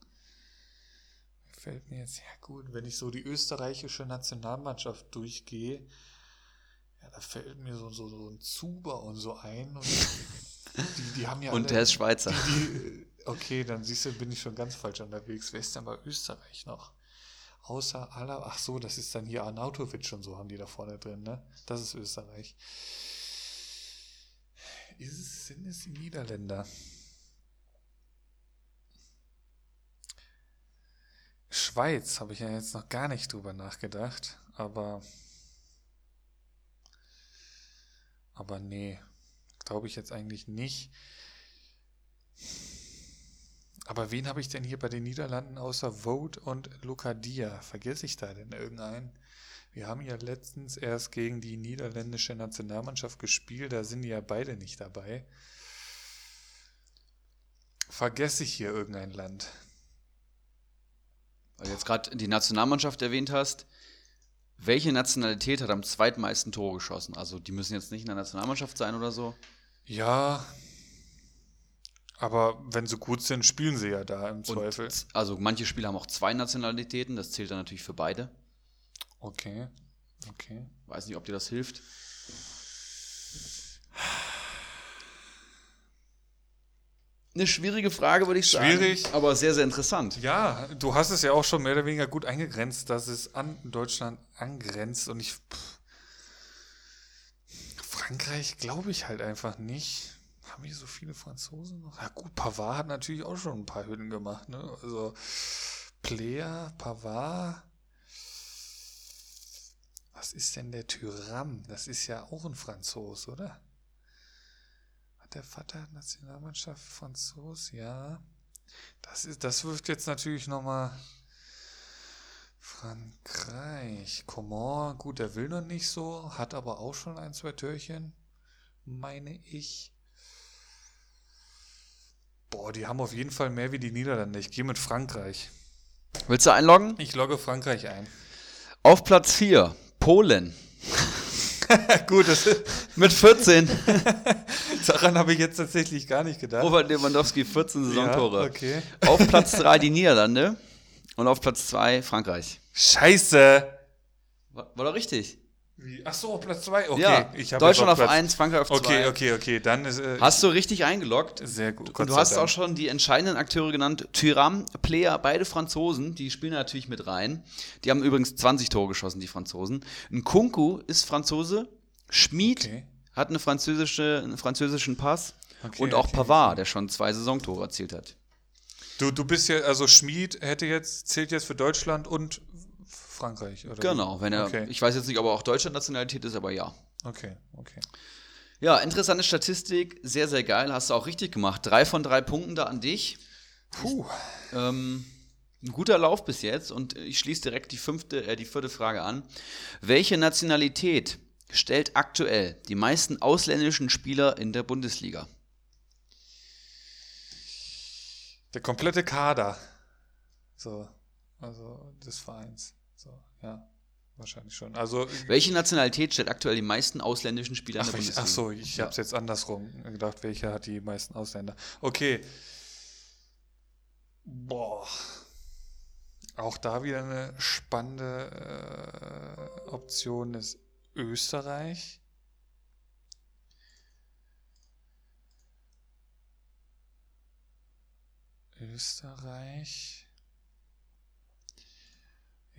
Speaker 1: Fällt mir jetzt, ja gut, wenn ich so die österreichische Nationalmannschaft durchgehe, ja, da fällt mir so, so, so ein Zuber und so ein. Und die, die haben ja
Speaker 2: und
Speaker 1: alle,
Speaker 2: der ist Schweizer.
Speaker 1: die, okay, dann siehst du, bin ich schon ganz falsch unterwegs. Wer ist denn bei Österreich noch? Außer aller, ach so, das ist dann hier Arnautovic und so haben die da vorne drin, ne? Das ist Österreich. Ist es, sind es die Niederländer? Schweiz habe ich ja jetzt noch gar nicht drüber nachgedacht, aber aber nee, glaube ich jetzt eigentlich nicht. Aber wen habe ich denn hier bei den Niederlanden außer Vote und Locadia? Vergesse ich da denn irgendeinen? Wir haben ja letztens erst gegen die niederländische Nationalmannschaft gespielt, da sind die ja beide nicht dabei. Vergesse ich hier irgendein Land?
Speaker 2: Weil du jetzt gerade die Nationalmannschaft erwähnt hast. Welche Nationalität hat am zweitmeisten Tore geschossen? Also die müssen jetzt nicht in der Nationalmannschaft sein oder so.
Speaker 1: Ja, aber wenn sie gut sind, spielen sie ja da im Zweifel.
Speaker 2: Und, also manche Spieler haben auch zwei Nationalitäten, das zählt dann natürlich für beide.
Speaker 1: Okay, okay.
Speaker 2: Weiß nicht, ob dir das hilft. Eine schwierige Frage, würde ich sagen.
Speaker 1: Schwierig.
Speaker 2: Aber sehr, sehr interessant.
Speaker 1: Ja, du hast es ja auch schon mehr oder weniger gut eingegrenzt, dass es an Deutschland angrenzt und ich. Pff, Frankreich glaube ich halt einfach nicht. Haben wir so viele Franzosen noch? Ja, gut, Pavard hat natürlich auch schon ein paar Hütten gemacht, ne? Also Player, Pavard. Was ist denn der Tyram? Das ist ja auch ein Franzos, oder? Hat der Vater Nationalmannschaft Franzos? Ja. Das, ist, das wirft jetzt natürlich nochmal Frankreich. Coman, gut, der will noch nicht so, hat aber auch schon ein, zwei Türchen, meine ich. Boah, die haben auf jeden Fall mehr wie die Niederlande. Ich gehe mit Frankreich.
Speaker 2: Willst du einloggen?
Speaker 1: Ich logge Frankreich ein.
Speaker 2: Auf Platz 4, Polen.
Speaker 1: gut, das,
Speaker 2: Mit 14.
Speaker 1: daran habe ich jetzt tatsächlich gar nicht gedacht.
Speaker 2: Robert Lewandowski, 14 Saisontore.
Speaker 1: Ja, okay.
Speaker 2: Auf Platz 3 die Niederlande. Und auf Platz 2 Frankreich.
Speaker 1: Scheiße.
Speaker 2: War, war doch richtig.
Speaker 1: Wie? Ach so, auf Platz 2. Okay,
Speaker 2: ja,
Speaker 1: ich habe
Speaker 2: Deutschland auf
Speaker 1: Platz-
Speaker 2: 1, Frankreich auf 2.
Speaker 1: Okay, okay, okay. Dann ist äh,
Speaker 2: Hast du richtig eingeloggt?
Speaker 1: sehr gut.
Speaker 2: Und du hast auch schon die entscheidenden Akteure genannt. Tyram, Player, beide Franzosen, die spielen natürlich mit rein. Die haben übrigens 20 Tore geschossen, die Franzosen. Ein Kunku ist Franzose. Schmid
Speaker 1: Okay.
Speaker 2: hat eine französische, einen französischen Pass.
Speaker 1: Okay,
Speaker 2: und auch
Speaker 1: okay,
Speaker 2: Pavard, der schon zwei Saisontore erzielt hat.
Speaker 1: Du, du bist ja, also Schmied hätte jetzt, zählt jetzt für Deutschland und Frankreich, oder?
Speaker 2: Genau, wenn er,
Speaker 1: Okay.
Speaker 2: ich weiß jetzt nicht, ob er auch deutscher Nationalität ist, aber ja.
Speaker 1: Okay, okay.
Speaker 2: Ja, interessante Statistik, sehr, sehr geil, hast du auch richtig gemacht. Drei von drei Punkten da an dich.
Speaker 1: Puh.
Speaker 2: Ähm, ein guter Lauf bis jetzt und ich schließe direkt die fünfte, äh, die vierte Frage an. Welche Nationalität stellt aktuell die meisten ausländischen Spieler in der Bundesliga?
Speaker 1: Der komplette Kader. So, also des Vereins. So, ja, wahrscheinlich schon. Also,
Speaker 2: Welche Nationalität stellt aktuell die meisten ausländischen Spieler
Speaker 1: ach,
Speaker 2: in der
Speaker 1: ich,
Speaker 2: Bundesliga?
Speaker 1: ach so, ich
Speaker 2: Ja.
Speaker 1: habe es jetzt andersrum gedacht. Welcher hat die meisten Ausländer? Okay. Boah. Auch da wieder eine spannende äh, Option ist Österreich. Österreich.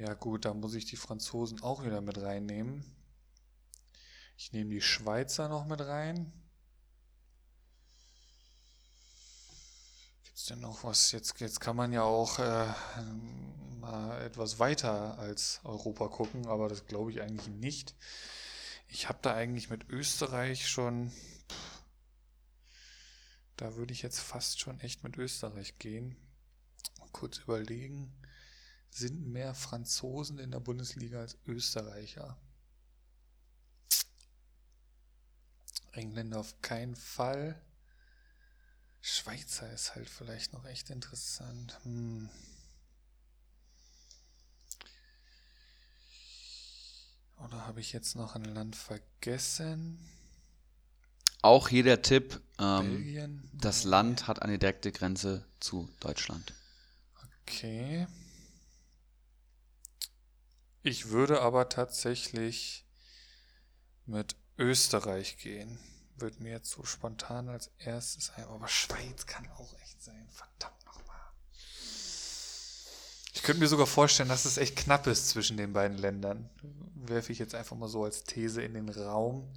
Speaker 1: Ja gut, da muss ich die Franzosen auch wieder mit reinnehmen. Ich nehme die Schweizer noch mit rein. Gibt's denn noch was? Jetzt, jetzt kann man ja auch äh, mal etwas weiter als Europa gucken, aber das glaube ich eigentlich nicht. Ich habe da eigentlich mit Österreich schon. Da würde ich jetzt fast schon echt mit Österreich gehen. Mal kurz überlegen. Sind mehr Franzosen in der Bundesliga als Österreicher? Engländer auf keinen Fall. Schweizer ist halt vielleicht noch echt interessant. Hm. Oder habe ich jetzt noch ein Land vergessen?
Speaker 2: Auch hier der Tipp: ähm? Das. Land hat eine direkte Grenze zu Deutschland.
Speaker 1: Okay. Ich würde aber tatsächlich mit Österreich gehen. Wird mir jetzt so spontan als erstes ein. Aber Schweiz kann auch echt sein. Verdammt nochmal. Ich könnte mir sogar vorstellen, dass es echt knapp ist zwischen den beiden Ländern. Werfe ich jetzt einfach mal so als These in den Raum.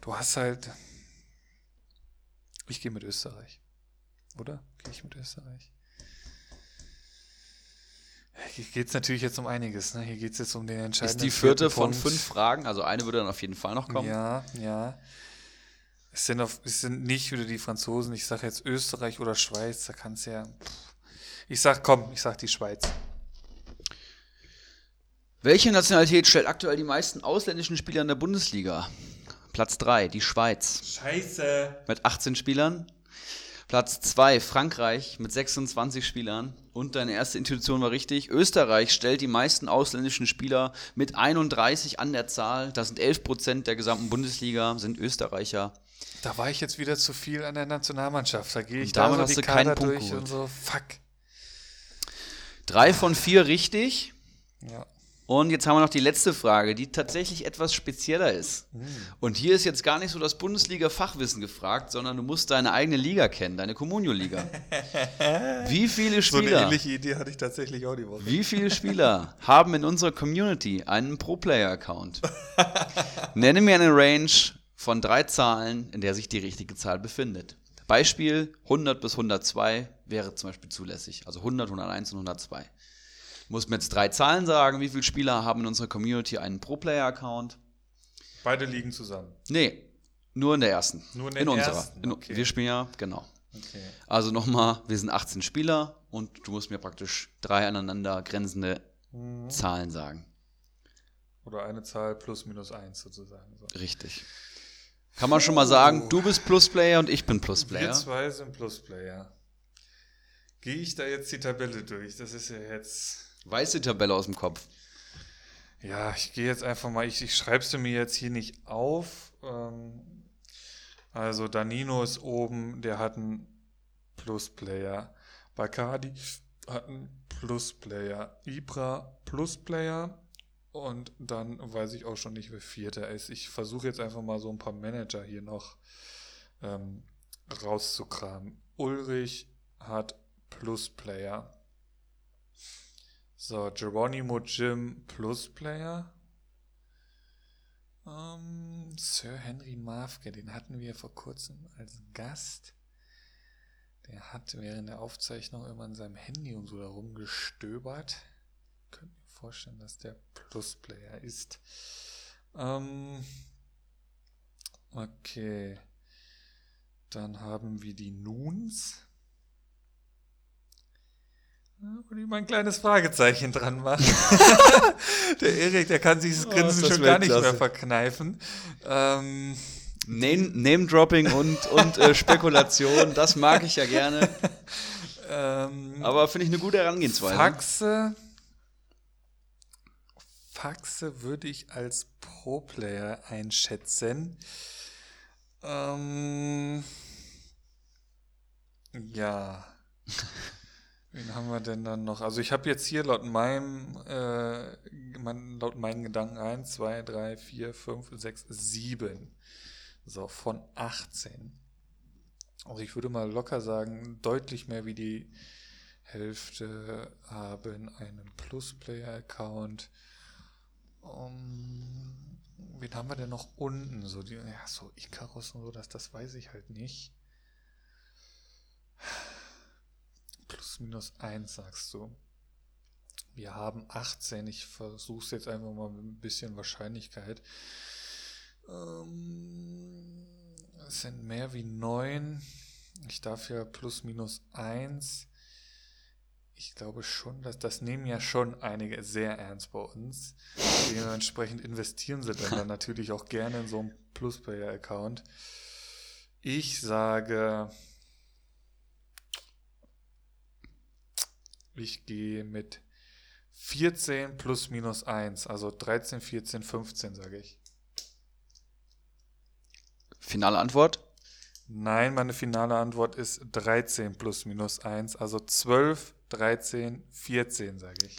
Speaker 1: Du hast halt. Ich gehe mit Österreich. Oder? Gehe ich mit Österreich? Hier geht es natürlich jetzt um einiges. Ne? Hier geht es jetzt um den entscheidenden
Speaker 2: Ist die vierte von
Speaker 1: Punkt.
Speaker 2: fünf Fragen, also eine würde dann auf jeden Fall noch kommen.
Speaker 1: Ja, ja. Es sind, auf, es sind nicht wieder die Franzosen. Ich sage jetzt Österreich oder Schweiz. Da kann es ja. Ich sag, komm, ich sag die Schweiz.
Speaker 2: Welche Nationalität stellt aktuell die meisten ausländischen Spieler in der Bundesliga? Platz 3, die Schweiz
Speaker 1: Scheiße.
Speaker 2: mit 18 Spielern. Platz 2, Frankreich mit 26 Spielern. Und deine erste Intuition war richtig. Österreich stellt die meisten ausländischen Spieler mit 31 an der Zahl. Das sind 11 Prozent der gesamten Bundesliga, sind Österreicher.
Speaker 1: Da war ich jetzt wieder zu viel an der Nationalmannschaft. Da gehe ich
Speaker 2: Und
Speaker 1: da
Speaker 2: damit
Speaker 1: so
Speaker 2: hast
Speaker 1: die
Speaker 2: du keinen
Speaker 1: Kader
Speaker 2: Punkt
Speaker 1: durch
Speaker 2: geholt.
Speaker 1: und so. Fuck.
Speaker 2: Drei von vier richtig.
Speaker 1: Ja.
Speaker 2: Und jetzt haben wir noch die letzte Frage, die tatsächlich etwas spezieller ist. Und hier ist jetzt gar nicht so das Bundesliga-Fachwissen gefragt, sondern du musst deine eigene Liga kennen, deine Communio-Liga. Wie viele
Speaker 1: So eine
Speaker 2: Spieler,
Speaker 1: ähnliche Idee hatte ich tatsächlich auch die Woche.
Speaker 2: wie viele Spieler haben in unserer Community einen Pro-Player-Account? Nenne mir eine Range von drei Zahlen, in der sich die richtige Zahl befindet. Beispiel 100 bis 102 wäre zum Beispiel zulässig. Also 100, 101 und 102. Muss mir jetzt drei Zahlen sagen, wie viele Spieler haben in unserer Community einen Pro-Player-Account?
Speaker 1: Beide liegen zusammen.
Speaker 2: Nee, nur in der ersten.
Speaker 1: Nur in
Speaker 2: unserer.
Speaker 1: ersten,
Speaker 2: In,
Speaker 1: okay.
Speaker 2: Wir spielen ja, genau.
Speaker 1: Okay.
Speaker 2: Also nochmal, wir sind 18 Spieler und du musst mir praktisch drei aneinander grenzende
Speaker 1: Mhm.
Speaker 2: Zahlen sagen.
Speaker 1: Oder eine Zahl plus minus eins sozusagen. So.
Speaker 2: Richtig. Kann man schon mal sagen, du bist Plusplayer und ich bin Plusplayer.
Speaker 1: Wir zwei sind Plusplayer. Gehe ich da jetzt die Tabelle durch? Das ist ja jetzt.
Speaker 2: Weiß die Tabelle aus dem Kopf.
Speaker 1: Ja, ich gehe jetzt einfach mal, ich, ich schreibe es mir jetzt hier nicht auf. Ähm, also Danino ist oben, der hat einen Plusplayer. Bacardi hat einen Plusplayer. Ibra Plusplayer. Und dann weiß ich auch schon nicht, wer Vierter ist. Ich versuche jetzt einfach mal so ein paar Manager hier noch ähm, rauszukramen. Ulrich hat Plusplayer. So, Geronimo Jim Plusplayer. Ähm, Sir Henry Mafke, den hatten wir vor kurzem als Gast. Der hat während der Aufzeichnung immer an seinem Handy und so da rumgestöbert. Könnt mir vorstellen, dass der Plusplayer ist. Ähm, okay. Dann haben wir die Nuns. Wo ich mal ein kleines Fragezeichen dran machen. der Erik, der kann sich das
Speaker 2: Oh,
Speaker 1: Grinsen
Speaker 2: das
Speaker 1: schon gar nicht mehr verkneifen. Ähm,
Speaker 2: Name- Name-Dropping und, und äh, Spekulation, das mag ich ja gerne.
Speaker 1: Ähm,
Speaker 2: Aber finde ich eine gute Herangehensweise.
Speaker 1: Faxe. Faxe würde ich als Pro-Player einschätzen. Ähm, ja. Wen haben wir denn dann noch? Also ich habe jetzt hier laut meinem, äh, mein, laut meinen Gedanken 1, 2, 3, 4, 5, 6, 7. So, von 18. Also ich würde mal locker sagen, deutlich mehr wie die Hälfte haben einen Plus-Player-Account. Um, wen haben wir denn noch unten? So, die, ja, so Icarus und so, das, das weiß ich halt nicht. Plus minus 1 sagst du. Wir haben 18. Ich versuche es jetzt einfach mal mit ein bisschen Wahrscheinlichkeit. Ähm, es sind mehr wie 9. Ich darf ja plus minus 1. Ich glaube schon, dass das nehmen ja schon einige sehr ernst bei uns. Dementsprechend investieren sie dann, dann natürlich auch gerne in so einen Plus-Player-Account. Ich sage, ich gehe mit 14 plus minus 1, also 13, 14, 15, sage ich.
Speaker 2: Finale Antwort?
Speaker 1: Nein, meine finale Antwort ist 13 plus minus 1, also 12, 13, 14, sage ich.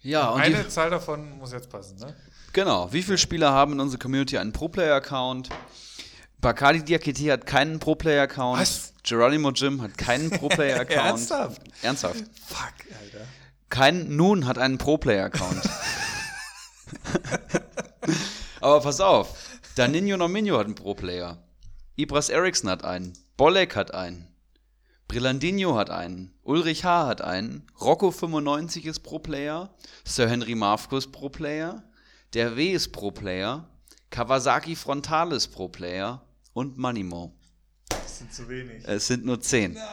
Speaker 2: Ja, und
Speaker 1: Eine
Speaker 2: die,
Speaker 1: Zahl davon muss jetzt passen, ne?
Speaker 2: genau. Wie viele Spieler haben in unserer Community einen Pro-Player-Account? Bacardi Diakite hat keinen Pro-Player-Account.
Speaker 1: Was?
Speaker 2: Geronimo Jim hat keinen Pro-Player-Account.
Speaker 1: Ernsthaft?
Speaker 2: Ernsthaft.
Speaker 1: Fuck, Alter.
Speaker 2: Kein Nun hat einen Pro-Player-Account. Aber pass auf. Daninho Nominho hat einen Pro-Player. Ibras Eriksson hat einen. Bolek hat einen. Brillandinho hat einen. Ulrich H. hat einen. Rocco 95 ist Pro-Player. Sir Henry Marfko ist Pro-Player. Der W ist Pro-Player. Kawasaki Frontalis Pro-Player. Und Manimo.
Speaker 1: Das sind zu wenig.
Speaker 2: Es sind nur 10.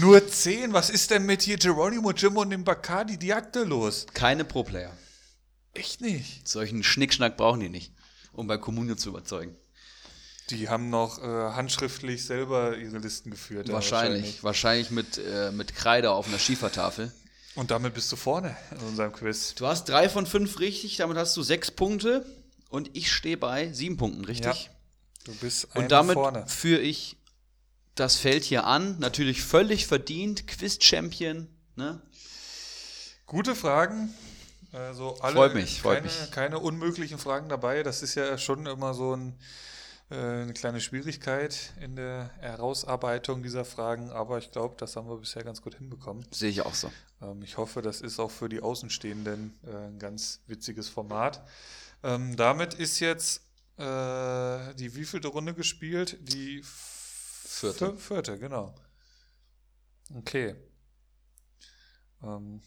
Speaker 1: Nur 10? Was ist denn mit hier Geronimo Jim und dem Bacardi Diakte los?
Speaker 2: Keine Pro-Player.
Speaker 1: Echt nicht.
Speaker 2: Solchen Schnickschnack brauchen die nicht, um bei Kommunio zu überzeugen.
Speaker 1: Die haben noch äh, handschriftlich selber ihre Listen geführt. ja,
Speaker 2: Wahrscheinlich. Wahrscheinlich mit, äh, mit Kreide auf einer Schiefertafel.
Speaker 1: Und damit bist du vorne in unserem Quiz.
Speaker 2: Du hast drei von fünf richtig, damit hast du sechs Punkte. Und ich stehe bei sieben Punkten, richtig?
Speaker 1: Ja. Du bist
Speaker 2: Und damit
Speaker 1: vorne.
Speaker 2: führe ich das Feld hier an. Natürlich völlig verdient. Quiz-Champion. Ne?
Speaker 1: Gute Fragen. Also alle
Speaker 2: Freut mich, freut
Speaker 1: keine,
Speaker 2: mich.
Speaker 1: keine unmöglichen Fragen dabei. Das ist ja schon immer so ein, äh, eine kleine Schwierigkeit in der Herausarbeitung dieser Fragen. Aber ich glaube, das haben wir bisher ganz gut hinbekommen.
Speaker 2: Sehe ich auch so.
Speaker 1: Ähm, ich hoffe, das ist auch für die Außenstehenden äh, ein ganz witziges Format. Ähm, damit ist jetzt äh, die wievielte Runde gespielt? Die
Speaker 2: Vierte.
Speaker 1: vierte. Genau. Okay. Ähm,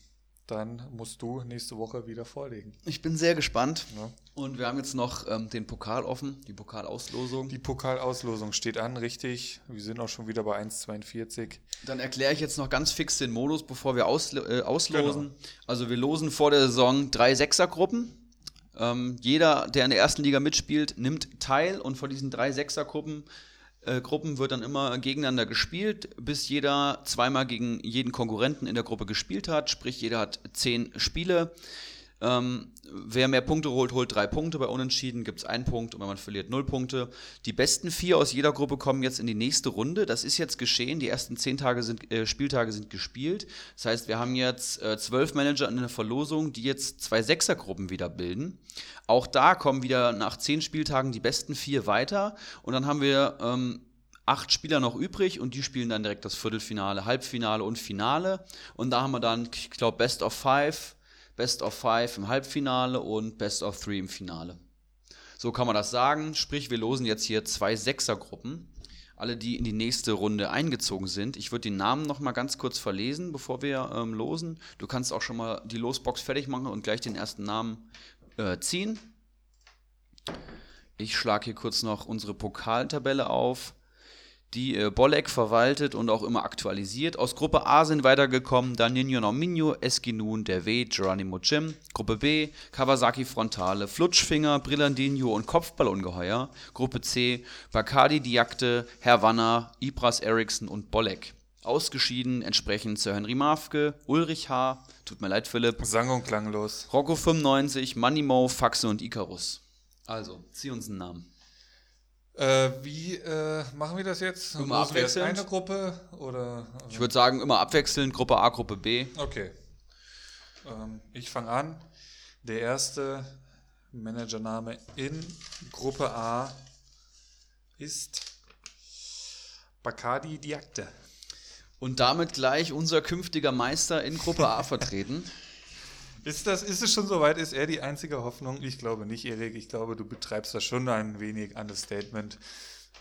Speaker 1: dann musst du nächste Woche wieder vorlegen.
Speaker 2: Ich bin sehr gespannt.
Speaker 1: Ja.
Speaker 2: Und wir haben jetzt noch ähm, den Pokal offen, die Pokalauslosung.
Speaker 1: Die Pokalauslosung steht an, richtig. Wir sind auch schon wieder bei 1,42.
Speaker 2: Dann erkläre ich jetzt noch ganz fix den Modus, bevor wir auslo äh, auslosen.
Speaker 1: Genau.
Speaker 2: Also wir losen vor der Saison drei Sechsergruppen. Ähm, jeder, der in der ersten Liga mitspielt, nimmt teil und von diesen drei Sechsergruppen äh, Gruppen wird dann immer gegeneinander gespielt, bis jeder zweimal gegen jeden Konkurrenten in der Gruppe gespielt hat. Sprich, jeder hat zehn Spiele. Ähm, wer mehr Punkte holt, holt drei Punkte. Bei Unentschieden gibt es einen Punkt und wenn man verliert, null Punkte. Die besten vier aus jeder Gruppe kommen jetzt in die nächste Runde. Das ist jetzt geschehen. Die ersten zehn Tage sind, äh, Spieltage sind gespielt. Das heißt, wir haben jetzt äh, zwölf Manager in der Verlosung, die jetzt zwei Sechsergruppen wieder bilden. Auch da kommen wieder nach zehn Spieltagen die besten vier weiter. Und dann haben wir ähm, acht Spieler noch übrig und die spielen dann direkt das Viertelfinale, Halbfinale und Finale. Und da haben wir dann, ich glaube, Best of Five, Best of Five im Halbfinale und Best of Three im Finale. So kann man das sagen. Sprich, wir losen jetzt hier zwei Sechsergruppen. Alle, die in die nächste Runde eingezogen sind. Ich würde den Namen noch mal ganz kurz verlesen, bevor wir ähm, losen. Du kannst auch schon mal die Losbox fertig machen und gleich den ersten Namen äh, ziehen. Ich schlage hier kurz noch unsere Pokaltabelle auf. Die äh, Bolek verwaltet und auch immer aktualisiert. Aus Gruppe A sind weitergekommen Danino Nominio, Eskinun, Der W, Geronimo Jim. Gruppe B, Kawasaki Frontale, Flutschfinger, Brillandino und Kopfballungeheuer. Gruppe C, Bacardi Diakte, Herwanna, Ibras Eriksson und Bolek. Ausgeschieden entsprechend Sir Henry Mafke, Ulrich H., tut mir leid, Philipp,
Speaker 1: Sang- und klanglos.
Speaker 2: Rocco 95, Manimo, Faxe und Icarus. Also, zieh uns einen Namen.
Speaker 1: Äh, wie äh, machen wir das jetzt?
Speaker 2: Immer abwechselnd?
Speaker 1: eine Gruppe oder?
Speaker 2: Ich würde sagen, immer abwechselnd, Gruppe A, Gruppe B.
Speaker 1: Okay. Ähm, ich fange an. Der erste Managername in Gruppe A ist Bacardi Diakte.
Speaker 2: Und damit gleich unser künftiger Meister in Gruppe A vertreten.
Speaker 1: Ist, das, ist es schon soweit? Ist er die einzige Hoffnung? Ich glaube nicht, Erik. Ich glaube, du betreibst da schon ein wenig Understatement.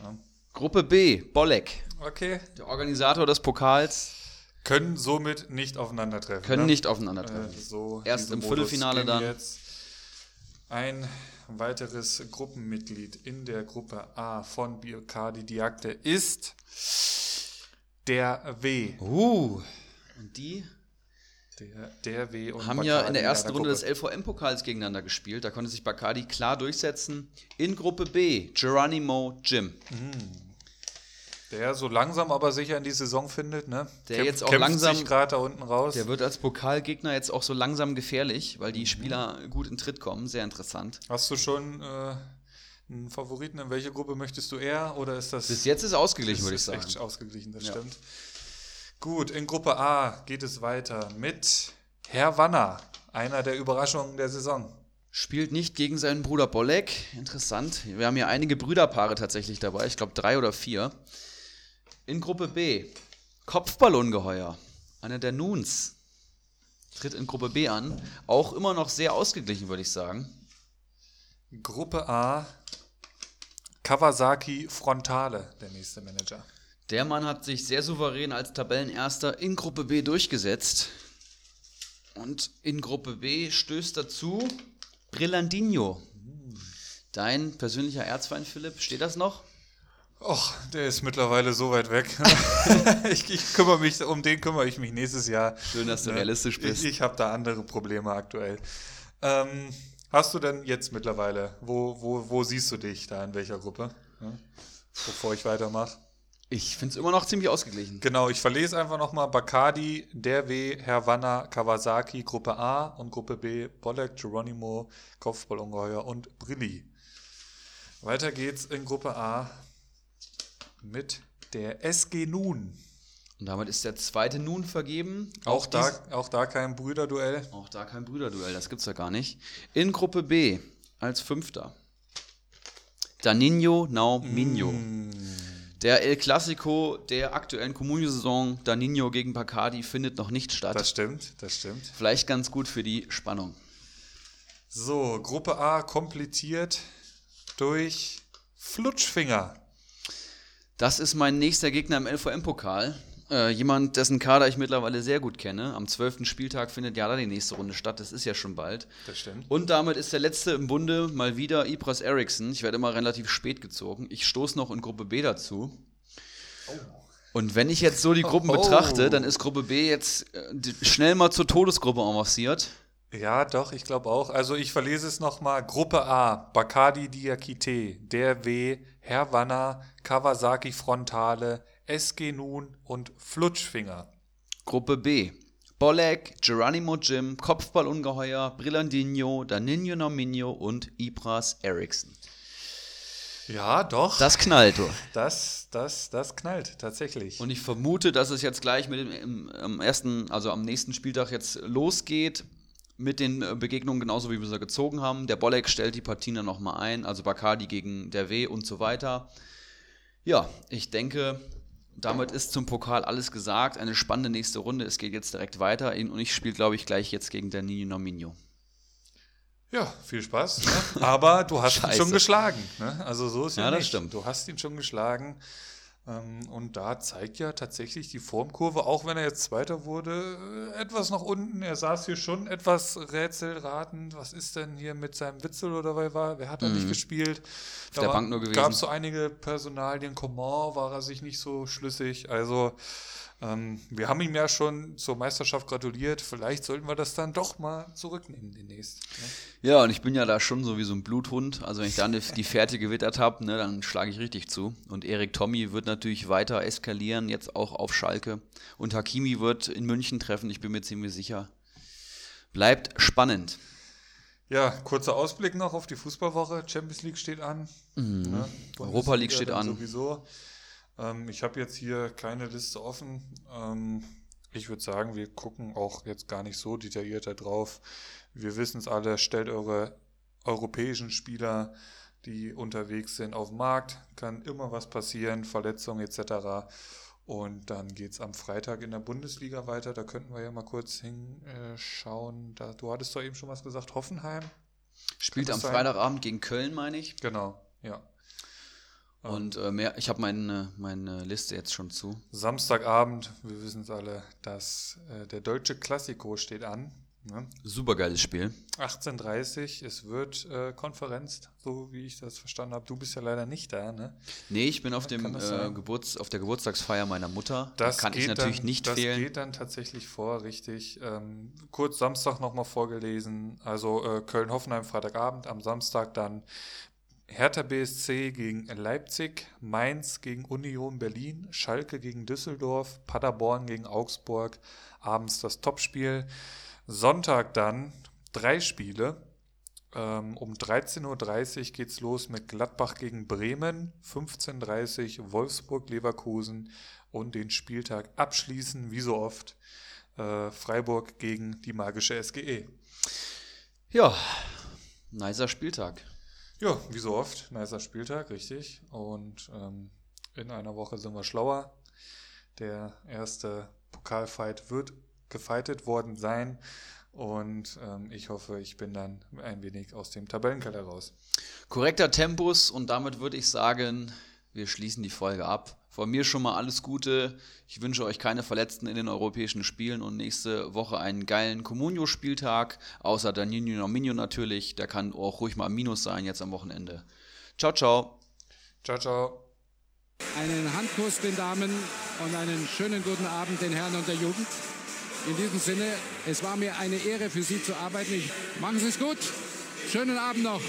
Speaker 1: Ja.
Speaker 2: Gruppe B, Bolek,
Speaker 1: Okay.
Speaker 2: der Organisator des Pokals,
Speaker 1: Können somit nicht aufeinandertreffen.
Speaker 2: können
Speaker 1: ne?
Speaker 2: nicht aufeinandertreffen.
Speaker 1: Äh, so
Speaker 2: Erst im
Speaker 1: Modus
Speaker 2: Viertelfinale dann.
Speaker 1: Jetzt. Ein weiteres Gruppenmitglied in der Gruppe A von Biocardi Diakte ist der W.
Speaker 2: Uh. Und die
Speaker 1: Der, der W und
Speaker 2: haben ja in
Speaker 1: Bacardi
Speaker 2: der ersten
Speaker 1: einer
Speaker 2: Runde des. LVM-Pokals gegeneinander gespielt. Da konnte sich Bacardi klar durchsetzen. In Gruppe B, Geronimo Jim.
Speaker 1: Der so langsam aber sicher in die Saison findet, ne?
Speaker 2: Der jetzt auch langsam-
Speaker 1: sich gerade da unten raus.
Speaker 2: Der wird als Pokalgegner jetzt auch so langsam gefährlich, weil die Spieler gut in Tritt kommen. Sehr interessant.
Speaker 1: Hast du schon äh, einen Favoriten? In welche Gruppe möchtest du eher? Oder ist das.
Speaker 2: Bis jetzt ist ausgeglichen, würde ich
Speaker 1: ist
Speaker 2: sagen.
Speaker 1: echt ausgeglichen, das
Speaker 2: Ja.
Speaker 1: stimmt. Gut, in Gruppe A geht es weiter mit Herr Wanner, einer der Überraschungen der Saison.
Speaker 2: Spielt nicht gegen seinen Bruder Bolek. Interessant. Wir haben hier einige Brüderpaare tatsächlich dabei. Ich glaube drei oder vier. In Gruppe B. Kopfballungeheuer. Einer der Nuns. Tritt in Gruppe B an. Auch immer noch sehr ausgeglichen, würde ich sagen.
Speaker 1: Gruppe A, Kawasaki Frontale, der nächste Manager.
Speaker 2: Der Mann hat sich sehr souverän als Tabellenerster in Gruppe B durchgesetzt. Und in Gruppe B stößt dazu Brillandinho. Dein persönlicher Erzfeind, Philipp, steht das noch?
Speaker 1: Och, der ist mittlerweile so weit weg. ich, ich kümmere mich, um den kümmere ich mich nächstes Jahr.
Speaker 2: Schön, dass du realistisch bist.
Speaker 1: Ich, ich habe da andere Probleme aktuell. Ähm, hast du denn jetzt mittlerweile, wo, wo, wo siehst du dich da, in welcher Gruppe? Ja? Bevor ich weitermache.
Speaker 2: Ich finde es immer noch ziemlich ausgeglichen.
Speaker 1: Genau, ich verlese einfach nochmal Bacardi, Der W, Herwanna, Kawasaki, Gruppe A und Gruppe B, Bolek, Geronimo, Kopfballungeheuer und Brilli. Weiter geht's in Gruppe A mit der SG Nun.
Speaker 2: Und damit ist der zweite nun vergeben.
Speaker 1: Auch da,
Speaker 2: dies-
Speaker 1: auch da kein Brüderduell.
Speaker 2: auch da kein Brüderduell, das gibt's ja gar nicht. In Gruppe B als Fünfter. Danino Now Minho. Der El Clasico der aktuellen Comunio-Saison, Danino gegen Bacardi, findet noch nicht statt.
Speaker 1: Das stimmt, das stimmt.
Speaker 2: Vielleicht ganz gut für die Spannung.
Speaker 1: So, Gruppe A komplettiert durch Flutschfinger.
Speaker 2: Das ist mein nächster Gegner im LVM-Pokal. Äh, jemand, dessen Kader ich mittlerweile sehr gut kenne. Am 12. Spieltag findet ja da die nächste Runde statt. Das ist ja schon bald.
Speaker 1: Das stimmt.
Speaker 2: Und damit ist der letzte im Bunde mal wieder Ibras Eriksson. Ich werde immer relativ spät gezogen. Ich stoße noch in Gruppe B dazu. Und wenn ich jetzt so die Gruppen
Speaker 1: Oh.
Speaker 2: betrachte, dann ist Gruppe B jetzt äh, schnell mal zur Todesgruppe avanciert.
Speaker 1: Ja, doch, ich glaube auch. Also ich verlese es nochmal. Gruppe A, Bacardi Diakite, Der W, Herwanna, Kawasaki Frontale, SG Nun und Flutschfinger.
Speaker 2: Gruppe B. Bolek, Geronimo Jim, Kopfballungeheuer, Brillandinho, Danino Nominio und Ibras Eriksson.
Speaker 1: Ja, doch.
Speaker 2: Das knallt, du.
Speaker 1: das, das, das knallt tatsächlich.
Speaker 2: Und ich vermute, dass es jetzt gleich mit dem im, am ersten, also am nächsten Spieltag jetzt losgeht mit den äh, Begegnungen genauso wie wir sie gezogen haben. Der Bolek stellt die Partien dann nochmal ein, also Bacardi gegen der W und so weiter. Ja, ich denke, damit ist zum Pokal alles gesagt. Eine spannende nächste Runde. Es geht jetzt direkt weiter und ich spiele, glaube ich, gleich jetzt gegen der Nino Nominio.
Speaker 1: ja, viel Spaß. Ne? Aber du hast ihn schon geschlagen. Ne? Also so ist ja,
Speaker 2: Ja, das
Speaker 1: nicht.
Speaker 2: stimmt.
Speaker 1: Du hast ihn schon geschlagen. Ähm, und da zeigt ja tatsächlich die Formkurve, auch wenn er jetzt Zweiter wurde, äh, etwas nach unten. Er saß hier schon etwas rätselratend. Was ist denn hier mit seinem Witzel oder wer war? Wer hat er nicht gespielt?
Speaker 2: Auf der Bank nur gewesen.
Speaker 1: gab es so einige Personalien. Coman war er sich nicht so schlüssig. Also ähm, wir haben ihm ja schon zur Meisterschaft gratuliert. Vielleicht sollten wir das dann doch mal zurücknehmen demnächst. Ne?
Speaker 2: Ja, und ich bin ja da schon so wie so ein Bluthund. Also wenn ich dann die Fährte gewittert habe, ne, dann schlage ich richtig zu. Und Erik Tommy wird natürlich weiter eskalieren, jetzt auch auf Schalke. Und Hakimi wird in München treffen, ich bin mir ziemlich sicher. Bleibt spannend.
Speaker 1: Ja, kurzer Ausblick noch auf die Fußballwoche. Champions League steht an.
Speaker 2: Mhm.
Speaker 1: Ne?
Speaker 2: Europa League steht an.
Speaker 1: Sowieso. Ähm, ich habe jetzt hier keine Liste offen. Ähm, ich würde sagen, wir gucken auch jetzt gar nicht so detailliert da drauf. Wir wissen es alle, stellt eure europäischen Spieler, die unterwegs sind, auf den Markt. Kann immer was passieren, Verletzungen etc. Und dann geht es am Freitag in der Bundesliga weiter. Da könnten wir ja mal kurz hinschauen. Da, du hattest doch eben schon was gesagt, Hoffenheim.
Speaker 2: Spielt am
Speaker 1: sein?
Speaker 2: Freitagabend gegen Köln, meine ich.
Speaker 1: Genau, ja.
Speaker 2: Und äh, mehr, ich habe meine, meine Liste jetzt schon zu.
Speaker 1: Samstagabend, wir wissen es alle, dass äh, der deutsche Klassiko steht an. Ne?
Speaker 2: Supergeiles Spiel.
Speaker 1: 18.30 es wird äh, Konferenz, so wie ich das verstanden habe. Du bist ja leider nicht da, ne?
Speaker 2: Nee, ich bin auf, dem,
Speaker 1: das
Speaker 2: äh? Geburts-, auf der Geburtstagsfeier meiner Mutter.
Speaker 1: Das
Speaker 2: da kann ich natürlich
Speaker 1: dann,
Speaker 2: nicht
Speaker 1: das
Speaker 2: fehlen.
Speaker 1: geht dann tatsächlich vor, richtig. Ähm, kurz Samstag nochmal vorgelesen. Also äh, Köln-Hoffenheim Freitagabend, am Samstag dann Hertha BSC gegen Leipzig, Mainz gegen Union Berlin, Schalke gegen Düsseldorf, Paderborn gegen Augsburg, abends das Topspiel. Sonntag dann drei Spiele. Ähm, um 13.30 Uhr geht's los mit Gladbach gegen Bremen, 15.30 Uhr Wolfsburg, Leverkusen und den Spieltag abschließen, wie so oft, äh, Freiburg gegen die magische SGE.
Speaker 2: Ja, nicer Spieltag.
Speaker 1: Ja, wie so oft, nicer Spieltag, richtig. Und ähm, in einer Woche sind wir schlauer. Der erste Pokalfight wird gefightet worden sein. Und ähm, ich hoffe, ich bin dann ein wenig aus dem Tabellenkeller raus.
Speaker 2: Korrekter Tempus und damit würde ich sagen, wir schließen die Folge ab. Von mir schon mal alles Gute. Ich wünsche euch keine Verletzten in den europäischen Spielen und nächste Woche einen geilen Comunio-Spieltag. Außer Danilo Nominio natürlich. Der kann auch ruhig mal ein Minus sein jetzt am Wochenende. Ciao, ciao.
Speaker 1: Ciao, ciao.
Speaker 4: Einen Handkuss den Damen und einen schönen guten Abend den Herren und der Jugend. In diesem Sinne, es war mir eine Ehre für Sie zu arbeiten. Ich, machen Sie es gut. Schönen Abend noch.